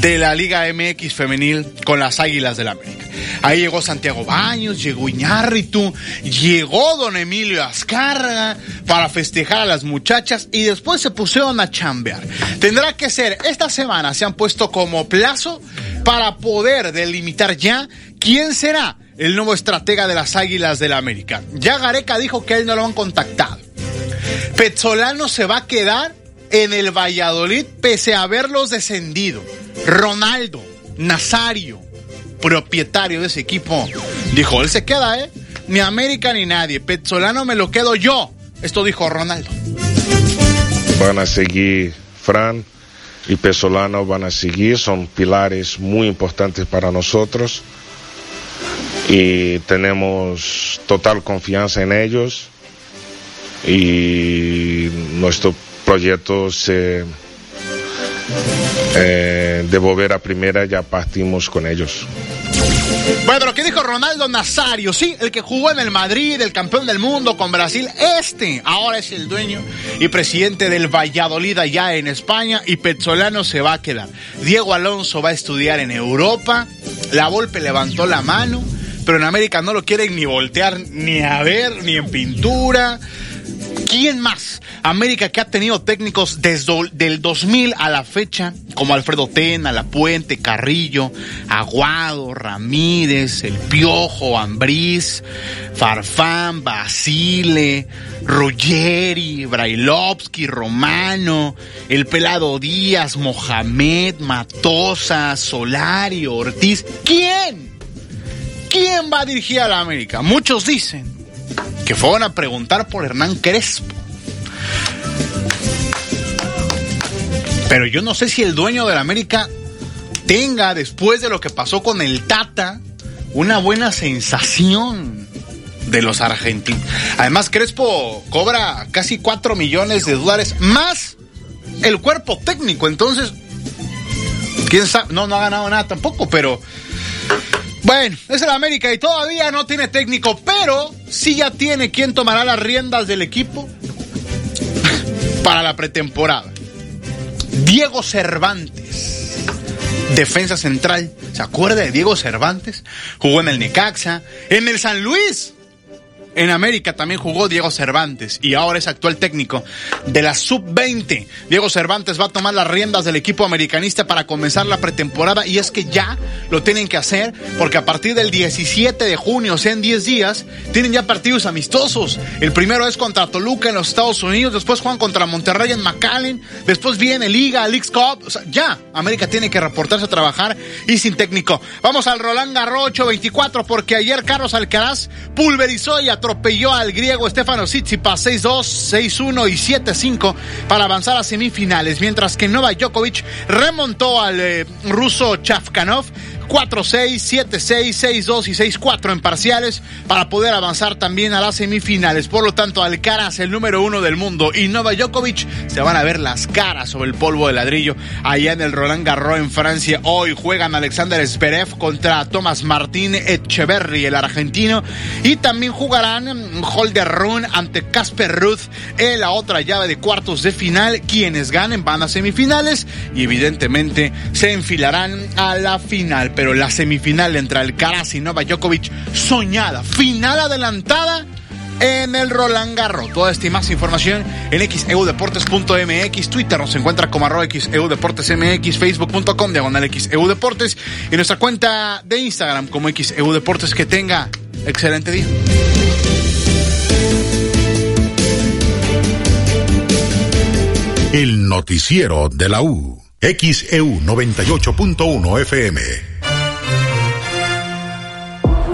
de la Liga MX femenil con las Águilas del América. Ahí llegó Santiago Baños, llegó Iñárritu, llegó don Emilio Azcárraga para festejar a las muchachas y después se pusieron a chambear. Tendrá que ser, esta semana se han puesto como plazo para poder delimitar ya quién será el nuevo estratega de las Águilas del América. Ya Gareca dijo que a él no lo han contactado. Petzolano se va a quedar en el Valladolid pese a haberlos descendido. Ronaldo, Nazario, propietario de ese equipo, dijo, él se queda, ¿eh? Ni América ni nadie. Petzolano me lo quedo yo. Esto dijo Ronaldo. Van a seguir Fran, y Pesolano van a seguir, son pilares muy importantes para nosotros y tenemos total confianza en ellos y nuestro proyecto se eh, de volver a primera ya partimos con ellos. Bueno, lo que dijo Ronaldo Nazario, sí, el que jugó en el Madrid, el campeón del mundo con Brasil, este ahora es el dueño y presidente del Valladolid allá en España y Petzolano se va a quedar. Diego Alonso va a estudiar en Europa, la Volpe levantó la mano, pero en América no lo quieren ni voltear ni a ver, ni en pintura. ¿Quién más? América que ha tenido técnicos desde el 2000 a la fecha, como Alfredo Tena, La Puente, Carrillo, Aguado, Ramírez, El Piojo, Ambriz, Farfán, Basile, Ruggeri, Brailovsky, Romano, El Pelado Díaz, Mohamed, Matosa, Solari, Ortiz. ¿Quién? ¿Quién va a dirigir a la América? Muchos dicen que fueron a preguntar por Hernán Crespo. Pero yo no sé si el dueño de la América tenga, después de lo que pasó con el Tata, una buena sensación de los argentinos. Además, Crespo cobra casi 4 millones de dólares más el cuerpo técnico. Entonces, quién sabe, no, no ha ganado nada tampoco, pero bueno, es el América y todavía no tiene técnico, pero sí ya tiene quien tomará las riendas del equipo para la pretemporada. Diego Cervantes, defensa central. ¿Se acuerda de Diego Cervantes? Jugó en el Necaxa, en el San Luis. En América también jugó Diego Cervantes y ahora es actual técnico de la Sub-20. Diego Cervantes va a tomar las riendas del equipo americanista para comenzar la pretemporada y es que ya lo tienen que hacer porque a partir del 17 de junio, o sea, en 10 días, tienen ya partidos amistosos. El primero es contra Toluca en los Estados Unidos, después juegan contra Monterrey en McAllen, después viene Liga, Leagues Cup. Ya, América tiene que reportarse a trabajar y sin técnico. Vamos al Roland Garros 824 porque ayer Carlos Alcaraz pulverizó y atropelló al griego Stefano Tsitsipas 6-2, 6-1 y 7-5 para avanzar a semifinales, mientras que Novak Djokovic remontó al eh, ruso Chafkanov 4-6, 7-6, 6-2 y 6-4 en parciales para poder avanzar también a las semifinales. Por lo tanto, Alcaraz, el número uno del mundo, y Novak Djokovic se van a ver las caras sobre el polvo de ladrillo allá en el Roland Garros en Francia. Hoy juegan Alexander Zverev contra Thomas Martín Echeverry, el argentino, y también jugarán Holder Run ante Casper Ruth en la otra llave de cuartos de final. Quienes ganen van a semifinales y evidentemente se enfilarán a la final pero la semifinal entre Alcaraz y Novak Djokovic soñada, final adelantada en el Roland Garros. Toda esta y más información en xeudeportes.mx, Twitter nos encuentra como arroba xeudeportesmx, facebook.com diagonal xeudeportes y nuestra cuenta de Instagram como xeudeportes. Que tenga excelente día. El noticiero de la U. XEU 98.1 FM.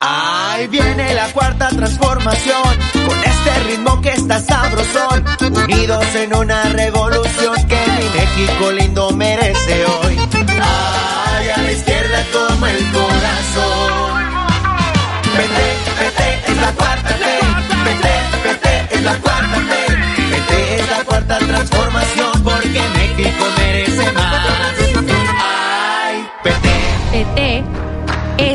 Ahí viene la cuarta transformación, con este ritmo que está sabrosón, unidos en una revolución que mi México lindo merece hoy. Ay, a la izquierda como el corazón. Vete, vete, es la cuarta ley. Vete, vete, es la cuarta ley. Vete, es la cuarta transformación, porque México merece más. Ay, vete. PT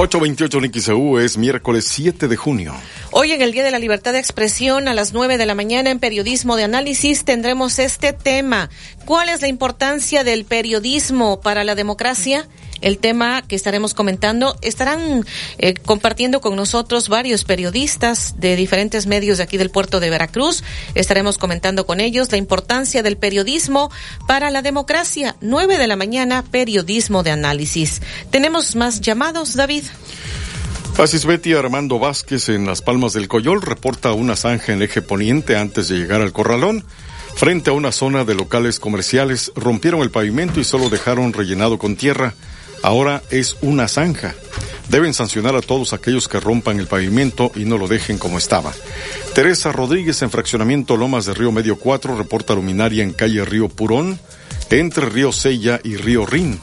828 en XEU es miércoles 7 de junio. Hoy en el Día de la Libertad de Expresión a las 9 de la mañana en Periodismo de Análisis tendremos este tema. ¿Cuál es la importancia del periodismo para la democracia? El tema que estaremos comentando. Estarán eh, compartiendo con nosotros varios periodistas de diferentes medios de aquí del puerto de Veracruz. Estaremos comentando con ellos la importancia del periodismo para la democracia. Nueve de la mañana, periodismo de análisis. ¿Tenemos más llamados, David? Así Betty Armando Vázquez en Las Palmas del Coyol reporta una zanja en eje poniente antes de llegar al corralón. Frente a una zona de locales comerciales, rompieron el pavimento y solo dejaron rellenado con tierra. Ahora es una zanja. Deben sancionar a todos aquellos que rompan el pavimento y no lo dejen como estaba. Teresa Rodríguez en fraccionamiento Lomas de Río Medio 4 reporta luminaria en calle Río Purón, entre Río Sella y Río Rin.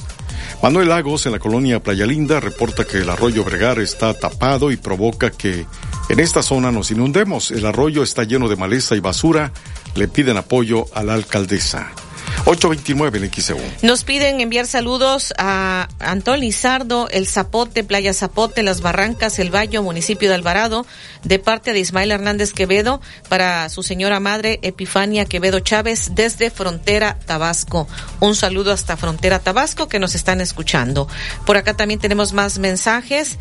Manuel Lagos en la colonia Playa Linda reporta que el arroyo Bregar está tapado y provoca que en esta zona nos inundemos. El arroyo está lleno de maleza y basura. Le piden apoyo a la alcaldesa. 829 en XEU. Nos piden enviar saludos a Antón Lizardo, El Zapote, Playa Zapote, Las Barrancas, El Valle, municipio de Alvarado, de parte de Ismael Hernández Quevedo, para su señora madre Epifania Quevedo Chávez, desde Frontera Tabasco. Un saludo hasta Frontera Tabasco que nos están escuchando. Por acá también tenemos más mensajes.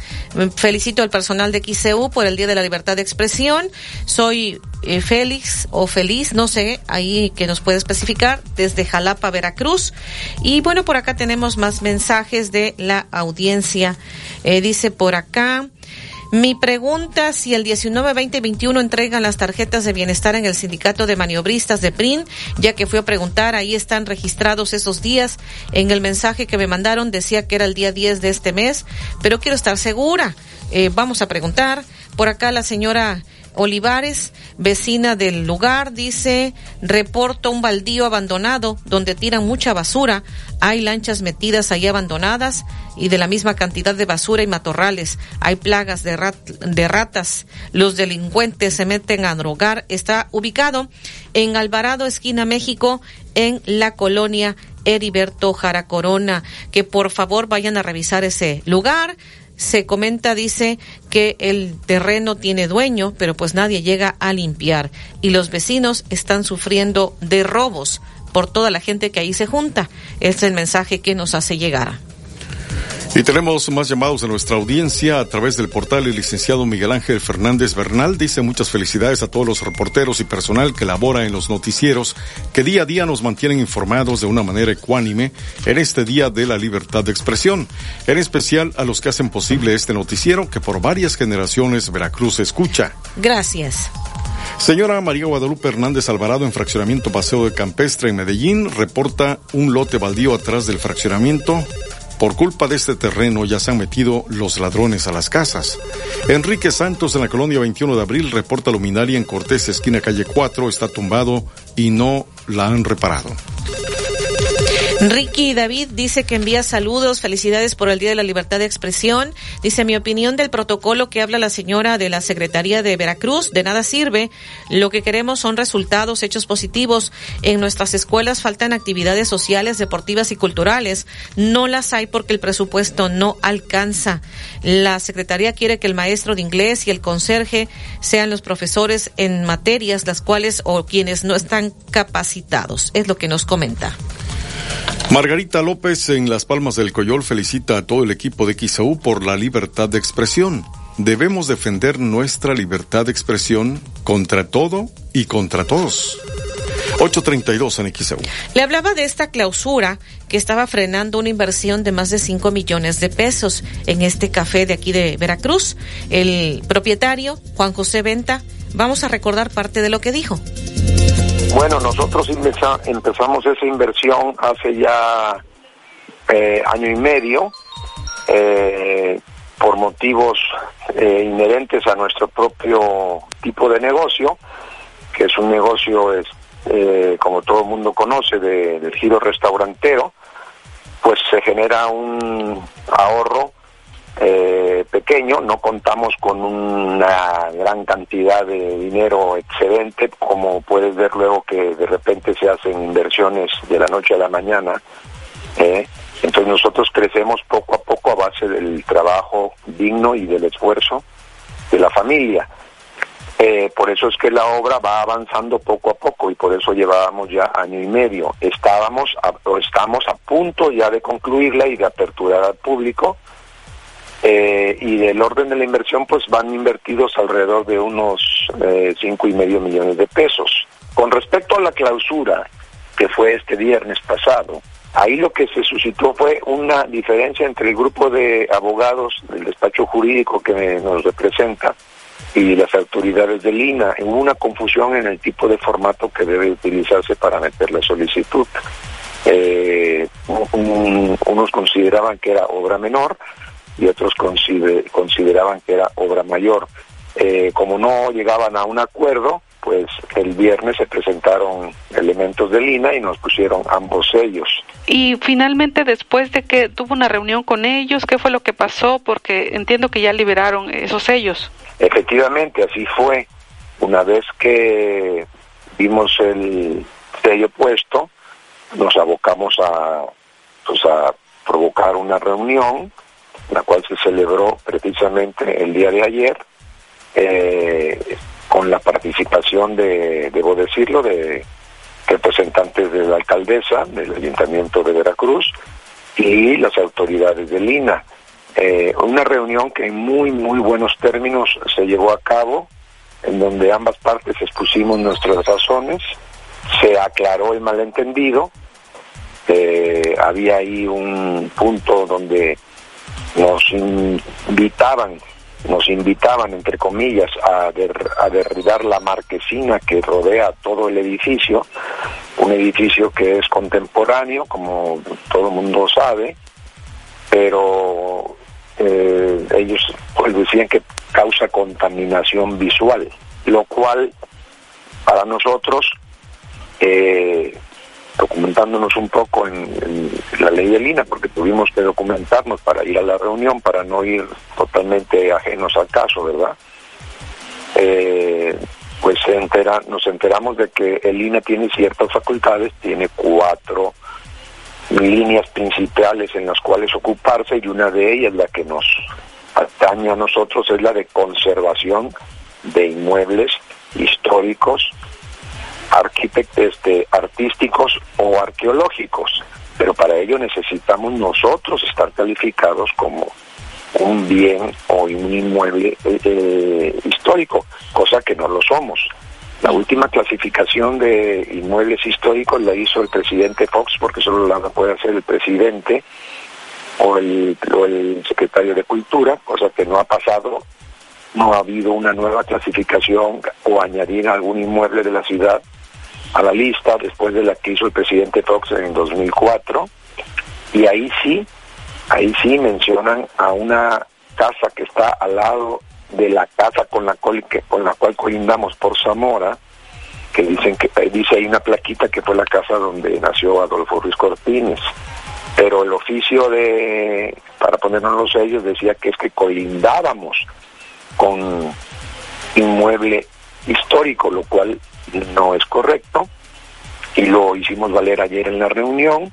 Felicito al personal de XEU por el Día de la Libertad de Expresión. Soy eh, Félix o Feliz, no sé, ahí que nos puede especificar, desde Jalapa, Veracruz. Y bueno, por acá tenemos más mensajes de la audiencia. Eh, dice por acá. Mi pregunta, si el 19, 20 y 21 entregan las tarjetas de bienestar en el sindicato de maniobristas de PRIN, ya que fui a preguntar, ahí están registrados esos días. En el mensaje que me mandaron decía que era el día 10 de este mes, pero quiero estar segura. Eh, vamos a preguntar. Por acá la señora Olivares, vecina del lugar, dice, reporto un baldío abandonado donde tiran mucha basura. Hay lanchas metidas ahí abandonadas y de la misma cantidad de basura y matorrales. Hay plagas de, de ratas. Los delincuentes se meten a drogar. Está ubicado en Alvarado, esquina México, en la colonia Heriberto Jara Corona. Que por favor vayan a revisar ese lugar se comenta, dice, que el terreno tiene dueño, pero pues nadie llega a limpiar y los vecinos están sufriendo de robos por toda la gente que ahí se junta. Este es el mensaje que nos hace llegar. Y tenemos más llamados de nuestra audiencia a través del portal el licenciado Miguel Ángel Fernández Bernal. Dice muchas felicidades a todos los reporteros y personal que labora en los noticieros que día a día nos mantienen informados de una manera ecuánime en este Día de la Libertad de Expresión. En especial a los que hacen posible este noticiero que por varias generaciones Veracruz escucha. Gracias. Señora María Guadalupe Hernández Alvarado en fraccionamiento Paseo de Campestre en Medellín reporta un lote baldío atrás del fraccionamiento por culpa de este terreno ya se han metido los ladrones a las casas. Enrique Santos en la colonia 21 de abril reporta luminaria en Cortés, esquina calle 4, está tumbado y no la han reparado. Ricky David dice que envía saludos, felicidades por el Día de la Libertad de Expresión. Dice, mi opinión del protocolo que habla la señora de la Secretaría de Veracruz, de nada sirve. Lo que queremos son resultados, hechos positivos. En nuestras escuelas faltan actividades sociales, deportivas y culturales. No las hay porque el presupuesto no alcanza. La Secretaría quiere que el maestro de inglés y el conserje sean los profesores en materias las cuales o quienes no están capacitados. Es lo que nos comenta. Margarita López en Las Palmas del Coyol felicita a todo el equipo de XAU por la libertad de expresión. Debemos defender nuestra libertad de expresión contra todo y contra todos. 832 en XAU. Le hablaba de esta clausura que estaba frenando una inversión de más de 5 millones de pesos en este café de aquí de Veracruz. El propietario, Juan José Venta, vamos a recordar parte de lo que dijo. Bueno, nosotros empezamos esa inversión hace ya eh, año y medio eh, por motivos eh, inherentes a nuestro propio tipo de negocio, que es un negocio, es, como todo el mundo conoce, de, del giro restaurantero, pues se genera un ahorro eh, pequeño, no contamos con una gran cantidad de dinero excedente, como puedes ver luego que de repente se hacen inversiones de la noche a la mañana. ¿eh? Entonces nosotros crecemos poco a poco a base del trabajo digno y del esfuerzo de la familia. Eh, por eso es que la obra va avanzando poco a poco y por eso llevábamos ya año y medio. Estábamos o estamos a punto ya de concluirla y de aperturar al público eh, y del orden de la inversión pues van invertidos alrededor de unos eh, cinco y medio millones de pesos. Con respecto a la clausura que fue este viernes pasado, ahí lo que se suscitó fue una diferencia entre el grupo de abogados del despacho jurídico que nos representa y las autoridades del INA. Hubo una confusión en el tipo de formato que debe utilizarse para meter la solicitud. Eh, unos consideraban que era obra menor, y otros consideraban que era obra mayor. Eh, como no llegaban a un acuerdo, pues el viernes se presentaron elementos de Lina y nos pusieron ambos sellos. Y finalmente, después de que tuvo una reunión con ellos, ¿qué fue lo que pasó? Porque entiendo que ya liberaron esos sellos. Efectivamente, así fue. Una vez que vimos el sello puesto, nos abocamos a, pues a provocar una reunión la cual se celebró precisamente el día de ayer, eh, con la participación de, debo decirlo, de representantes de la alcaldesa, del Ayuntamiento de Veracruz y las autoridades de Lina. Eh, una reunión que en muy, muy buenos términos se llevó a cabo, en donde ambas partes expusimos nuestras razones, se aclaró el malentendido, eh, había ahí un punto donde nos invitaban, nos invitaban, entre comillas, a, a derribar la marquesina que rodea todo el edificio, un edificio que es contemporáneo, como todo el mundo sabe, pero eh, ellos pues decían que causa contaminación visual, lo cual para nosotros eh, documentándonos un poco en, la ley de Lina, porque tuvimos que documentarnos para ir a la reunión, para no ir totalmente ajenos al caso, ¿verdad? Eh, pues nos enteramos de que el INA tiene ciertas facultades, tiene cuatro líneas principales en las cuales ocuparse y una de ellas, la que nos atañe a nosotros, es la de conservación de inmuebles históricos este, artísticos o arqueológicos, pero para ello necesitamos nosotros estar calificados como un bien o un inmueble eh, eh, histórico, cosa que no lo somos. La última clasificación de inmuebles históricos la hizo el presidente Fox, porque solo la puede hacer el presidente o el, o el secretario de Cultura, cosa que no ha pasado. No ha habido una nueva clasificación o añadir algún inmueble de la ciudad a la lista después de la que hizo el presidente Fox en 2004 y ahí sí, ahí sí mencionan a una casa que está al lado de la casa con la cual, con la cual colindamos por Zamora, que dicen que eh, dice ahí una plaquita que fue la casa donde nació Adolfo Ruiz Cortines. Pero el oficio de para ponernos los sellos decía que es que colindábamos con inmueble histórico, lo cual no es correcto y lo hicimos valer ayer en la reunión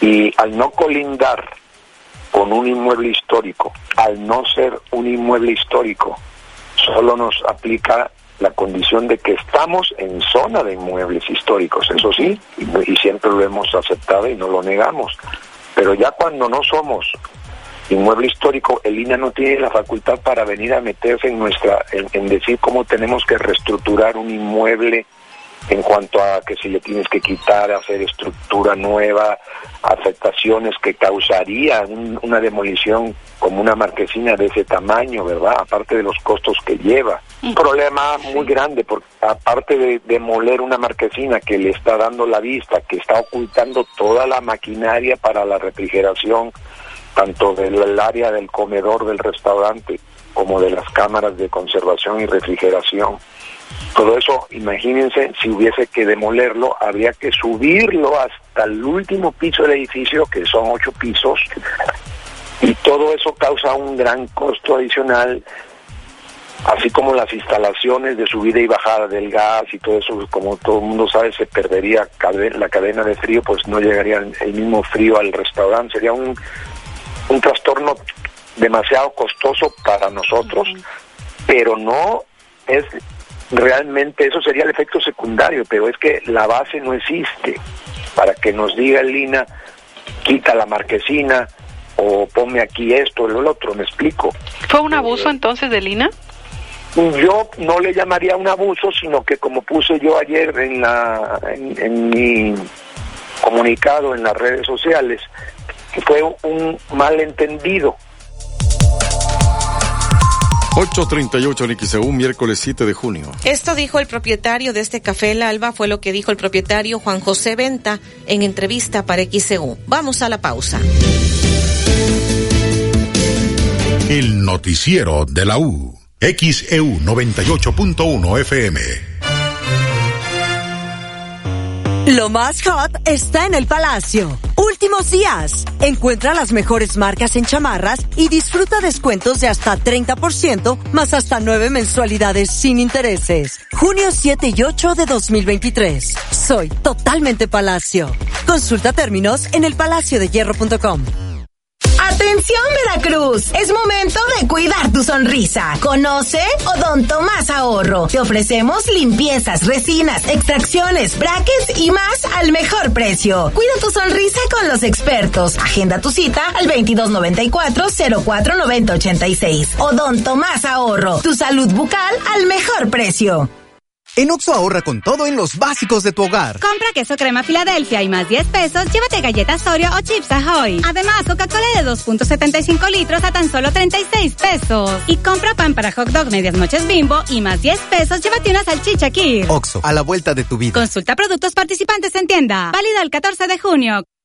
y al no colindar con un inmueble histórico, al no ser un inmueble histórico, solo nos aplica la condición de que estamos en zona de inmuebles históricos, eso sí, y, siempre lo hemos aceptado y no lo negamos. Pero ya cuando no somos inmueble histórico, el INA no tiene la facultad para venir a meterse en nuestra, en decir cómo tenemos que reestructurar un inmueble en cuanto a que si le tienes que quitar, hacer estructura nueva, afectaciones que causaría una demolición como una marquesina de ese tamaño, ¿verdad? Aparte de los costos que lleva. Un problema muy grande, porque aparte de demoler una marquesina que le está dando la vista, que está ocultando toda la maquinaria para la refrigeración, tanto del área del comedor del restaurante como de las cámaras de conservación y refrigeración. Todo eso, imagínense, si hubiese que demolerlo, habría que subirlo hasta el último piso del edificio, que son ocho pisos, y todo eso causa un gran costo adicional, así como las instalaciones de subida y bajada del gas y todo eso, como todo el mundo sabe, se perdería la cadena de frío, pues no llegaría el mismo frío al restaurante, sería un, un trastorno demasiado costoso para nosotros, pero no es realmente eso sería el efecto secundario, pero es que la base no existe para que nos diga el Lina, quita la marquesina o ponme aquí esto o lo otro, me explico. ¿Fue un abuso entonces de Lina? Yo no le llamaría un abuso, sino que como puse yo ayer en, la, en mi comunicado en las redes sociales, que fue un malentendido 838 en XEU, miércoles 7 de junio. Esto dijo el propietario de este café El Alba, fue lo que dijo el propietario Juan José Venta en entrevista para XEU. Vamos a la pausa. El noticiero de la U. XEU 98.1 FM. Lo más hot está en el Palacio. Últimos días. Encuentra las mejores marcas en chamarras y disfruta descuentos de hasta 30% más hasta nueve mensualidades sin intereses. Junio 7 y 8 de 2023. Soy totalmente Palacio. Consulta términos en elpalaciodehierro.com. Atención Veracruz, es momento de cuidar tu sonrisa. Conoce Odonto Más Ahorro. Te ofrecemos limpiezas, resinas, extracciones, brackets y más al mejor precio. Cuida tu sonrisa con los expertos. Agenda tu cita al 2294 049086. Odonto Más Ahorro. Tu salud bucal al mejor precio. En Oxo ahorra con todo en los básicos de tu hogar. Compra queso crema Filadelfia y más 10 pesos, llévate galletas Oreo o chips Ahoy. Además, Coca-Cola de 2.75 litros a tan solo 36 pesos. Y compra pan para hot dog medias noches bimbo y más 10 pesos, llévate una salchicha Kir. Oxo, a la vuelta de tu vida. Consulta productos participantes en tienda. Válido el 14 de junio.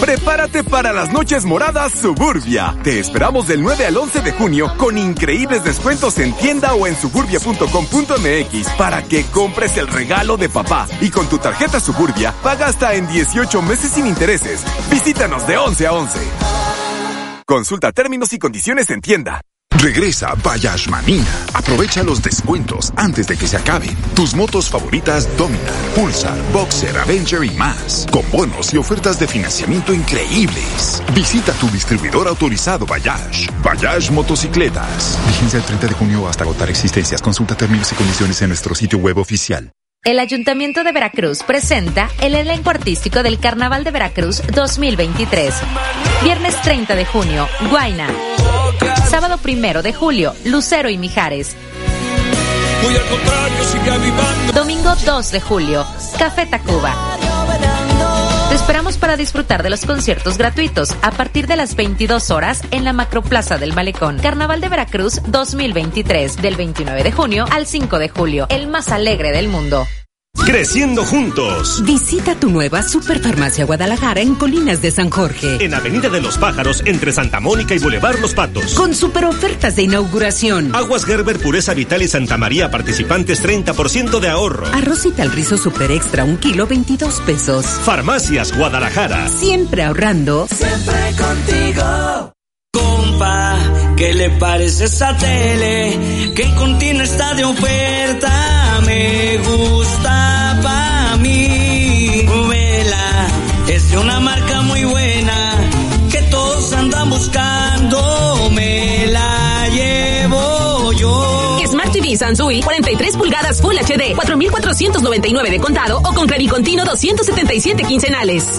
Prepárate para las noches moradas Suburbia. Te esperamos del 9 al 11 de junio con increíbles descuentos en tienda o en suburbia.com.mx para que compres el regalo de papá. Y con tu tarjeta Suburbia, paga hasta en 18 meses sin intereses. Visítanos de 11 a 11. Consulta términos y condiciones en tienda. Regresa Bayash Manía. Aprovecha los descuentos antes de que se acaben. Tus motos favoritas Dominar, Pulsar, Boxer, Avenger y más. Con bonos y ofertas de financiamiento increíbles. Visita tu distribuidor autorizado Bayash. Bayash Motocicletas. Vigencia el 30 de junio hasta agotar existencias. Consulta términos y condiciones en nuestro sitio web oficial. El Ayuntamiento de Veracruz presenta el elenco artístico del Carnaval de Veracruz 2023. Viernes 30 de junio, Guaina. Sábado 1 de julio, Lucero y Mijares. Domingo 2 de julio, Café Tacuba. esperamos para disfrutar de los conciertos gratuitos a partir de las 22 horas en la Macroplaza del Malecón. Carnaval de Veracruz 2023, del 29 de junio al 5 de julio, el más alegre del mundo. Creciendo juntos. Visita tu nueva Superfarmacia Guadalajara en Colinas de San Jorge. En Avenida de los Pájaros, entre Santa Mónica y Boulevard Los Patos. Con super ofertas de inauguración. Aguas Gerber Pureza Vital y Santa María participantes 30% de ahorro. Arrocita al rizo super extra, un kilo 22 pesos. Farmacias Guadalajara. Siempre ahorrando. Siempre contigo. Compa, ¿qué le parece esa tele? Que contiene está de oferta. Me gusta TV Sansui 43 pulgadas Full HD 4499 de contado o con Continuo 277 quincenales.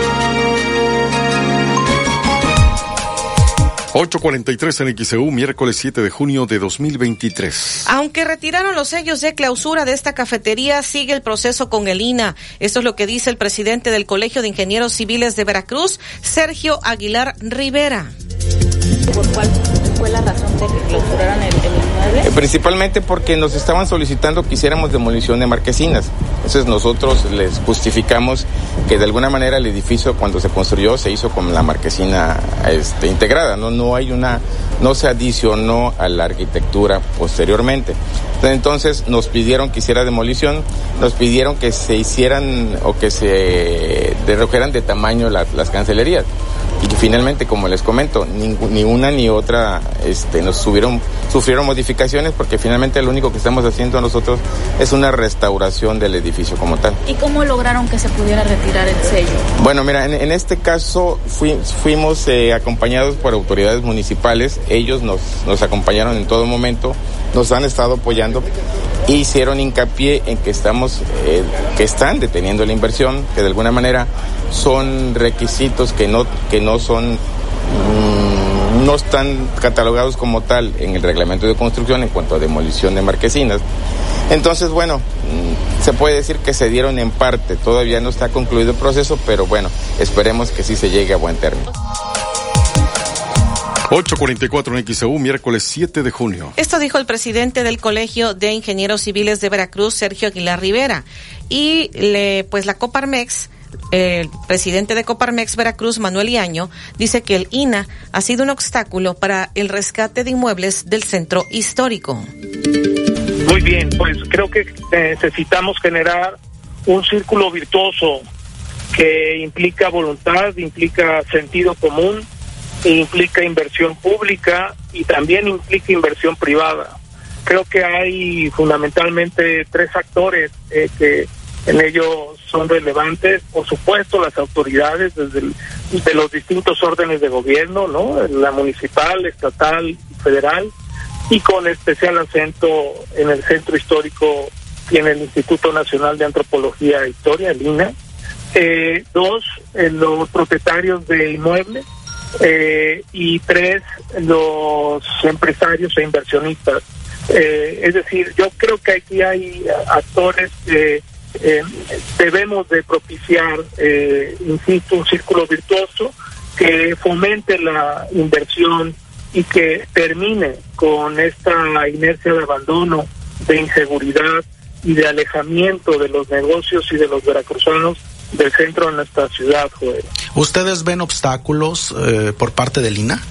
8.43 en XEU, miércoles 7 de junio de 2023. Aunque retiraron los sellos de clausura de esta cafetería, sigue el proceso con el INA. Esto es lo que dice el presidente del Colegio de Ingenieros Civiles de Veracruz, Sergio Aguilar Rivera. ¿Por cuál fue la razón de que clausuraran el, el inmueble? Eh, Principalmente porque nos estaban solicitando que hiciéramos demolición de marquesinas. Entonces nosotros les justificamos que de alguna manera el edificio cuando se construyó se hizo con la marquesina este, integrada, no no hay una no se adicionó a la arquitectura posteriormente. Entonces nos pidieron que hiciera demolición, nos pidieron que se hicieran o que se redujeran de tamaño la- las cancelerías. Y finalmente, como les comento, ni, ni una ni otra este, nos subieron, sufrieron modificaciones porque finalmente lo único que estamos haciendo nosotros es una restauración del edificio como tal. ¿Y cómo lograron que se pudiera retirar el sello? Bueno, mira, en, en este caso fui- fuimos eh, acompañados por autoridades municipales, ellos nos, nos acompañaron en todo momento, nos han estado apoyando e hicieron hincapié en que estamos, eh, que están deteniendo la inversión, que de alguna manera son requisitos que no, que no son mm, no están catalogados como tal en el reglamento de construcción en cuanto a demolición de marquesinas. Entonces, bueno, mm, se puede decir que se dieron en parte, todavía no está concluido el proceso, pero bueno, esperemos que sí se llegue a buen término. 8.44 en XEU, miércoles 7 de junio. Esto dijo el presidente del Colegio de Ingenieros Civiles de Veracruz, Sergio Aguilar Rivera. Y le, pues la Coparmex, el presidente de Coparmex Veracruz, Manuel Iaño, dice que el INA ha sido un obstáculo para el rescate de inmuebles del centro histórico. Muy bien, pues creo que necesitamos generar un círculo virtuoso que implica voluntad, implica sentido común, implica inversión pública y también implica inversión privada. Creo que hay fundamentalmente tres actores eh, que en ello son relevantes, por supuesto las autoridades desde de los distintos órdenes de gobierno, ¿no? La municipal, estatal y federal, y con especial acento en el centro histórico y en el Instituto Nacional de Antropología e Historia, el INA. Eh, dos, los propietarios de inmuebles. Eh, y tres, los empresarios e inversionistas. Eh, es decir, yo creo que aquí hay actores que eh, debemos de propiciar, eh, insisto, un círculo virtuoso que fomente la inversión y que termine con esta inercia de abandono, de inseguridad y de alejamiento de los negocios y de los veracruzanos del centro de nuestra ciudad, Joel. ¿Ustedes ven obstáculos eh, por parte del INA?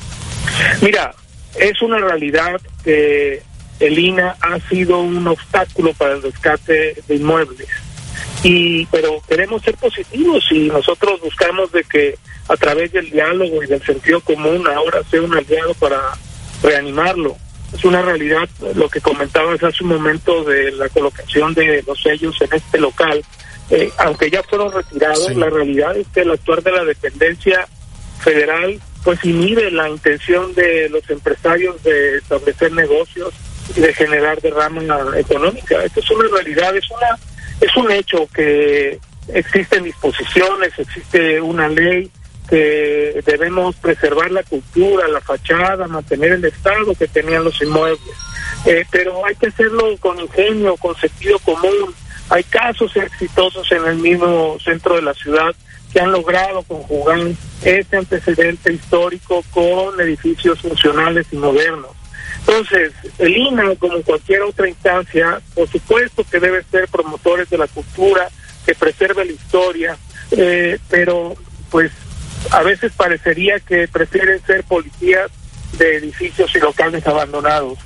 Mira, es una realidad que el INA ha sido un obstáculo para el rescate de inmuebles. Y, pero queremos ser positivos y nosotros buscamos de que a través del diálogo y del sentido común ahora sea un aliado para reanimarlo. Es una realidad lo que comentabas hace un momento de la colocación de los sellos en este local. Eh, aunque ya fueron retirados, la realidad es que el actuar de la dependencia federal pues inhibe la intención de los empresarios de establecer negocios y de generar derrama económica. Esto es una realidad, es una es un hecho que existen disposiciones, existe una ley que debemos preservar la cultura, la fachada, mantener el estado que tenían los inmuebles. Eh, pero hay que hacerlo con ingenio, con sentido común. Hay casos exitosos en el mismo centro de la ciudad que han logrado conjugar este antecedente histórico con edificios funcionales y modernos. Entonces, el INA, como cualquier otra instancia, por supuesto que debe ser promotores de la cultura, que preserve la historia, eh, pero pues a veces parecería que prefieren ser policías de edificios y locales abandonados.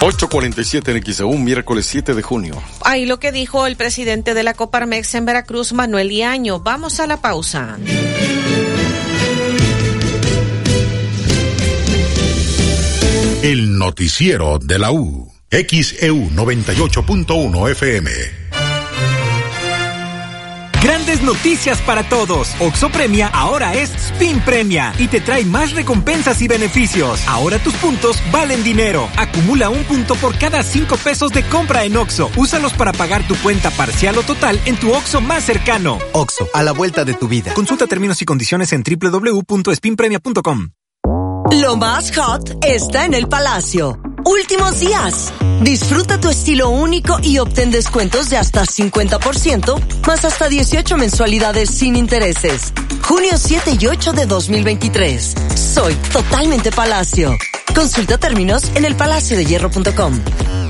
847 en XEU, miércoles 7 de junio. Ahí lo que dijo el presidente de la Coparmex en Veracruz, Manuel Iaño. Vamos a la pausa. El noticiero de la U. XEU 98.1 FM. Grandes noticias para todos. Oxo Premia ahora es Spin Premia y te trae más recompensas y beneficios. Ahora tus puntos valen dinero. Acumula un punto por cada cinco pesos de compra en Oxo. Úsalos para pagar tu cuenta parcial o total en tu Oxo más cercano. Oxo, a la vuelta de tu vida. Consulta términos y condiciones en www.spinpremia.com. Lo más hot está en el Palacio. Últimos días. Disfruta tu estilo único y obtén descuentos de hasta 50%, más hasta 18 mensualidades sin intereses. Junio 7 y 8 de 2023. Soy totalmente Palacio. Consulta términos en elpalaciodehierro.com.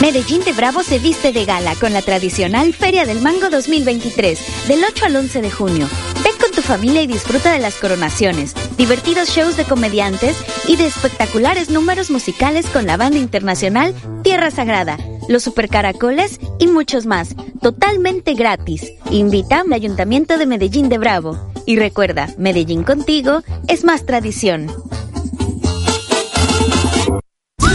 Medellín de Bravo se viste de gala con la tradicional Feria del Mango 2023, del 8 al 11 de junio. Ven con tu familia y disfruta de las coronaciones, divertidos shows de comediantes y de espectaculares números musicales con la banda internacional Tierra Sagrada, los supercaracoles y muchos más, totalmente gratis. Invita al Ayuntamiento de Medellín de Bravo. Y recuerda, Medellín contigo es más tradición.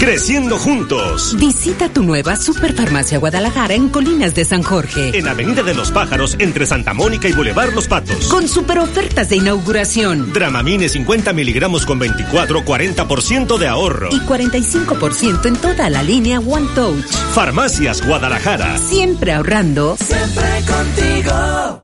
Creciendo juntos. Visita tu nueva Superfarmacia Guadalajara en Colinas de San Jorge. En Avenida de los Pájaros, entre Santa Mónica y Boulevard Los Patos. Con super ofertas de inauguración. Dramamine 50 miligramos con 24, 40% de ahorro. Y 45% en toda la línea One Touch. Farmacias Guadalajara. Siempre ahorrando. Siempre contigo.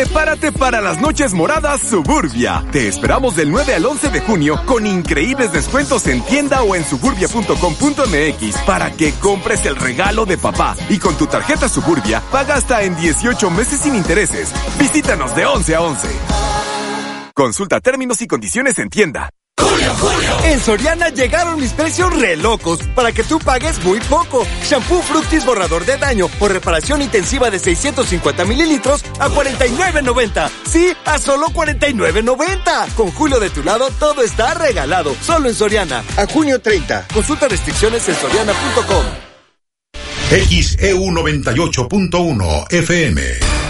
Prepárate para las noches moradas Suburbia. Te esperamos del 9 al 11 de junio con increíbles descuentos en tienda o en suburbia.com.mx para que compres el regalo de papá. Y con tu tarjeta Suburbia, paga hasta en 18 meses sin intereses. Visítanos de 11 a 11. Consulta términos y condiciones en tienda. En Soriana llegaron mis precios re locos para que tú pagues muy poco. Shampoo Fructis borrador de daño o reparación intensiva de 650 mililitros a 49.90. Sí, a solo 49.90. Con Julio de tu lado todo está regalado. Solo en Soriana. A junio 30. Consulta restricciones en soriana.com. XEU 98.1 FM.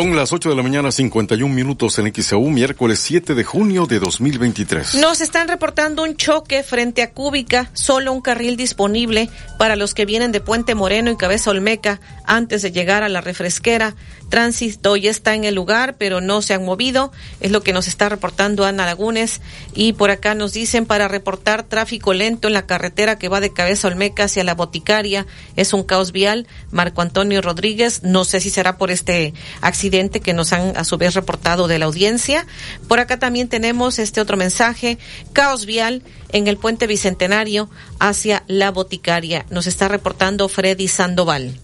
Son las 8 de la mañana, 51 minutos en XEU, miércoles 7 de junio de 2023. Nos están reportando un choque frente a Cúbica, solo un carril disponible para los que vienen de Puente Moreno y Cabeza Olmeca antes de llegar a la refresquera. Tránsito ya está en el lugar, pero no se han movido. Es lo que nos está reportando Ana Lagunes. Y por acá nos dicen para reportar tráfico lento en la carretera que va de Cabeza Olmeca hacia la Boticaria. Es un caos vial. Marco Antonio Rodríguez, no sé si será por este accidente que nos han a su vez reportado de la audiencia. Por acá también tenemos este otro mensaje. Caos vial en el puente Bicentenario hacia la Boticaria. Nos está reportando Freddy Sandoval.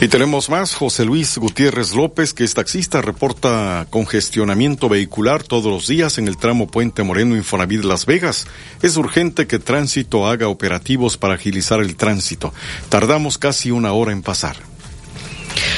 Y tenemos más, José Luis Gutiérrez López, que es taxista, reporta congestionamiento vehicular todos los días en el tramo Puente Moreno Infonavit Las Vegas. Es urgente que tránsito haga operativos para agilizar el tránsito. Tardamos casi una hora en pasar.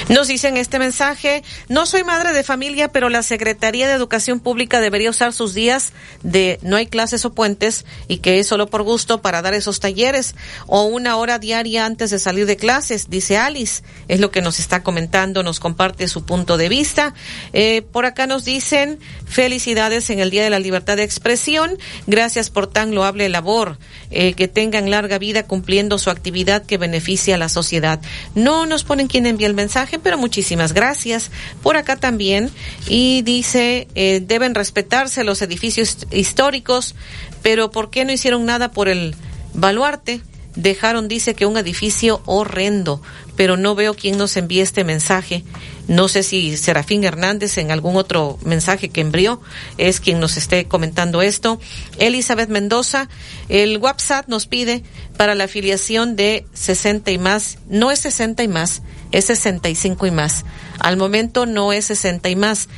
Nos dicen este mensaje, no soy madre de familia, pero la Secretaría de Educación Pública debería usar sus días de no hay clases o puentes y que es solo por gusto para dar esos talleres o una hora diaria antes de salir de clases, dice Alice. Es lo que nos está comentando, nos comparte su punto de vista. Eh, por acá nos dicen felicidades en el Día de la Libertad de Expresión. Gracias por tan loable labor. Eh, que tengan larga vida cumpliendo su actividad que beneficia a la sociedad. No nos ponen quién envía el mensaje, pero muchísimas gracias. Por acá también. Y dice, eh, deben respetarse los edificios históricos, pero ¿por qué no hicieron nada por el baluarte? Dejaron, dice que un edificio horrendo, pero no veo quién nos envíe este mensaje. No sé si Serafín Hernández en algún otro mensaje que envió es quien nos esté comentando esto. Elizabeth Mendoza, el WhatsApp nos pide para la afiliación de 60 y más. No es 60 y más, es 65 y más. Al momento no es 60 y más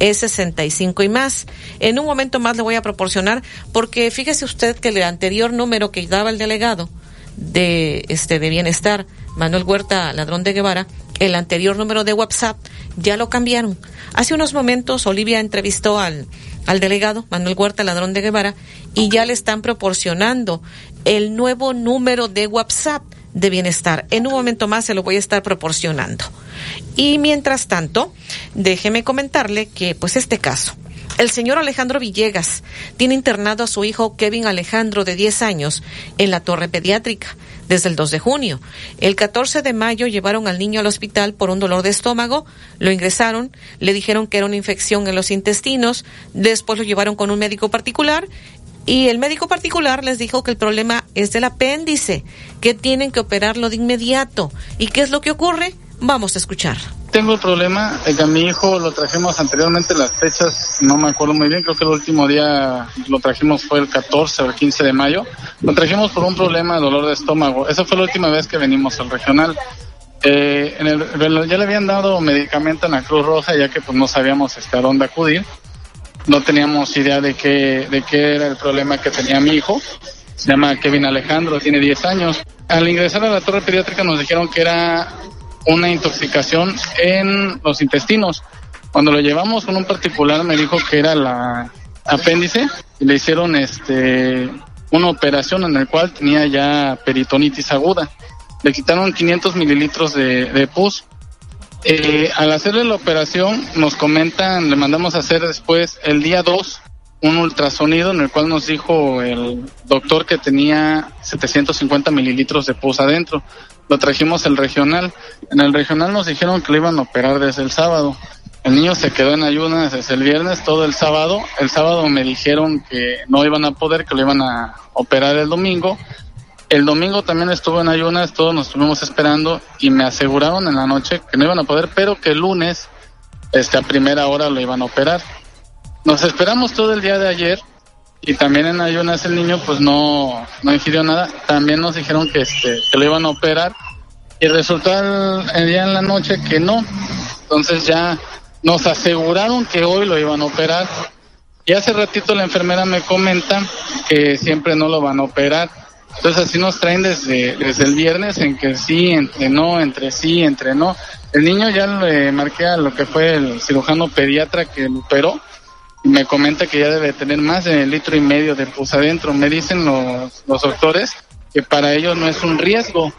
es 65 y más. En un momento más le voy a proporcionar, porque fíjese usted que el anterior número que daba el delegado de este de bienestar, Manuel Huerta Ladrón de Guevara, el anterior número de WhatsApp ya lo cambiaron. Hace unos momentos Olivia entrevistó al, al delegado Manuel Huerta Ladrón de Guevara y ya le están proporcionando el nuevo número de WhatsApp de bienestar. En un momento más se lo voy a estar proporcionando. Y mientras tanto, déjeme comentarle que pues este caso el señor Alejandro Villegas tiene internado a su hijo Kevin Alejandro de 10 años en la torre pediátrica desde el 2 de junio. El 14 de mayo llevaron al niño al hospital por un dolor de estómago, lo ingresaron, le dijeron que era una infección en los intestinos, después lo llevaron con un médico particular y el médico particular les dijo que el problema es del apéndice, que tienen que operarlo de inmediato. ¿Y qué es lo que ocurre? Vamos a escuchar. Tengo el problema de que a mi hijo lo trajimos anteriormente, las fechas no me acuerdo muy bien, creo que el último día lo trajimos fue el 14 o el 15 de mayo. Lo trajimos por un problema de dolor de estómago. Esa fue la última vez que venimos al regional. Eh, en el, ya le habían dado medicamento en la Cruz Roja ya que pues no sabíamos este, a dónde acudir. No teníamos idea de qué, de qué era el problema que tenía mi hijo. Se llama Kevin Alejandro, tiene 10 años. Al ingresar a la torre pediátrica nos dijeron que era una intoxicación en los intestinos. Cuando lo llevamos con un particular me dijo que era la apéndice y le hicieron este una operación en la cual tenía ya peritonitis aguda. Le quitaron 500 mililitros de, pus. Eh, al hacerle la operación nos comentan, le mandamos a hacer después el día 2 un ultrasonido en el cual nos dijo el doctor que tenía 750 mililitros de pus adentro lo trajimos al regional. En el regional nos dijeron que lo iban a operar desde el sábado. El niño se quedó en ayunas desde el viernes, todo el sábado. El sábado me dijeron que no iban a poder, que lo iban a operar el domingo. El domingo también estuvo en ayunas, todos nos estuvimos esperando y me aseguraron en la noche que no iban a poder, pero que el lunes, este, a primera hora lo iban a operar. Nos esperamos todo el día de ayer y también en ayunas el niño pues no, no ingirió nada. También nos dijeron que, este, que lo iban a operar y resultó el, el día en la noche que no. Entonces ya nos aseguraron que hoy lo iban a operar. Y hace ratito la enfermera me comenta que siempre no lo van a operar. Entonces así nos traen desde, desde el viernes en que sí, entre no, entre sí, entre no. El niño ya le marqué a lo que fue el cirujano pediatra que lo operó me comenta que ya debe tener más de litro y medio de pus adentro. Me dicen los, los doctores que para ellos no es un riesgo.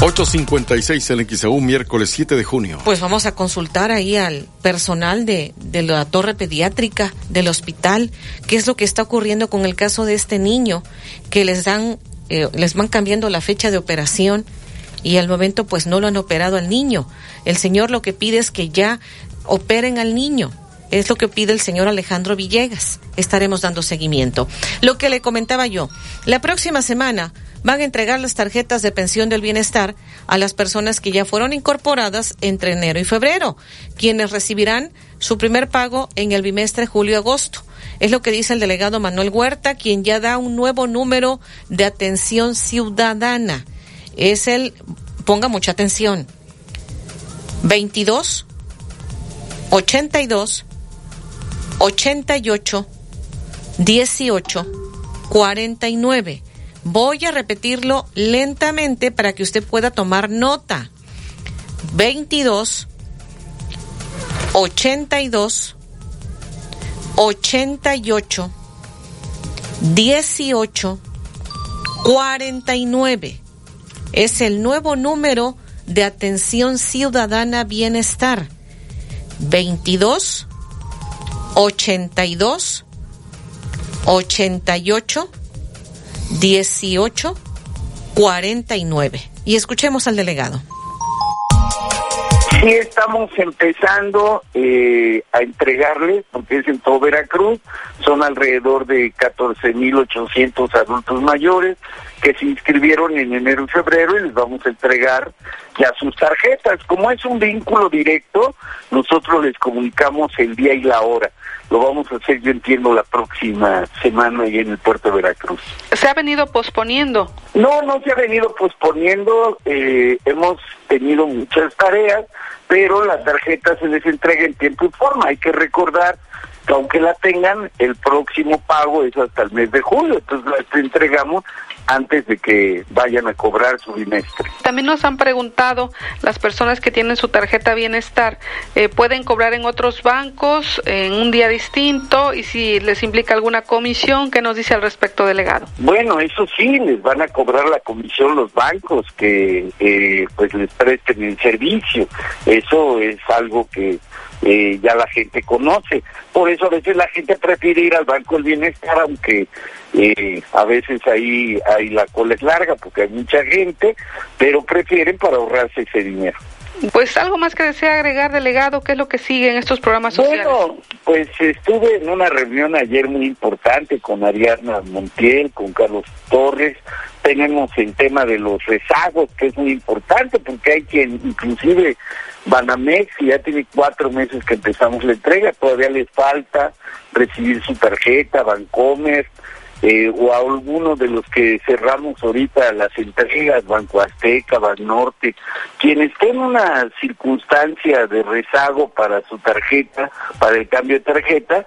856 el XAU, miércoles 7 de junio. Pues vamos a consultar ahí al personal de, de la torre pediátrica del hospital, qué es lo que está ocurriendo con el caso de este niño, que les dan, eh, les van cambiando la fecha de operación y al momento pues no lo han operado al niño. El señor lo que pide es que ya operen al niño. Es lo que pide el señor Alejandro Villegas. Estaremos dando seguimiento. Lo que le comentaba yo, la próxima semana van a entregar las tarjetas de pensión del bienestar a las personas que ya fueron incorporadas entre enero y febrero, quienes recibirán su primer pago en el bimestre julio-agosto. Es lo que dice el delegado Manuel Huerta, quien ya da un nuevo número de atención ciudadana. Es el, ponga mucha atención, 22 82 88 18 49. Voy a repetirlo lentamente para que usted pueda tomar nota. 22 82 88 18 49. Es el nuevo número de atención ciudadana bienestar. 22 82 88 18 49. Y escuchemos al delegado. Sí, estamos empezando eh, a entregarles, porque es en todo Veracruz, son alrededor de 14.800 adultos mayores que se inscribieron en enero y febrero y les vamos a entregar ya sus tarjetas. Como es un vínculo directo, nosotros les comunicamos el día y la hora. Lo vamos a hacer, yo entiendo, la próxima semana ahí en el puerto de Veracruz. ¿Se ha venido posponiendo? No, no se ha venido posponiendo. Eh, hemos tenido muchas tareas, pero la tarjeta se les entrega en tiempo y forma. Hay que recordar que aunque la tengan, el próximo pago es hasta el mes de julio. Entonces la entregamos antes de que vayan a cobrar su bimestre. También nos han preguntado las personas que tienen su tarjeta bienestar, eh, ¿pueden cobrar en otros bancos en un día distinto? Y si les implica alguna comisión, ¿qué nos dice al respecto, delegado? Bueno, eso sí, les van a cobrar la comisión los bancos que eh, pues les presten el servicio. Eso es algo que eh, ya la gente conoce. Por eso a veces la gente prefiere ir al Banco del Bienestar, aunque eh, a veces ahí, ahí la cola es larga porque hay mucha gente, pero prefieren para ahorrarse ese dinero. Pues algo más que desea agregar, delegado, ¿qué es lo que sigue en estos programas sociales? Bueno, pues estuve en una reunión ayer muy importante con Ariadna Montiel, con Carlos Torres. Tenemos el tema de los rezagos, que es muy importante porque hay quien, inclusive Banamex, ya tiene cuatro meses que empezamos la entrega, todavía les falta recibir su tarjeta, Bancomer, eh, o a alguno de los que cerramos ahorita las entregas, Banco Azteca, Norte, quien esté en una circunstancia de rezago para su tarjeta, para el cambio de tarjeta,